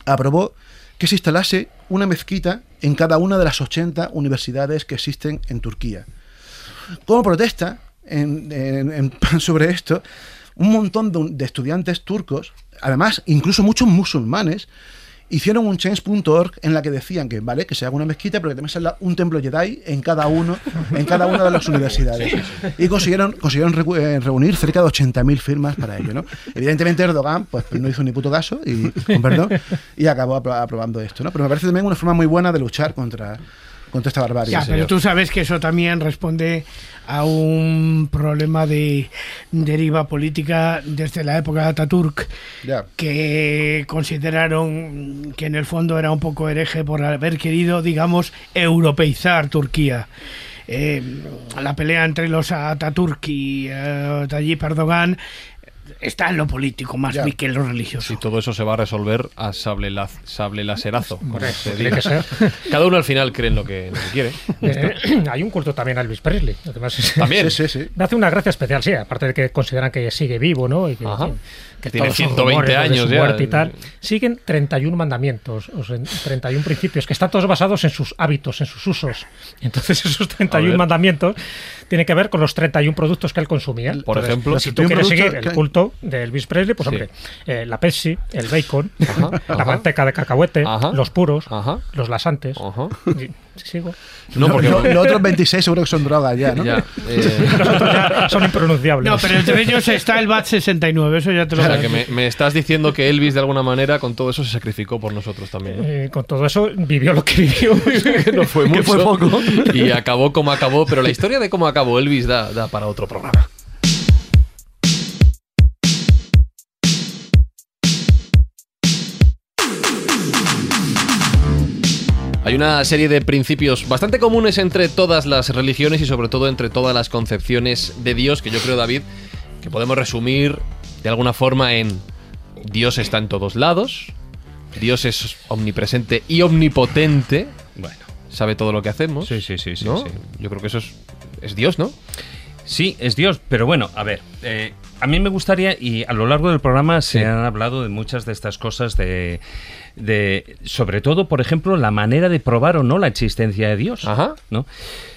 aprobó que se instalase una mezquita en cada una de las 80 universidades que existen en Turquía. Como protesta sobre esto, un montón de estudiantes turcos, además incluso muchos musulmanes, hicieron un change.org en la que decían que vale que se haga una mezquita pero que también se haga un templo Jedi en cada uno en cada una de las universidades y consiguieron consiguieron eh, reunir cerca de 80.000 firmas para ello ¿no? evidentemente Erdogan pues no hizo ni puto caso y con perdón y acabó apro- aprobando esto ¿no? pero me parece también una forma muy buena de luchar contra contra esta barbarie Ya, pero señor. tú sabes que eso también responde a un problema de deriva política desde la época de Ataturk, Ya. que consideraron que en el fondo era un poco hereje por haber querido, digamos, europeizar Turquía. Eh, la pelea entre los Ataturk y eh, Tayyip Erdogan está en lo político más Ya. que en lo religioso. Y todo eso se va a resolver a sable, laz- sable se tiene que ser. Cada uno al final cree en lo que, lo que quiere. Eh, hay un culto también a Elvis Presley. Además, También. sí, sí, sí. Me hace una gracia especial, sí, aparte de que consideran que sigue vivo, ¿no? Y que, Ajá. que Tiene todos son 120 rumores, lo de años ya. y tal. Siguen 31 mandamientos, o sea, 31 principios, que están todos basados en sus hábitos, en sus usos. Entonces, esos A 31 ver. mandamientos tienen que ver con los 31 productos que él consumía. Por Entonces, ejemplo, si tú 31 quieres seguir productos el que- culto de Elvis Presley, pues Sí. hombre, eh, la Pepsi, el bacon, Ajá, la ajá. manteca de cacahuete, Ajá. los puros, Ajá. los lasantes. Ajá. Sigo. No, porque. Lo- los otros 26 seguro que son drogas ya, ¿no? ya, eh, Los otros ya son impronunciables. No, pero entre ellos está el BAT 69, eso ya te lo o sea, que me, me estás diciendo que Elvis de alguna manera con todo eso se sacrificó por nosotros también. ¿no? Eh, con todo eso vivió lo que vivió. que no fue Que mucho. fue poco. Y acabó como acabó, pero la historia de cómo acabó Elvis da, da para otro programa. Hay una serie de principios bastante comunes entre todas las religiones y sobre todo entre todas las concepciones de Dios que yo creo, David, que podemos resumir de alguna forma en Dios está en todos lados, Dios es omnipresente y omnipotente, Bueno, sabe todo lo que hacemos. sí, sí, sí, sí. ¿no? sí. Yo creo que eso es, es Dios, ¿no? Sí, es Dios, pero bueno, a ver, eh, a mí me gustaría, y a lo largo del programa se han hablado de muchas de estas cosas de, de, sobre todo, por ejemplo, la manera de probar o no la existencia de Dios. Ajá. ¿no?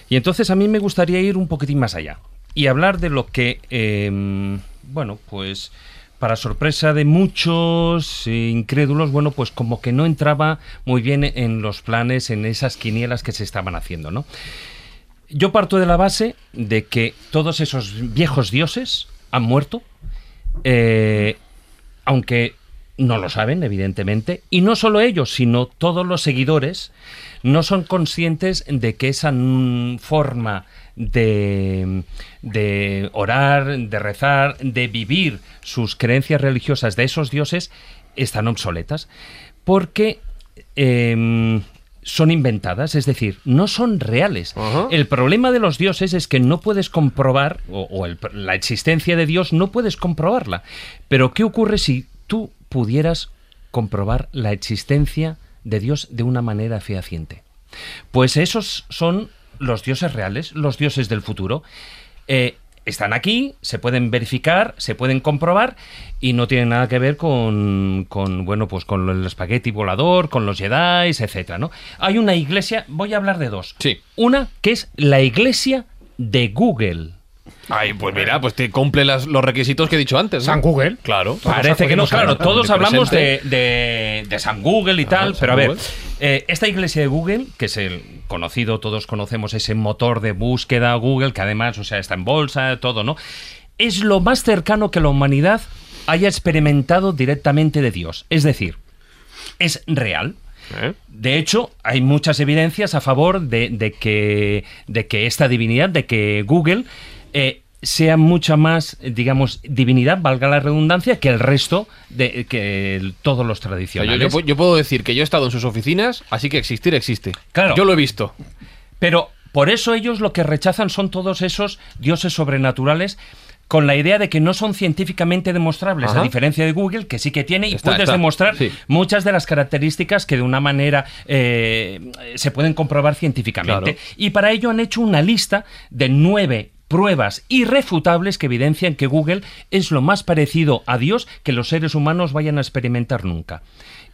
Y entonces a mí me gustaría ir un poquitín más allá y hablar de lo que, eh, bueno, pues para sorpresa de muchos incrédulos, bueno, pues como que no entraba muy bien en los planes, en esas quinielas que se estaban haciendo, ¿no? Yo parto de la base de que todos esos viejos dioses han muerto, eh, aunque no lo saben, evidentemente, y no solo ellos, sino todos los seguidores no son conscientes de que esa mm, forma de, de orar, de rezar, de vivir sus creencias religiosas de esos dioses están obsoletas, porque em, son inventadas, es decir, no son reales. El problema de los dioses es que no puedes comprobar, o, o el- la existencia de Dios no puedes comprobarla. Pero ¿qué ocurre si tú pudieras comprobar la existencia de Dios de una manera fehaciente? Pues esos son los dioses reales, los dioses del futuro. Eh, están aquí, se pueden verificar, se pueden comprobar y no tienen nada que ver con, con, bueno, pues con el espagueti volador, con los Jedi, etcétera, ¿no? Hay una iglesia, voy a hablar de dos. Sí. Una que es la iglesia de Google. Ay, pues mira, pues te cumple las- los requisitos que he dicho antes. ¿no? San Google. Claro. Parece que no, claro, todos hablamos de, presente. de- de San Google y tal, San pero a ver, eh, esta iglesia de Google, que es el conocido, todos conocemos ese motor de búsqueda Google, que además, o sea, está en bolsa, todo, ¿no? Es lo más cercano que la humanidad haya experimentado directamente de Dios. Es decir, es real. ¿Eh? De hecho, hay muchas evidencias a favor de, de que, de que esta divinidad, de que Google eh, sea mucha más, eh, digamos, divinidad, valga la redundancia, que el resto de que el- todos los O sea, yo, tradicionales. yo pu- yo puedo decir que yo he estado en sus oficinas, así que existir existe. Claro. Yo lo he visto. Pero por eso ellos lo que rechazan son todos esos dioses sobrenaturales con la idea de que no son científicamente demostrables, Ajá. a diferencia de Google, que sí que tiene y Está, puedes está, demostrar sí. muchas de las características que de una manera eh, se pueden comprobar científicamente. Claro. Y para ello han hecho una lista de nueve pruebas irrefutables que evidencian que Google es lo más parecido a Dios que los seres humanos vayan a experimentar nunca.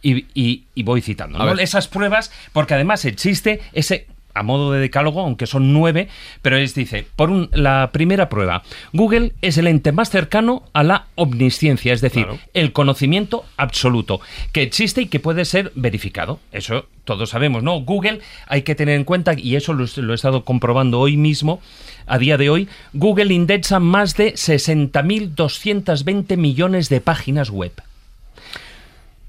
Y, y- y voy citando ¿no? esas pruebas, porque además existe ese a modo de decálogo, aunque son nueve, pero es, dice, por un- la primera prueba, Google es el ente más cercano a la omnisciencia, es decir, Claro. el conocimiento absoluto, que existe y que puede ser verificado. Eso todos sabemos, ¿no? Google hay que tener en cuenta, y eso lo, lo he estado comprobando hoy mismo, a día de hoy, Google indexa más de 60.220 millones de páginas web.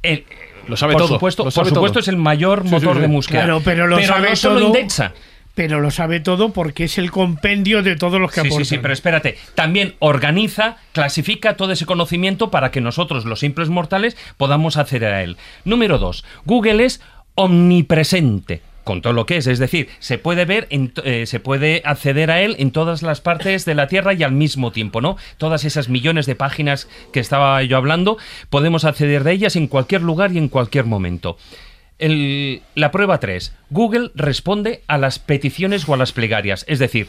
El- Lo sabe por todo, Supuesto, lo sabe por supuesto todo. es el mayor Sí, motor sí, de búsqueda. Claro, pero lo sabe no solo todo. indexa. Pero lo sabe todo porque es el compendio de todos los que Sí, sí, sí, pero espérate. También organiza, clasifica todo ese conocimiento para que nosotros, los simples mortales, podamos acceder a él. Número dos, Google es omnipresente con todo lo que es, es decir, se puede ver, en eh, se puede acceder a él en todas las partes de la Tierra y al mismo tiempo, ¿no? Todas esas millones de páginas que estaba yo hablando, podemos acceder de ellas en cualquier lugar y en cualquier momento. El- la prueba 3. Google responde a las peticiones o a las plegarias. Es decir,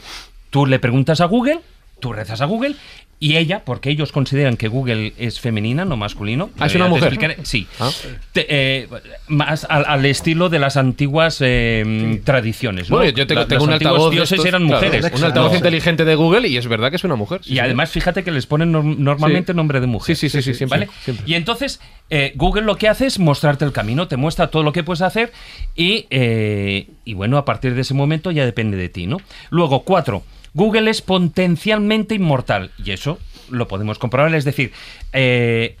tú le preguntas a Google, tú rezas a Google y ella, porque ellos consideran que Google es femenina, no masculino. Ah, es una mujer. explicaré. Sí. Ah. Te- eh, más al, al estilo de las antiguas eh, tradiciones. ¿no? Bueno, yo tengo, La- tengo los un altavoz. dioses estos, eran claro, mujeres. un altavoz No. inteligente de Google y es verdad que es una mujer. sí, Y sí. además, fíjate que les ponen norm- normalmente nombre de mujer. Sí, sí, sí, sí, siempre, ¿Vale? siempre. Y entonces, eh, Google lo que hace es mostrarte el camino, te muestra todo lo que puedes hacer y, y bueno, a partir de ese momento ya depende de ti, ¿no? Luego, cuatro, Google es potencialmente inmortal y eso lo podemos comprobar, es decir, eh,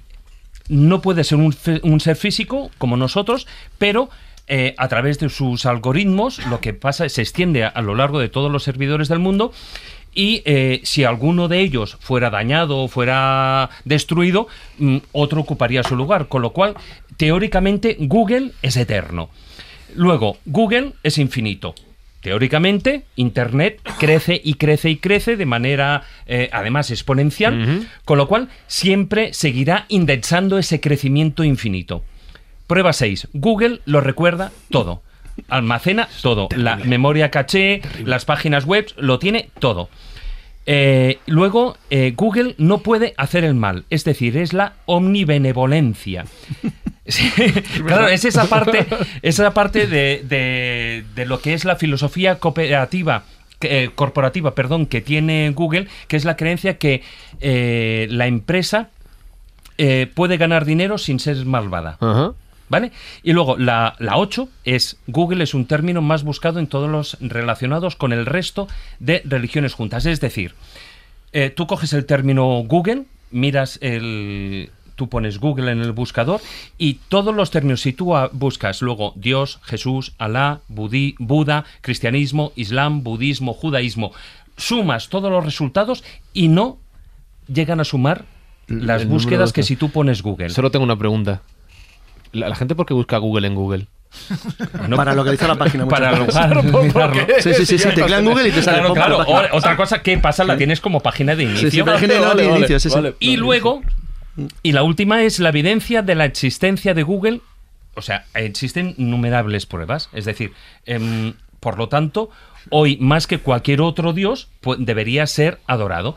no puede ser un, ser físico como nosotros, pero eh, a través de sus algoritmos lo que pasa se extiende a, a lo largo de todos los servidores del mundo y eh, si alguno de ellos fuera dañado o fuera destruido, mm, otro ocuparía su lugar, con lo cual teóricamente Google es eterno. Luego, Google es infinito. Teóricamente, Internet crece y crece y crece de manera, eh, además, exponencial, con lo cual siempre seguirá indexando ese crecimiento infinito. Prueba 6. Google lo recuerda todo. Almacena todo. La memoria caché, las páginas web, lo tiene todo. Eh, luego, eh, Google no puede hacer el mal, es decir, es la omnibenevolencia. Sí, claro, es esa parte, esa parte de, de- de lo que es la filosofía cooperativa. eh, corporativa, perdón, que tiene Google, que es la creencia que eh, la empresa eh, puede ganar dinero sin ser malvada. ¿Vale? Y luego la, la 8 es Google es un término más buscado en todos los relacionados con el resto de religiones juntas. Es decir, tú coges el término Google, miras el... Tú pones Google en el buscador y todos los términos, si tú buscas luego Dios, Jesús, Alá, Budí- Buda, cristianismo, Islam, budismo, judaísmo, sumas todos los resultados y no llegan a sumar las el búsquedas que si tú pones Google. Solo tengo una pregunta. ¿La, la gente por qué busca Google en Google? No, Para localizar la página para veces. localizar- mirarlo. Sí, sí, sí, sí, Google y te sale Claro, claro. O- otra cosa que pasa, la tienes como página de inicio. sí, Vale, de vale. Y luego, y la última es la evidencia de la existencia de Google. O sea, existen innumerables pruebas. Es decir, em, por lo tanto, hoy más que cualquier otro dios, pues, debería ser adorado.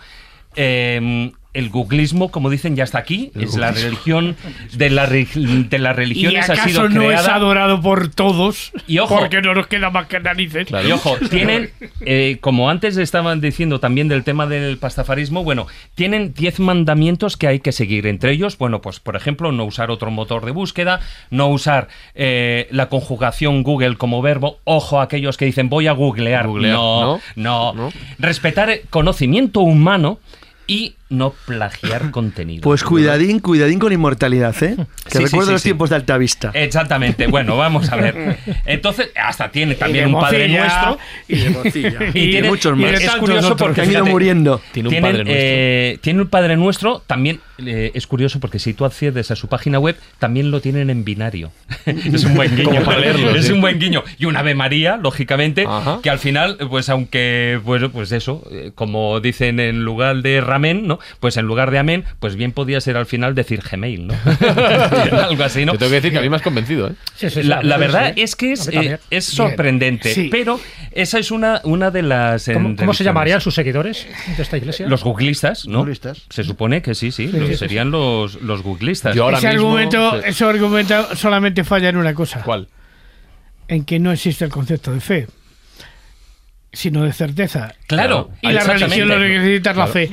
Em, el googlismo, como dicen, ya está aquí. es la religión de, la, re- de las ¿Y religiones ha sido acaso no es creada. adorado por todos? Y ojo. Porque no nos queda más que narices. Y ojo, tienen, eh, como antes estaban diciendo también del tema del pastafarismo, bueno, tienen 10 mandamientos que hay que seguir. Entre ellos, bueno, pues por ejemplo, no usar otro motor de búsqueda, no usar eh, la conjugación Google como verbo. Ojo a aquellos que dicen voy a googlear. Googlear, no, no, ¿no? Respetar el conocimiento humano y no plagiar contenido. Pues cuidadín, cuidadín con inmortalidad, ¿eh? Que Sí, recuerdo sí, los sí. tiempos de Altavista. Exactamente. Bueno, vamos a ver. Entonces, hasta tiene también un Padre Nuestro. Y de Mocilla. Y Y, tiene- muchos más. Es curioso porque que han ido muriendo. Tiene un Tienen, Padre Nuestro. eh, tiene un Padre Nuestro, también eh, es curioso porque si tú accedes a su página web, también lo tienen en binario. es un buen guiño. Para leerlo, es sí. un buen guiño. Y un Ave María, lógicamente, Ajá. que al final, pues aunque, bueno, pues eso, eh, como dicen en lugar de ramen, ¿no? Pues en lugar de amén, pues bien podía ser al final decir Gmail, ¿no? Algo así, ¿no? Te tengo que decir que a mí me has convencido, ¿eh? Sí, sí, sí, La, verdad sí. es que es, eh, es sorprendente, Sí. pero esa es una, una de las... ¿Cómo, cómo se llamarían sus seguidores de esta iglesia? Los googlistas, ¿no? Googlistas. Se supone que sí, sí, los- sí, serían los, los googlistas. Yo ahora ese, mismo- argumento, sí. ese argumento solamente falla en una cosa. ¿Cuál? En que no existe el concepto de fe, sino de certeza. Claro. Y la religión lo que necesita es la fe.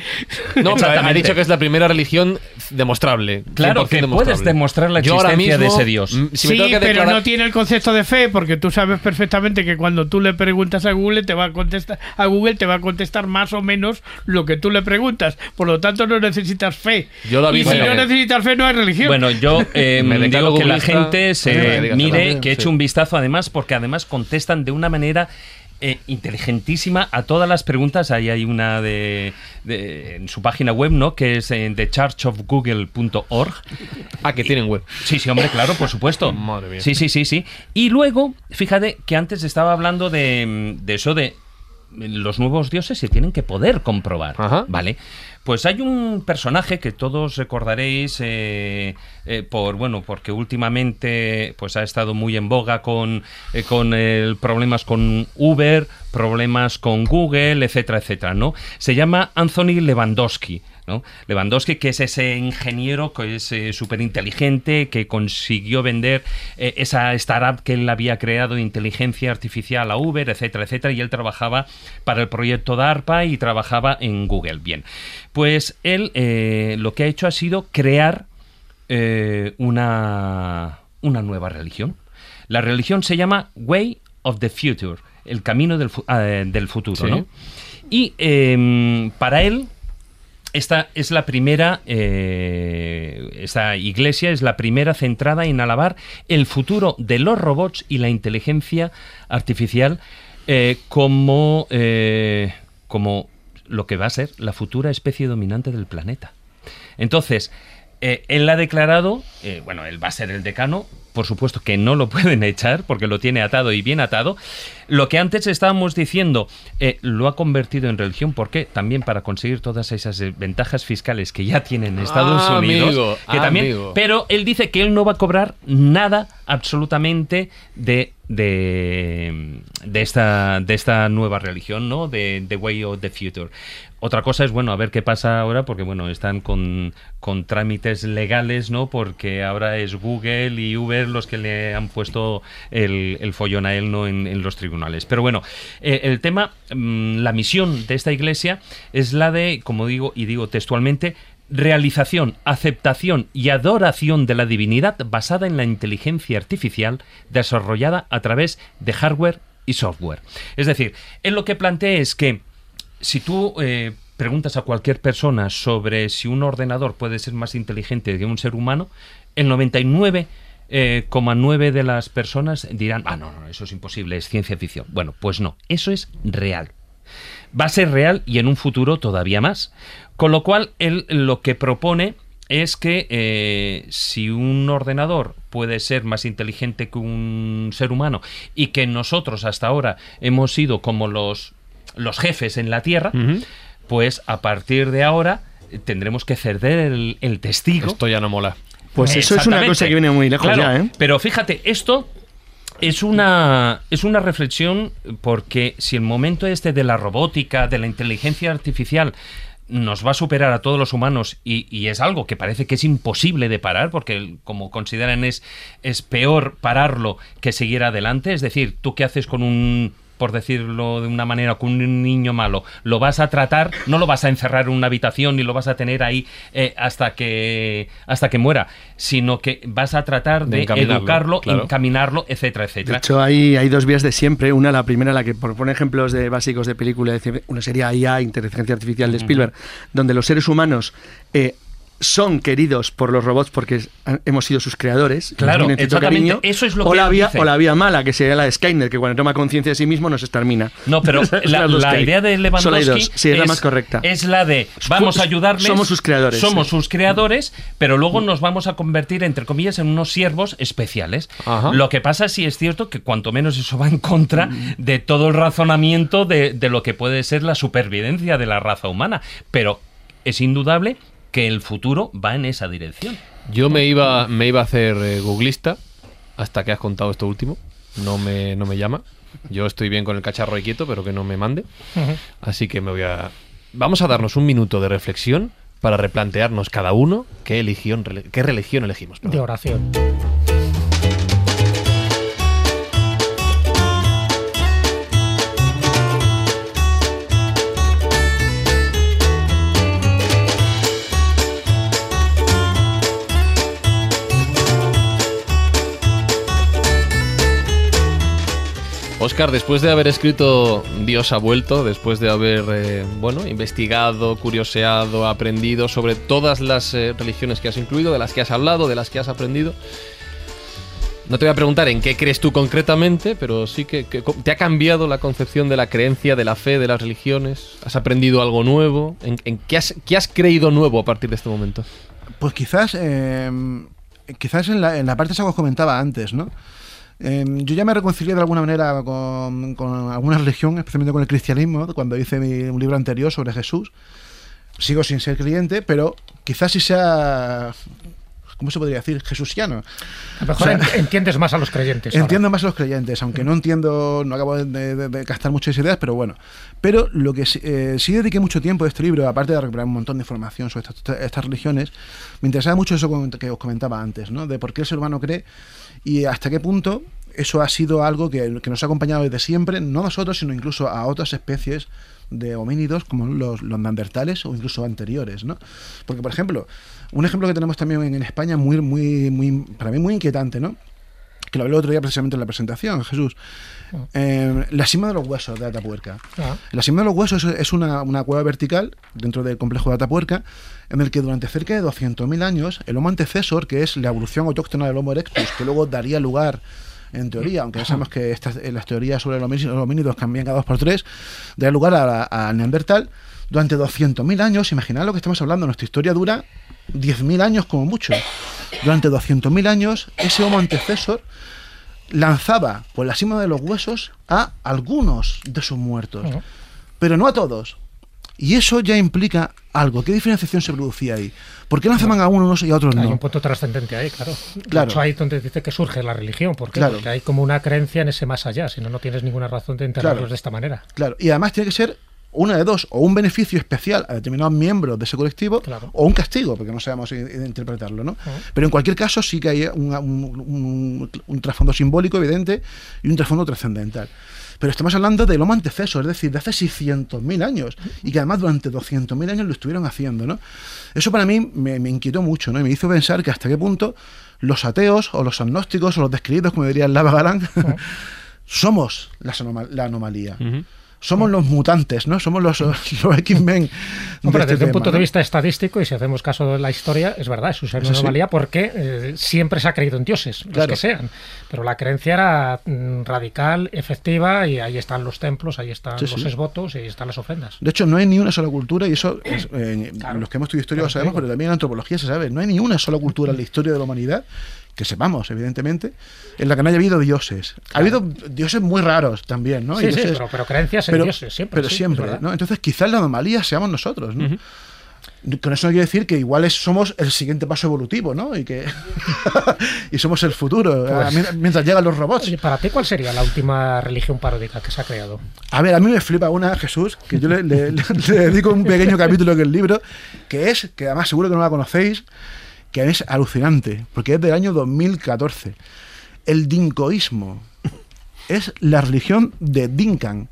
No, pero ha dicho que es la primera religión demostrable. Claro, 100% que demostrable. puedes demostrar la Yo ahora existencia de ese Dios. mm, si me sí, pero declarar- no tiene el concepto de fe, porque tú sabes perfectamente que cuando tú le preguntas a Google te va a contestar a Google te va a contestar más o menos lo que tú le preguntas. Por lo tanto, no necesitas fe. Yo lo y si no necesitas fe, no hay religión. Bueno, yo eh, Me declaro digo que la gente se mire, que eche un vistazo además, porque además contestan de una manera eh, inteligentísima a todas las preguntas. Ahí hay una de, de- en su página web, ¿no? Que es en thechurchofgoogle.org. Ah, que tienen web. Sí, sí, hombre, claro, por supuesto. Madre mía. Sí, sí, sí, sí. Y luego, fíjate que antes estaba hablando de, de eso de los nuevos dioses se tienen que poder comprobar. Ajá. ¿Vale? Pues hay un personaje que todos recordaréis eh, eh, por bueno porque últimamente pues ha estado muy en boga con eh, con el- problemas con Uber, problemas con Google, etcétera, etcétera, ¿no? Se llama Anthony Lewandowski. ¿No? Lewandowski, que es ese ingeniero que es súper inteligente, que consiguió vender eh, esa startup que él había creado de inteligencia artificial a Uber, etcétera, etcétera, y él trabajaba para el proyecto DARPA y trabajaba en Google. Bien, pues él eh, lo que ha hecho ha sido crear eh, una, una nueva religión. La religión se llama Way of the Future, el camino del, ah, del futuro, Sí. ¿no? Y em, para él, esta es la primera, eh, esta iglesia es la primera centrada en alabar el futuro de los robots y la inteligencia artificial eh, como, eh, como lo que va a ser la futura especie dominante del planeta. Entonces, él ha declarado, bueno, él va a ser el decano, por supuesto que no lo pueden echar porque lo tiene atado y bien atado. Lo que antes estábamos diciendo, eh, lo ha convertido en religión, ¿por qué? También para conseguir todas esas ventajas fiscales que ya tienen Estados Ah, Unidos. amigo, que también, amigo. pero él dice que él no va a cobrar nada absolutamente de de, de, esta, de esta nueva religión, ¿no? De The Way of the Future. Otra cosa es, bueno, a ver qué pasa ahora, porque, bueno, están con, con trámites legales, ¿no? Porque ahora es Google y Uber los que le han puesto el, follón a él, ¿no? En, en los tribunales. Pero bueno, eh, el tema, mm, la misión de esta iglesia es la de, como digo, y digo textualmente, realización, aceptación y adoración de la divinidad basada en la inteligencia artificial desarrollada a través de hardware y software. Es decir, él lo que plantea es que si tú eh, preguntas a cualquier persona sobre si un ordenador puede ser más inteligente que un ser humano, el 99 eh, de las personas dirán, ah, no, no, eso es imposible, es ciencia ficción. Bueno, pues no, eso es real. Va a ser real y en un futuro todavía más. Con lo cual, él lo que propone es que eh, si un ordenador puede ser más inteligente que un ser humano y que nosotros hasta ahora hemos sido como los, los jefes en la Tierra, pues a partir de ahora tendremos que ceder el, el testigo. Esto ya no mola. Pues eso es una cosa que viene muy lejos Claro, ya, ¿eh? Pero fíjate, esto es una, es una reflexión porque si el momento este de la robótica, de la inteligencia artificial, nos va a superar a todos los humanos y, y es algo que parece que es imposible de parar porque como consideran es, es peor pararlo que seguir adelante. Es decir, tú qué haces con un por decirlo de una manera, con un niño malo, lo vas a tratar, no lo vas a encerrar en una habitación ni lo vas a tener ahí eh, hasta que hasta que muera, sino que vas a tratar De de, encaminarlo, educarlo, claro. encaminarlo, etcétera, De etcétera. hecho, hay, hay dos vías de siempre. Una, la primera, la que propone ejemplos de básicos de película. de Una sería IA, Inteligencia Artificial de Spielberg, donde los seres humanos eh, son queridos por los robots porque es- hemos sido sus creadores. Claro, exactamente, cariño. eso es lo o que la vía, dice. O la vía mala, que sería la de Skynet, que cuando toma conciencia de sí mismo nos extermina. No, pero la, idea de Lewandowski. Sí, es, la más correcta. es la de vamos a ayudarles. Somos sus creadores, Somos sí. sus creadores, pero luego nos vamos a convertir, entre comillas, en unos siervos especiales. Ajá. Lo que pasa sí es cierto que cuanto menos eso va en contra Mm. de todo el razonamiento de, de lo que puede ser la supervivencia de la raza humana. Pero es indudable que el futuro va en esa dirección. Yo me iba, me iba a hacer eh, googlista hasta que has contado esto último. No me, no me llama. Yo estoy bien con el cacharro ahí quieto, pero que no me mande. Así que me voy a. Vamos a darnos un minuto de reflexión para replantearnos cada uno qué, religión, qué religión elegimos. De oración. Oscar, después de haber escrito Dios ha vuelto, después de haber eh, bueno, investigado, curioseado, aprendido sobre todas las eh, religiones que has incluido, de las que has hablado, de las que has aprendido, no te voy a preguntar en qué crees tú concretamente, pero sí que, te ha cambiado la concepción de la creencia, de la fe, de las religiones. ¿Has aprendido algo nuevo? ¿En, qué, has, creído nuevo a partir de este momento? Pues quizás, eh, quizás en la, en la parte que os comentaba antes, ¿no? Eh, yo ya me reconcilié de alguna manera con, con alguna religión, especialmente con el cristianismo, cuando hice mi, un libro anterior sobre Jesús. Sigo sin ser creyente, pero quizás si sea, ¿cómo se podría decir? Jesusiano. A lo mejor O sea, ent- entiendes más a los creyentes. ahora. Entiendo más a los creyentes, aunque no entiendo, no acabo de, de- de gastar muchas ideas, pero bueno. Pero lo que eh, sí dediqué mucho tiempo a este libro, aparte de recuperar un montón de información sobre estas, estas religiones, me interesaba mucho eso que os comentaba antes, ¿no? De por qué el ser humano cree y hasta qué punto eso ha sido algo que, que nos ha acompañado desde siempre, no a nosotros, sino incluso a otras especies de homínidos como los, los neandertales o incluso anteriores, ¿no? Porque, por ejemplo, un ejemplo que tenemos también en, España muy, muy, muy, para mí muy inquietante, ¿no? que lo hablé el otro día precisamente en la presentación, Jesús. Eh, la cima de los huesos de Atapuerca. Ah. La cima de los huesos es- es una, una cueva vertical dentro del complejo de Atapuerca, en el que durante cerca de 200.000 años el Homo antecesor, que es la evolución autóctona del Homo erectus, que luego daría lugar, en teoría, aunque ya sabemos que estas, eh, las teorías sobre los homí- los homínidos cambian cada dos por tres, daría lugar a, la- a Neandertal, durante 200.000 años, imaginad lo que estamos hablando, nuestra historia dura 10.000 años como mucho. Durante 200.000 años, ese Homo antecesor lanzaba por la cima de los huesos a algunos de sus muertos, pero no a todos. Y eso ya implica algo? ¿Qué diferenciación se producía ahí? ¿Por qué lanzaban a unos y a otros Hay no? un punto trascendente ahí, claro. Claro. De hecho, ahí donde dice que surge la religión. ¿Por qué? Claro. Porque hay como una creencia en ese más allá, si no, no tienes ninguna razón de enterrarlos Claro. de esta manera. Claro, y además tiene que ser una de dos, o un beneficio especial a determinados miembros de ese colectivo, Claro. o un castigo, porque no sabemos interpretarlo, ¿no? Pero en cualquier caso sí que hay un, un- un- un trasfondo simbólico evidente y un trasfondo trascendental. Pero estamos hablando del homo anteceso, es decir, de hace 600.000 años, y que además durante 200.000 años lo estuvieron haciendo, ¿no? Eso para mí me, me inquietó mucho, ¿no? Y me hizo pensar que hasta qué punto los ateos, o los agnósticos, o los descreídos, como diría el Lava Galán, somos anoma- la anomalía. Somos los mutantes, ¿no? Somos los, los X-Men. de este desde un punto de vista estadístico, y si hacemos caso de la historia, es verdad, es una Eso sí. anomalía porque eh, siempre se ha creído en dioses, los que sean. Pero la creencia era mm, radical, efectiva, y ahí están los templos, ahí están Sí, los sí. esvotos y ahí están las ofrendas. De hecho, no hay ni una sola cultura, y eso es, eh, Claro. los que hemos estudiado historia Claro, lo sabemos, pero también en antropología se sabe. No hay ni una sola cultura en la historia de la humanidad, que sepamos, evidentemente, en la que no haya habido dioses. Ha habido dioses muy raros también, ¿no? Sí, sí, pero, pero creencias en pero, dioses, siempre. pero sí, siempre. ¿no? Entonces, quizás la anomalía seamos nosotros, ¿no? Con eso no quiere decir que igual somos el siguiente paso evolutivo, ¿no? Y que y somos el futuro, Pues- eh, mientras llegan los robots. Oye, para ti, ¿cuál sería la última religión paródica que se ha creado? A ver, a mí me flipa una, Jesús, que yo le, le- le dedico un pequeño capítulo en el libro, que es, que además seguro que no la conocéis, que es alucinante, porque es del año 2014. El dinkoísmo es la religión de Dinkan.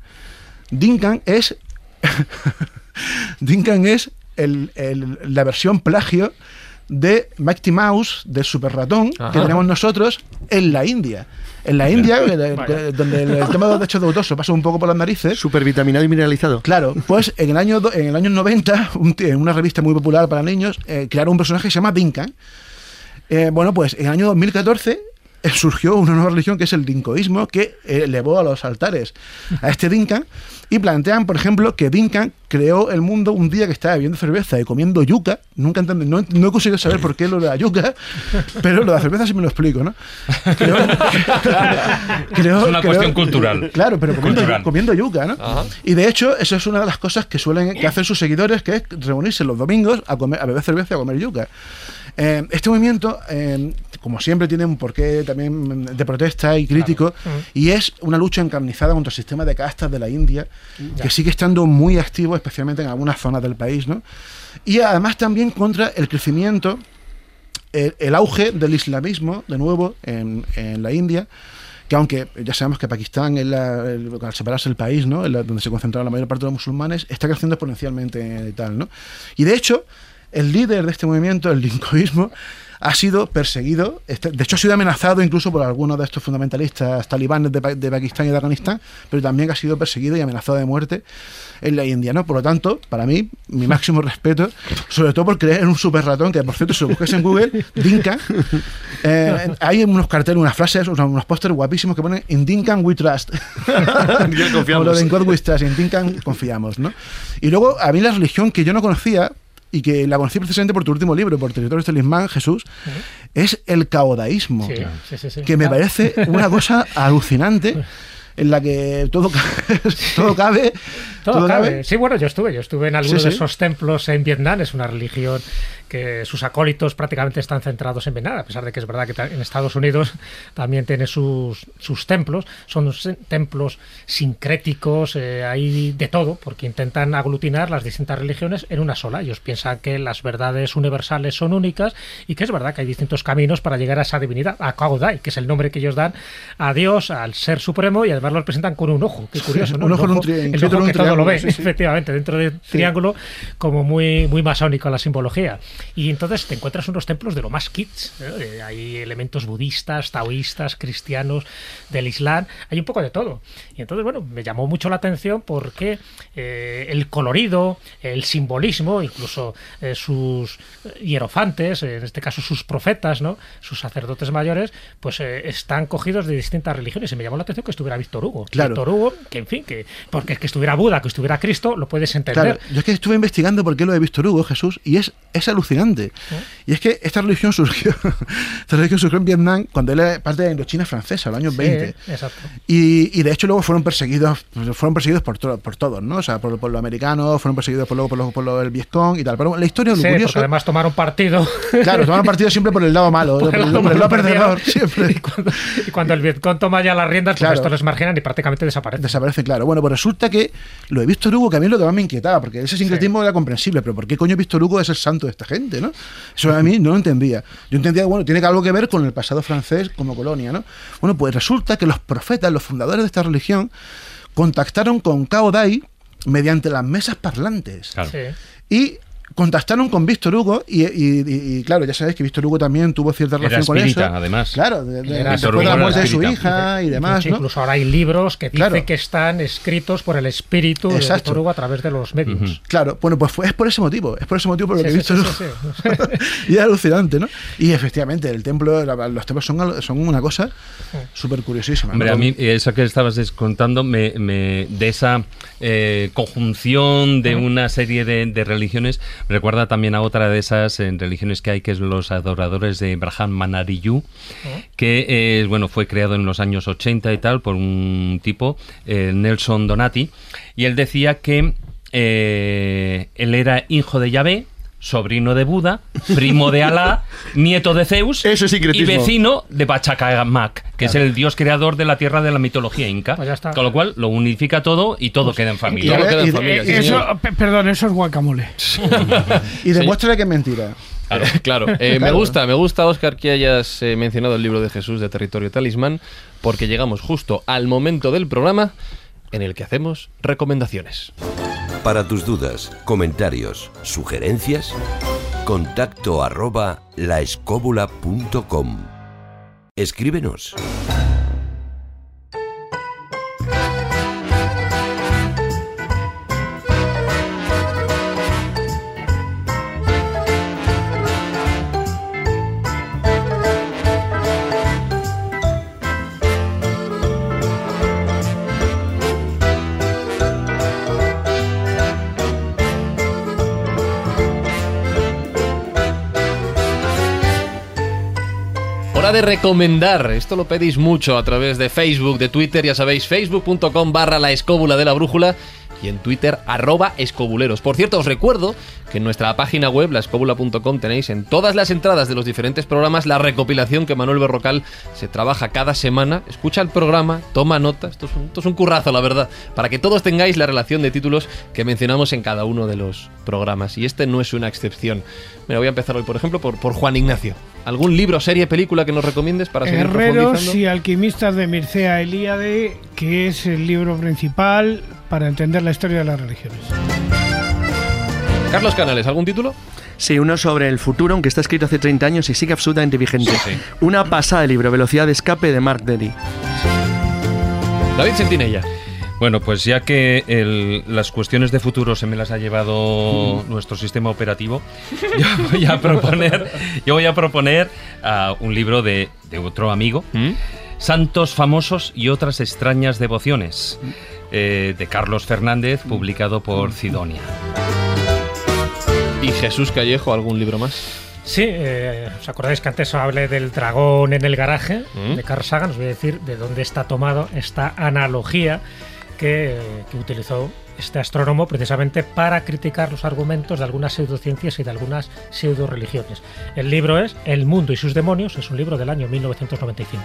Dinkan es. Dinkan es el- el- la versión plagio de Mighty Mouse, de Super Ratón, que tenemos nosotros en la India. En la India, que- que- donde el, el tema de los derechos de autor se pasa un poco por las narices. Súper vitaminado y mineralizado. Claro, pues en el año, en el año 90, un tío- en una revista muy popular para niños, eh, crearon un personaje que se llama Dinkan. Eh, bueno, pues en el año 2014 eh, surgió una nueva religión que es el dinkoísmo, que eh, elevó a los altares a este Dinkan y plantean, por ejemplo, que Dinkan creó el mundo un día que estaba bebiendo cerveza y comiendo yuca. Nunca entendí, no, no he conseguido saber por qué lo de la yuca, pero lo de la cerveza sí me lo explico, ¿no? Creo- creo- Es una creo- cuestión cultural. Claro, pero comiendo, Cultural. comiendo yuca, ¿no? Ajá. Y de hecho, eso es una de las cosas que suelen que hacen sus seguidores, que es reunirse los domingos a, comer, a beber cerveza y a comer yuca. Eh, este movimiento, eh, como siempre, tiene un porqué también de protesta y crítico, y es una lucha encarnizada contra el sistema de castas de la India, que sigue estando muy activo, especialmente en algunas zonas del país, ¿no? Y además también contra el crecimiento, el, el auge del islamismo, de nuevo, en, en la India, que aunque ya sabemos que Pakistán, es la- el- al separarse el país, ¿no? Es la- donde se concentraron la mayor parte de los musulmanes, está creciendo exponencialmente y tal, ¿no? Y de hecho, el líder de este movimiento, el linkoísmo, ha sido perseguido, este- de hecho ha sido amenazado incluso por algunos de estos fundamentalistas talibanes de, Pa- de Pakistán y de Afganistán, pero también ha sido perseguido y amenazado de muerte en la India, ¿no? Por lo tanto, para mí, mi máximo respeto, sobre todo por creer en un super ratón, que por cierto, si lo buscas en Google, Dinka, eh, hay unos carteles, unas frases, unos, unos pósteres guapísimos que ponen In Dinkan we trust. Ya confiamos. Lo de In God we trust, in Dinkan confiamos, ¿no? Y luego, a mí la religión que yo no conocía, y que la conocí precisamente por tu último libro, por Territorios del Ismán, Jesús, es el caodaísmo Sí, sí, sí, sí. que me parece una cosa alucinante en la que todo, todo cabe. Todo cabe. Sí, bueno, yo estuve, yo estuve en algunos Sí, de sí. esos templos en Vietnam, es una religión que sus acólitos prácticamente están centrados en Vietnam, a pesar de que es verdad que en Estados Unidos también tiene sus, sus templos, son templos sincréticos, eh, hay de todo, porque intentan aglutinar las distintas religiones en una sola. Ellos piensan que las verdades universales son únicas y que es verdad que hay distintos caminos para llegar a esa divinidad, a Kaodai, que es el nombre que ellos dan a Dios, al ser supremo, y además lo presentan con un ojo. Qué curioso, ¿no? un ojo en un tri- el en ojo un que todo lo ve, triángulo, sí, sí. efectivamente, dentro del triángulo, como muy, muy masónico la simbología. Y entonces te encuentras unos templos de lo más kits. ¿eh? Hay elementos budistas, taoístas, cristianos, del Islam, hay un poco de todo. Y entonces, bueno, me llamó mucho la atención porque eh, el colorido, el simbolismo, incluso eh, sus hierofantes, en este caso sus profetas, ¿no? sus sacerdotes mayores, pues eh, están cogidos de distintas religiones. Y me llamó la atención que estuviera Víctor Víctor Hugo. Claro. Víctor Hugo, que en fin, que porque es que estuviera Buda, que estuviera Cristo, lo puedes entender. Claro, yo es que estuve investigando por qué lo he visto Hugo, Jesús, y es, es alucinante. Y es que esta religión surgió, esta religión surgió en Vietnam cuando él era parte de la Indochina francesa, los años Sí, 20. exacto. Y, y de hecho luego fueron perseguidos, fueron perseguidos por, to- por todos, ¿no? O sea, por, por los americanos, fueron perseguidos por luego por, los- por los- el Vietcong y tal. Pero la historia, lo Sí, curioso, además tomaron partido. claro, tomaron partido siempre por el lado malo, por, el, lado por el lado perdedor, siempre. Y cuando, y cuando el Vietcong toma ya las riendas, pues Claro. estos les marginan y prácticamente desaparecen. Desaparece, claro. Bueno, pues resulta que lo de Víctor Hugo, que a mí es lo que más me inquietaba, porque ese sincretismo era comprensible, pero ¿por qué coño Víctor Hugo es el santo de esta gente, no? Eso a mí no lo entendía. Yo entendía, bueno, tiene que algo que ver con el pasado francés como colonia, ¿no? Bueno, pues resulta que los profetas, los fundadores de esta religión, contactaron con Cao Dai mediante las mesas parlantes. Claro. Sí. Y contactaron con Víctor Hugo y, y- y- y, claro, ya sabéis que Víctor Hugo también tuvo cierta Era relación con espírita, eso. además. Claro, de- de- Era después Víctor de la Hugo muerte era de su hija y demás, ¿no? Incluso ahora hay libros que dicen Claro. que están escritos por el espíritu de. Víctor Hugo a través de los medios. Claro, bueno, pues fue, es por ese motivo, es por ese motivo por lo Sí, que sí, sí, sí. y es alucinante, ¿no? Y efectivamente, el templo, los templos son, son una cosa súper curiosísima. Hombre, ¿no? a mí eso que estabas contando, me, me- de esa eh, conjunción de una serie de, de religiones, recuerda también a otra de esas en religiones que hay, que es los adoradores de Brahman Manariyu, que eh, bueno, fue creado en los años 80 y tal por un tipo, eh, Nelson Donati, y él decía que eh, él era hijo de Yahvé, sobrino de Buda, primo de Alá, nieto de Zeus Eso es y vecino de Pachacamac, que es el dios creador de la tierra de la mitología inca. Pues ya está. Con lo cual lo unifica todo y todo queda en Y familia. todo queda en y- familia, sí, Eso, señor. pe- perdón, eso es guacamole. Y demuéstrale que es mentira. Claro, claro. Eh, Me gusta, me gusta, Oscar, que hayas eh, mencionado el libro de Jesús de Territorio Talismán, porque llegamos justo al momento del programa en el que hacemos recomendaciones. Para tus dudas, comentarios, sugerencias, contacto arroba laescóbula.com. Escríbenos. De recomendar. Esto lo pedís mucho a través de Facebook, de Twitter, ya sabéis, facebook.com barra la escóbula de la brújula y en Twitter arroba escobuleros. Por cierto, os recuerdo que en nuestra página web, laescobula.com, tenéis en todas las entradas de los diferentes programas la recopilación que Manuel Berrocal se trabaja cada semana. Escucha el programa, toma nota. Esto es un, currazo, la verdad. Para que todos tengáis la relación de títulos que mencionamos en cada uno de los programas. Y este no es una excepción. Mira, voy a empezar hoy, por ejemplo, por Juan Ignacio. ¿Algún libro, serie, película que nos recomiendes para seguir Herreros profundizando? y alquimistas de Mircea Eliade, que es el libro principal para entender la historia de las religiones. Carlos Canales, ¿algún título? Sí, uno sobre el futuro, aunque está escrito hace 30 años y sigue absolutamente vigente. Una pasada de libro, Velocidad de escape de Mark Derry. David Sentinella. Bueno, pues ya que el- las cuestiones de futuro se me las ha llevado nuestro sistema operativo, yo voy a proponer, yo voy a proponer ah, un libro de, de otro amigo, Santos famosos y otras extrañas devociones, eh, de Carlos Fernández, publicado por Sidonia. ¿Y Jesús Callejo, algún libro más? Sí, eh, ¿os acordáis que antes hablé del dragón en el garaje Mm. de Carl Sagan? Os voy a decir de dónde está tomado esta analogía que, que utilizó este astrónomo precisamente para criticar los argumentos de algunas pseudociencias y de algunas pseudo-religiones. El libro es El mundo y sus demonios, es un libro del año 1995.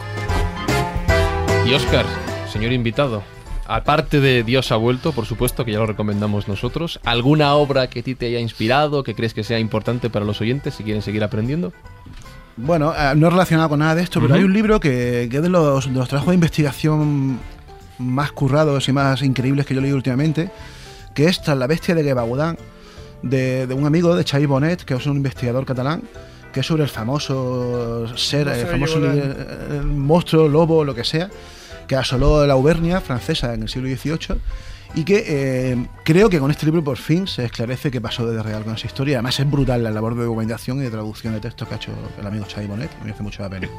Y Oscar, señor invitado. Aparte de Dios ha vuelto, por supuesto, que ya lo recomendamos nosotros, ¿alguna obra que a ti te haya inspirado, que crees que sea importante para los oyentes si quieren seguir aprendiendo? Bueno, eh, no relacionado con nada de esto, pero hay un libro que, que es de los, de los trabajos de investigación más currados y más increíbles que yo leído últimamente, que es Tras la bestia de Gebaudán, de, de un amigo de Xavi Bonet, que es un investigador catalán, que es sobre el famoso ser, el famoso el monstruo, lobo, lo que sea, que asoló la Auvernia francesa en el siglo XVIII y que eh, creo que con este libro por fin se esclarece qué pasó de real con esa historia. Además es brutal la labor de documentación y de traducción de textos que ha hecho el amigo Xavi Bonet, me hace mucho la pena.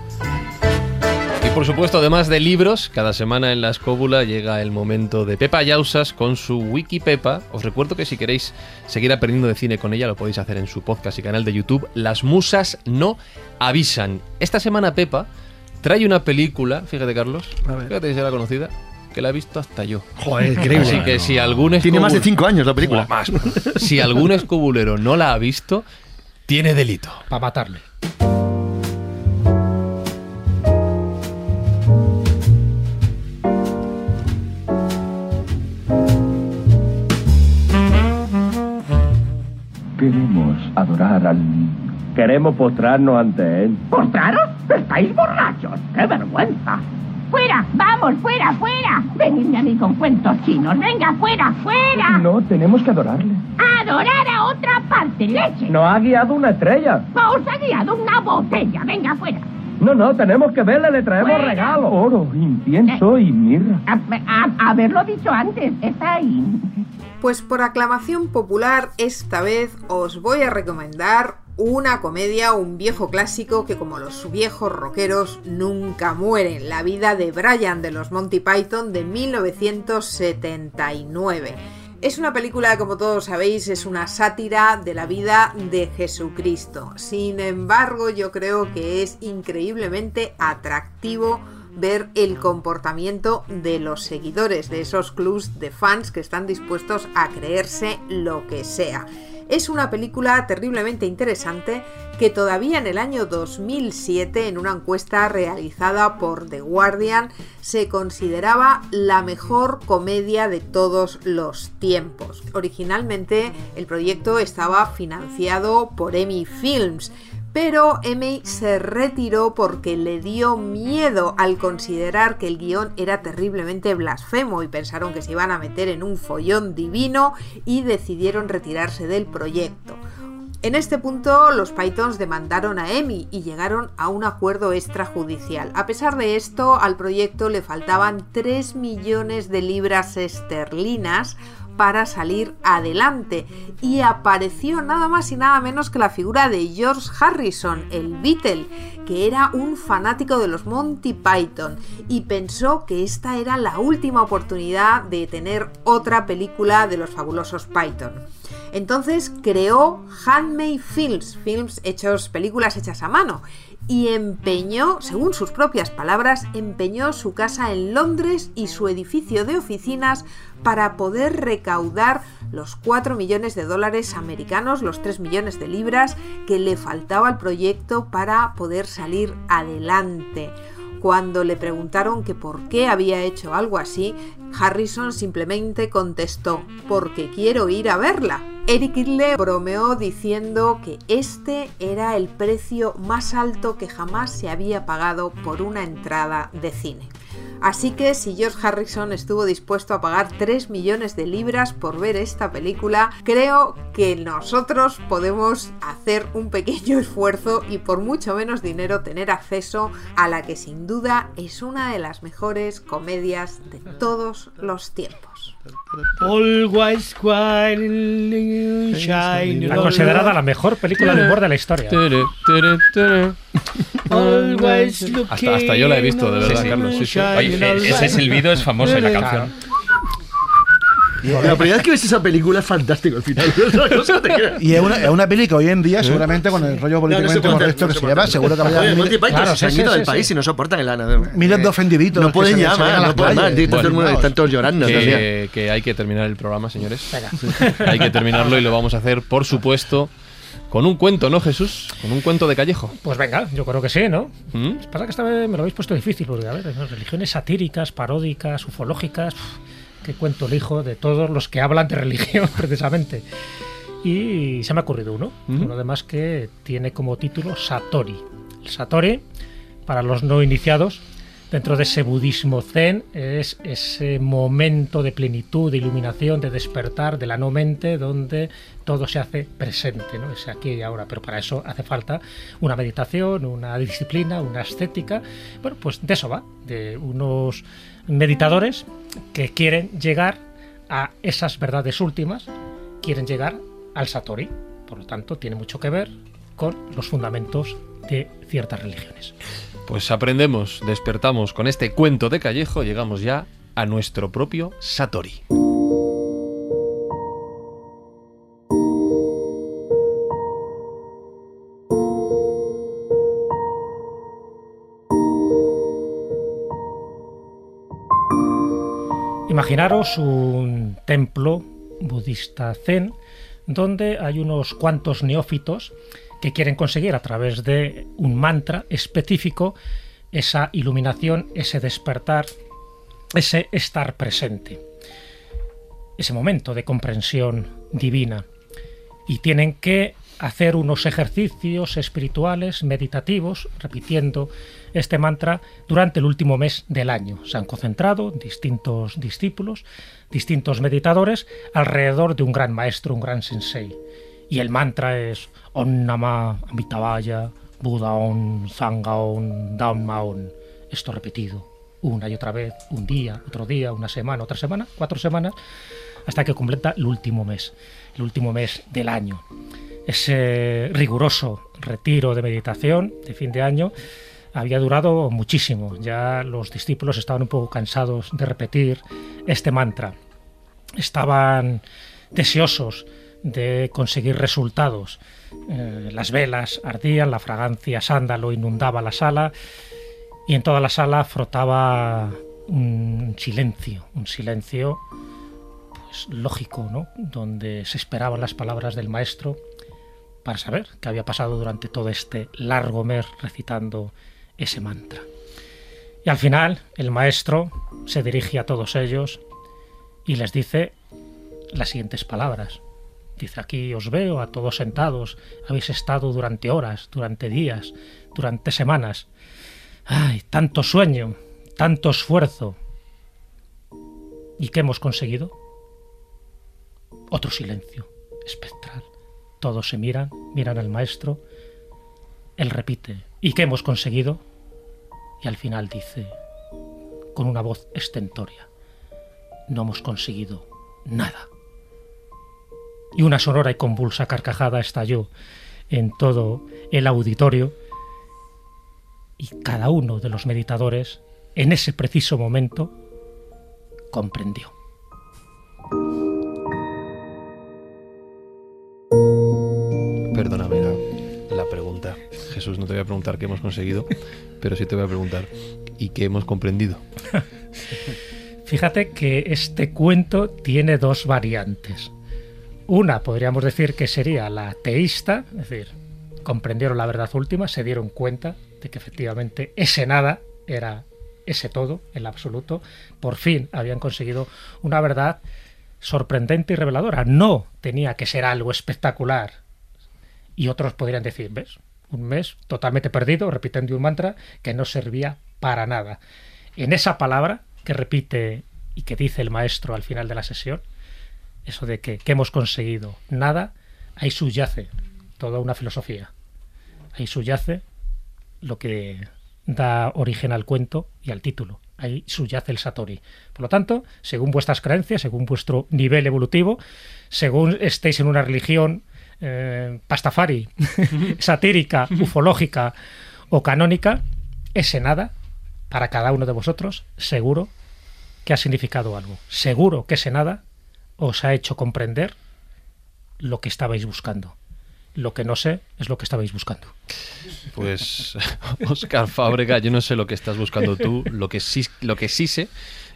Y por supuesto, además de libros, cada semana en la escóbula llega el momento de Pepa Yausas con su Wiki Pepa. Os recuerdo que si queréis seguir aprendiendo de cine con ella, lo podéis hacer en su podcast y canal de YouTube. Las musas no avisan. Esta semana Pepa trae una película, fíjate Carlos, A ver. fíjate si era conocida, que la he visto hasta yo. Joder, increíble. Así que si algún Tiene más de escobul- cinco años la película. Más. Si algún escobulero no la ha visto, tiene delito. Para matarle. Queremos adorar al niño. Queremos postrarnos ante él. ¿Postraros? ¡Estáis borrachos! ¡Qué vergüenza! ¡Fuera! ¡Vamos, fuera, fuera! Venidme a mí con cuentos chinos. ¡Venga, fuera, fuera! No, tenemos que adorarle. ¡Adorar a otra parte! ¡Leche! Nos ha guiado una estrella. ¡Os ha guiado una botella! ¡Venga, fuera! No, no, tenemos que verle, le traemos Fuera. regalos. Oro, incienso y mirra. A- a- haberlo dicho antes. Está ahí. Pues por aclamación popular, esta vez os voy a recomendar una comedia, un viejo clásico que como los viejos rockeros nunca mueren, la vida de Brian de los Monty Python de 1979. Es una película, como todos sabéis, es una sátira de la vida de Jesucristo. Sin embargo, yo creo que es increíblemente atractivo ver el comportamiento de los seguidores, de esos clubs de fans que están dispuestos a creerse lo que sea. Es una película terriblemente interesante que todavía en el año 2007, en una encuesta realizada por The Guardian, se consideraba la mejor comedia de todos los tiempos. Originalmente el proyecto estaba financiado por Emmy Films, pero Emmy se retiró porque le dio miedo al considerar que el guion era terriblemente blasfemo y pensaron que se iban a meter en un follón divino y decidieron retirarse del proyecto. En este punto, los Pythons demandaron a Emmy y llegaron a un acuerdo extrajudicial. A pesar de esto, al proyecto le faltaban 3 millones de libras esterlinas para salir adelante y apareció nada más y nada menos que la figura de George Harrison, el Beatle, que era un fanático de los Monty Python y pensó que esta era la última oportunidad de tener otra película de los fabulosos Python. Entonces creó Handmade Films, films hechos, películas hechas a mano, y empeñó, según sus propias palabras, empeñó su casa en Londres y su edificio de oficinas para poder recaudar los 4 millones de dólares americanos, los 3 millones de libras que le faltaba al proyecto para poder salir adelante. Cuando le preguntaron que por qué había hecho algo así, Harrison simplemente contestó, porque quiero ir a verla. Eric Idle bromeó diciendo que este era el precio más alto que jamás se había pagado por una entrada de cine. Así que si George Harrison estuvo dispuesto a pagar 3 millones de libras por ver esta película, creo que nosotros podemos hacer un pequeño esfuerzo y por mucho menos dinero tener acceso a la que sin duda es una de las mejores comedias de todos los tiempos. Always quiet, shine, La considerada la mejor película de humor de la historia. Always Hasta, hasta yo la he visto, de verdad, Sí, sí. Carlos. sí, sí. Oye, ese silbido es famoso en la canción. La primera vez que ves esa película es fantástico el final. Y es una, es una peli que hoy en día, seguramente, con el rollo No, no se políticamente correcto que se lleva, seguro que Oye, Monty Python Claro, se han ido del país y no soportan el ana. miles de ofendiditos. No pueden se- se llamar, ven a no las pueden más. Está todo el mundo- Bueno, Están todos llorando. que, hay que terminar el programa, señores. Hay que terminarlo y lo vamos a hacer, por supuesto, con un cuento, ¿no, Jesús? Con un cuento de Callejo. Pues venga, yo creo que sí, ¿no? ¿Mm? Pasa que esta vez me lo habéis puesto difícil, porque a ver, religiones satíricas, paródicas, ufológicas, uf, qué cuento el hijo de todos los que hablan de religión, precisamente. Y se me ha ocurrido uno, uno además que tiene como título Satori. El Satori, para los no iniciados, dentro de ese budismo zen, es ese momento de plenitud, de iluminación, de despertar de la no mente, donde todo se hace presente, ¿no? Es aquí y ahora, pero para eso hace falta una meditación, una disciplina, una estética. Bueno, pues de eso va, de unos meditadores que quieren llegar a esas verdades últimas, quieren llegar al Satori. Por lo tanto, tiene mucho que ver con los fundamentos de ciertas religiones. Pues aprendemos, despertamos con este cuento de Callejo, llegamos ya a nuestro propio Satori. Imaginaros un templo budista zen donde hay unos cuantos neófitos que quieren conseguir a través de un mantra específico esa iluminación, ese despertar, ese estar presente, ese momento de comprensión divina. Y tienen que hacer unos ejercicios espirituales, meditativos, repitiendo este mantra durante el último mes del año. Se han concentrado distintos discípulos, distintos meditadores, alrededor de un gran maestro, un gran sensei. Y el mantra es Om Nama Amitabhaya, Buda On, Zanga On, Dhamma On. Esto repetido una y otra vez, un día, otro día, una semana, otra semana, cuatro semanas, hasta que completa el último mes, el último mes del año. Ese riguroso retiro de meditación de fin de año había durado muchísimo. Ya los discípulos estaban un poco cansados de repetir este mantra. Estaban deseosos de conseguir resultados. Eh, las velas ardían, la fragancia sándalo inundaba la sala y en toda la sala frotaba un silencio, un silencio pues lógico, ¿no? Donde se esperaban las palabras del maestro para saber qué había pasado durante todo este largo mes recitando ese mantra. Y al final el maestro se dirige a todos ellos y les dice las siguientes palabras. Dice, aquí os veo a todos sentados, habéis estado durante horas, durante días, durante semanas. ¡Ay, tanto sueño, tanto esfuerzo! ¿Y qué hemos conseguido? Otro silencio espectral. Todos se miran, miran al maestro. Él repite, ¿y qué hemos conseguido? Y al final dice, con una voz estentoria, no hemos conseguido nada y una sonora y convulsa carcajada estalló en todo el auditorio y cada uno de los meditadores en ese preciso momento comprendió. Jesús, no te voy a preguntar qué hemos conseguido, pero sí te voy a preguntar ¿y qué hemos comprendido? Fíjate que este cuento tiene dos variantes. Una podríamos decir que sería la teísta, es decir, comprendieron la verdad última, se dieron cuenta de que efectivamente ese nada era ese todo, el absoluto, por fin habían conseguido una verdad sorprendente y reveladora. No tenía que ser algo espectacular. Y otros podrían decir, ¿ves? Un mes totalmente perdido, repitiendo un mantra que no servía para nada. En esa palabra que repite y que dice el maestro al final de la sesión, eso de que, hemos conseguido nada, ahí subyace toda una filosofía. Ahí subyace lo que da origen al cuento y al título. Ahí subyace el Satori. Por lo tanto, según vuestras creencias, según vuestro nivel evolutivo, según estéis en una religión eh, pastafari, satírica, ufológica o canónica, ese nada, para cada uno de vosotros, seguro que ha significado algo. Seguro que ese nada os ha hecho comprender lo que estabais buscando. Lo que no sé es lo que estabais buscando. Pues, Oscar Fábrega, yo no sé lo que estás buscando tú. Lo que sí, lo que sí sé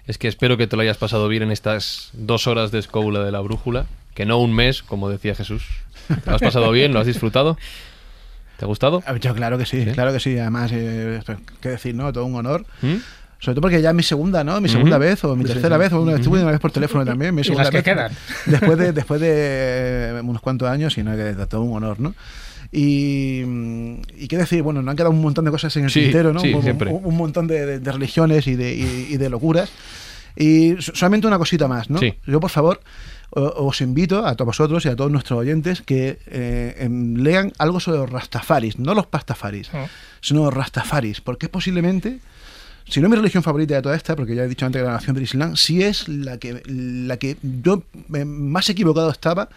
es que espero que te lo hayas pasado bien en estas dos horas de escóbula de la brújula, que no un mes, como decía Jesús. ¿Te lo has pasado bien? ¿Lo has disfrutado? ¿Te ha gustado? Yo claro que sí, claro que sí. Además, eh, qué decir, ¿no? Todo un honor. ¿Mm? Sobre todo porque ya es mi segunda, ¿no? Mi segunda vez o mi tercera vez, o una, estuve una vez por teléfono también. Mi segunda las que quedan? Después de, después de unos cuantos años, y no, que todo un honor, ¿no? Y, y, qué decir, bueno, no han quedado un montón de cosas en el tintero, ¿no? Sí, un, un, montón de, de, religiones y de, y, de locuras. Y solamente una cosita más, ¿no? Yo, por favor, os invito a todos vosotros y a todos nuestros oyentes que eh, em, lean algo sobre los rastafaris, no los pastafaris, oh. sino los rastafaris, porque es posiblemente si no es mi religión favorita de toda esta, porque ya he dicho antes que la nación del Islam, sí es la que, la que yo más equivocado estaba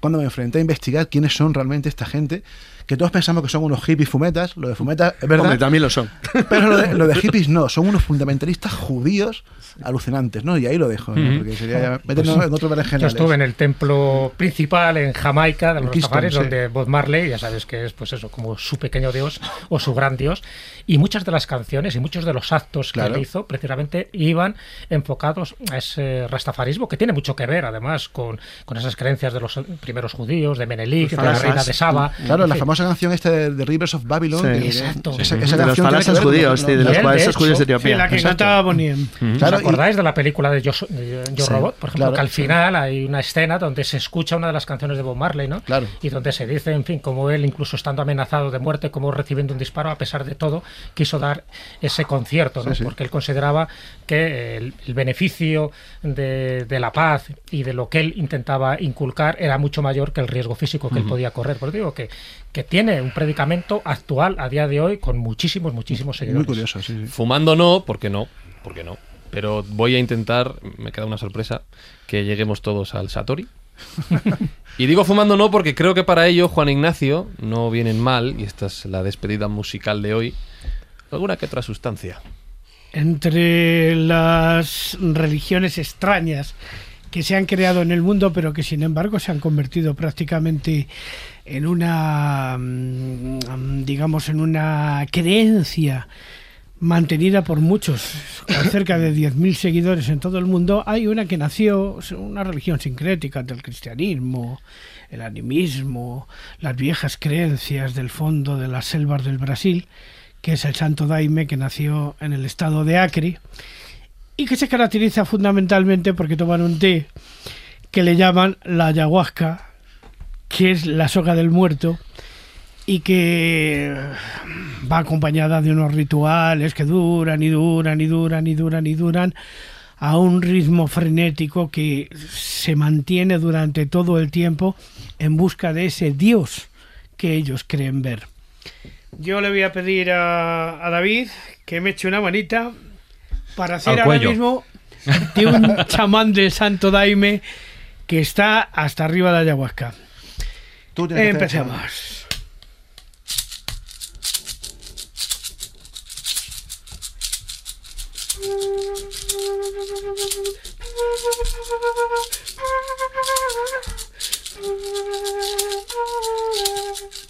cuando me enfrenté a investigar quiénes son realmente esta gente, que todos pensamos que son unos hippies fumetas, lo de fumetas es verdad, Hombre, también lo son. pero lo de, lo de hippies no, son unos fundamentalistas judíos alucinantes, ¿no? Y ahí lo dejo, ¿no? Porque sería ya meternos en otro Yo estuve en el templo principal en Jamaica de los Rastafaris, sí. donde Bob Marley, ya sabes que es pues eso, como su pequeño dios o su gran dios, y muchas de las canciones y muchos de los actos Claro. que él hizo precisamente iban enfocados a ese rastafarismo que tiene mucho que ver además con, con esas creencias de los primeros judíos, de Menelik, de la reina de Saba. Claro, en la fin. Famosa canción esta de, de Rivers of Babylon. Sí. que- Exacto. esa- esa de los con- judíos, sí, de los falasas judíos de Etiopía. La que Exacto. cantaba Boniem. ¿Os y- acordáis de la película de Yo, de Yo Sí, Robot? Por ejemplo, claro. que al final hay una escena donde se escucha una de las canciones de Bob Marley, ¿no? Claro. Y donde se dice, en fin, como él, incluso estando amenazado de muerte, como recibiendo un disparo, a pesar de todo, quiso dar ese concierto, ¿no? Sí, sí. Porque él consideraba que el, el beneficio de, de la paz y de lo que él intentaba inculcar era mucho mayor que el riesgo físico que él podía correr. Por eso digo que, que tiene un predicamento actual a día de hoy con muchísimos, muchísimos seguidores. Muy curioso, sí, sí. Fumando no, porque no, porque no. Pero voy a intentar, me queda una sorpresa, que lleguemos todos al Satori. y digo fumando no porque creo que para ello Juan Ignacio no vienen mal, y esta es la despedida musical de hoy, alguna que otra sustancia. entre las religiones extrañas que se han creado en el mundo, pero que sin embargo se han convertido prácticamente en una, mm, digamos, en una creencia mantenida por muchos, con cerca de 10.000 seguidores en todo el mundo, hay una que nació, una religión sincrética del cristianismo, el animismo, las viejas creencias del fondo de las selvas del Brasil, que es el Santo Daime, que nació en el estado de Acre, y que se caracteriza fundamentalmente porque toman un té que le llaman la ayahuasca, que es la soga del muerto, y que va acompañada de unos rituales que duran y duran y duran y duran y duran a un ritmo frenético que se mantiene durante todo el tiempo en busca de ese Dios que ellos creen ver. Yo le voy a pedir a, a David que me eche una manita para hacer ahora mismo de un chamán del Santo Daime que está hasta arriba de ayahuasca. Tú tienes que hacer esa- Empecemos.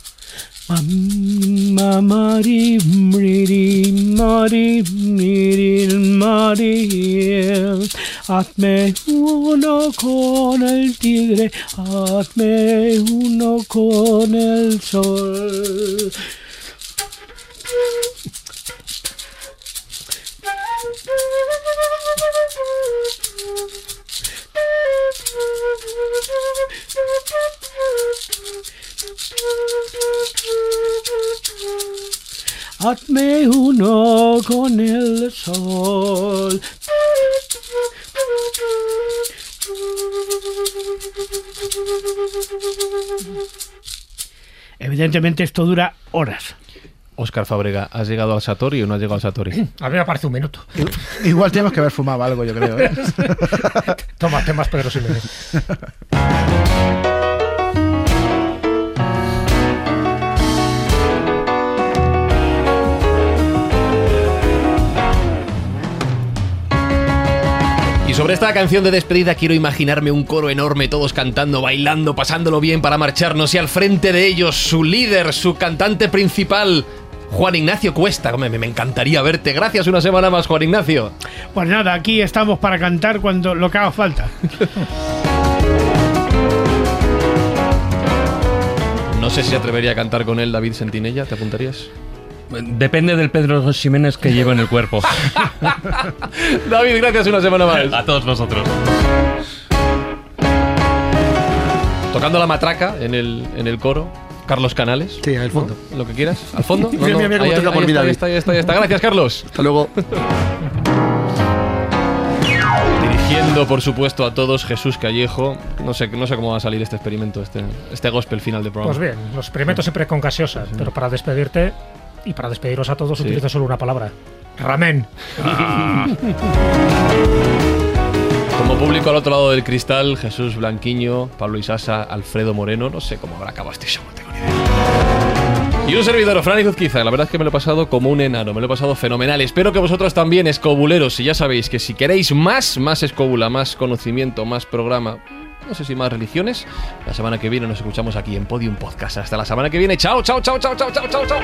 Mamari, mriri, mari, miri, mari. Hazme uno con el tigre, hazme uno con el sol. Hazme uno con el sol. Evidentemente esto dura horas. Óscar Fábrega, ¿has llegado al Satori o no has llegado al Satori? A mí me parece un minuto. Igual tenemos que haber fumado algo, yo creo. ¿eh? Toma, temas Pedro Ximénez. Y sobre esta canción de despedida quiero imaginarme un coro enorme, todos cantando, bailando, pasándolo bien para marcharnos y al frente de ellos su líder, su cantante principal, Juan Ignacio Cuesta. Me, me encantaría verte. Gracias una semana más, Juan Ignacio. Pues nada, aquí estamos para cantar cuando lo que haga falta. No sé si atrevería a cantar con él David Sentinella, ¿te apuntarías? Depende del Pedro Ximénez que llevo en el cuerpo. David, gracias una semana más. A todos vosotros. Tocando la matraca en el, en el coro. Carlos Canales. Sí, al fondo. ¿no? Lo que quieras. ¿Al fondo? No, Mira, no, mira, mira cómo ahí, toca ahí por mí, está, ahí está, ahí está, ahí está. Gracias, Carlos. Hasta luego. Dirigiendo por supuesto, a todos Jesús Callejo. No sé, no sé cómo va a salir este experimento, este, este gospel final de programa. Pues bien, los experimentos siempre con gaseosas, pero para despedirte y para despediros a todos Sí. utilizo solo una palabra. Ramen. Como público al otro lado del cristal, Jesús Blanquiño, Pablo Isasa, Alfredo Moreno. No sé cómo habrá acabado este show, no tengo ni idea. Y un servidor, Fran Izuzquiza. La verdad es que me lo he pasado como un enano, me lo he pasado fenomenal. Espero que vosotros también, escobuleros, y ya sabéis que si queréis más, más escobula, más conocimiento, más programa, no sé si más religiones. La semana que viene nos escuchamos aquí en Podium Podcast. Hasta la semana que viene. Chao, chao, chao, chao, chao, chao, chao, chao.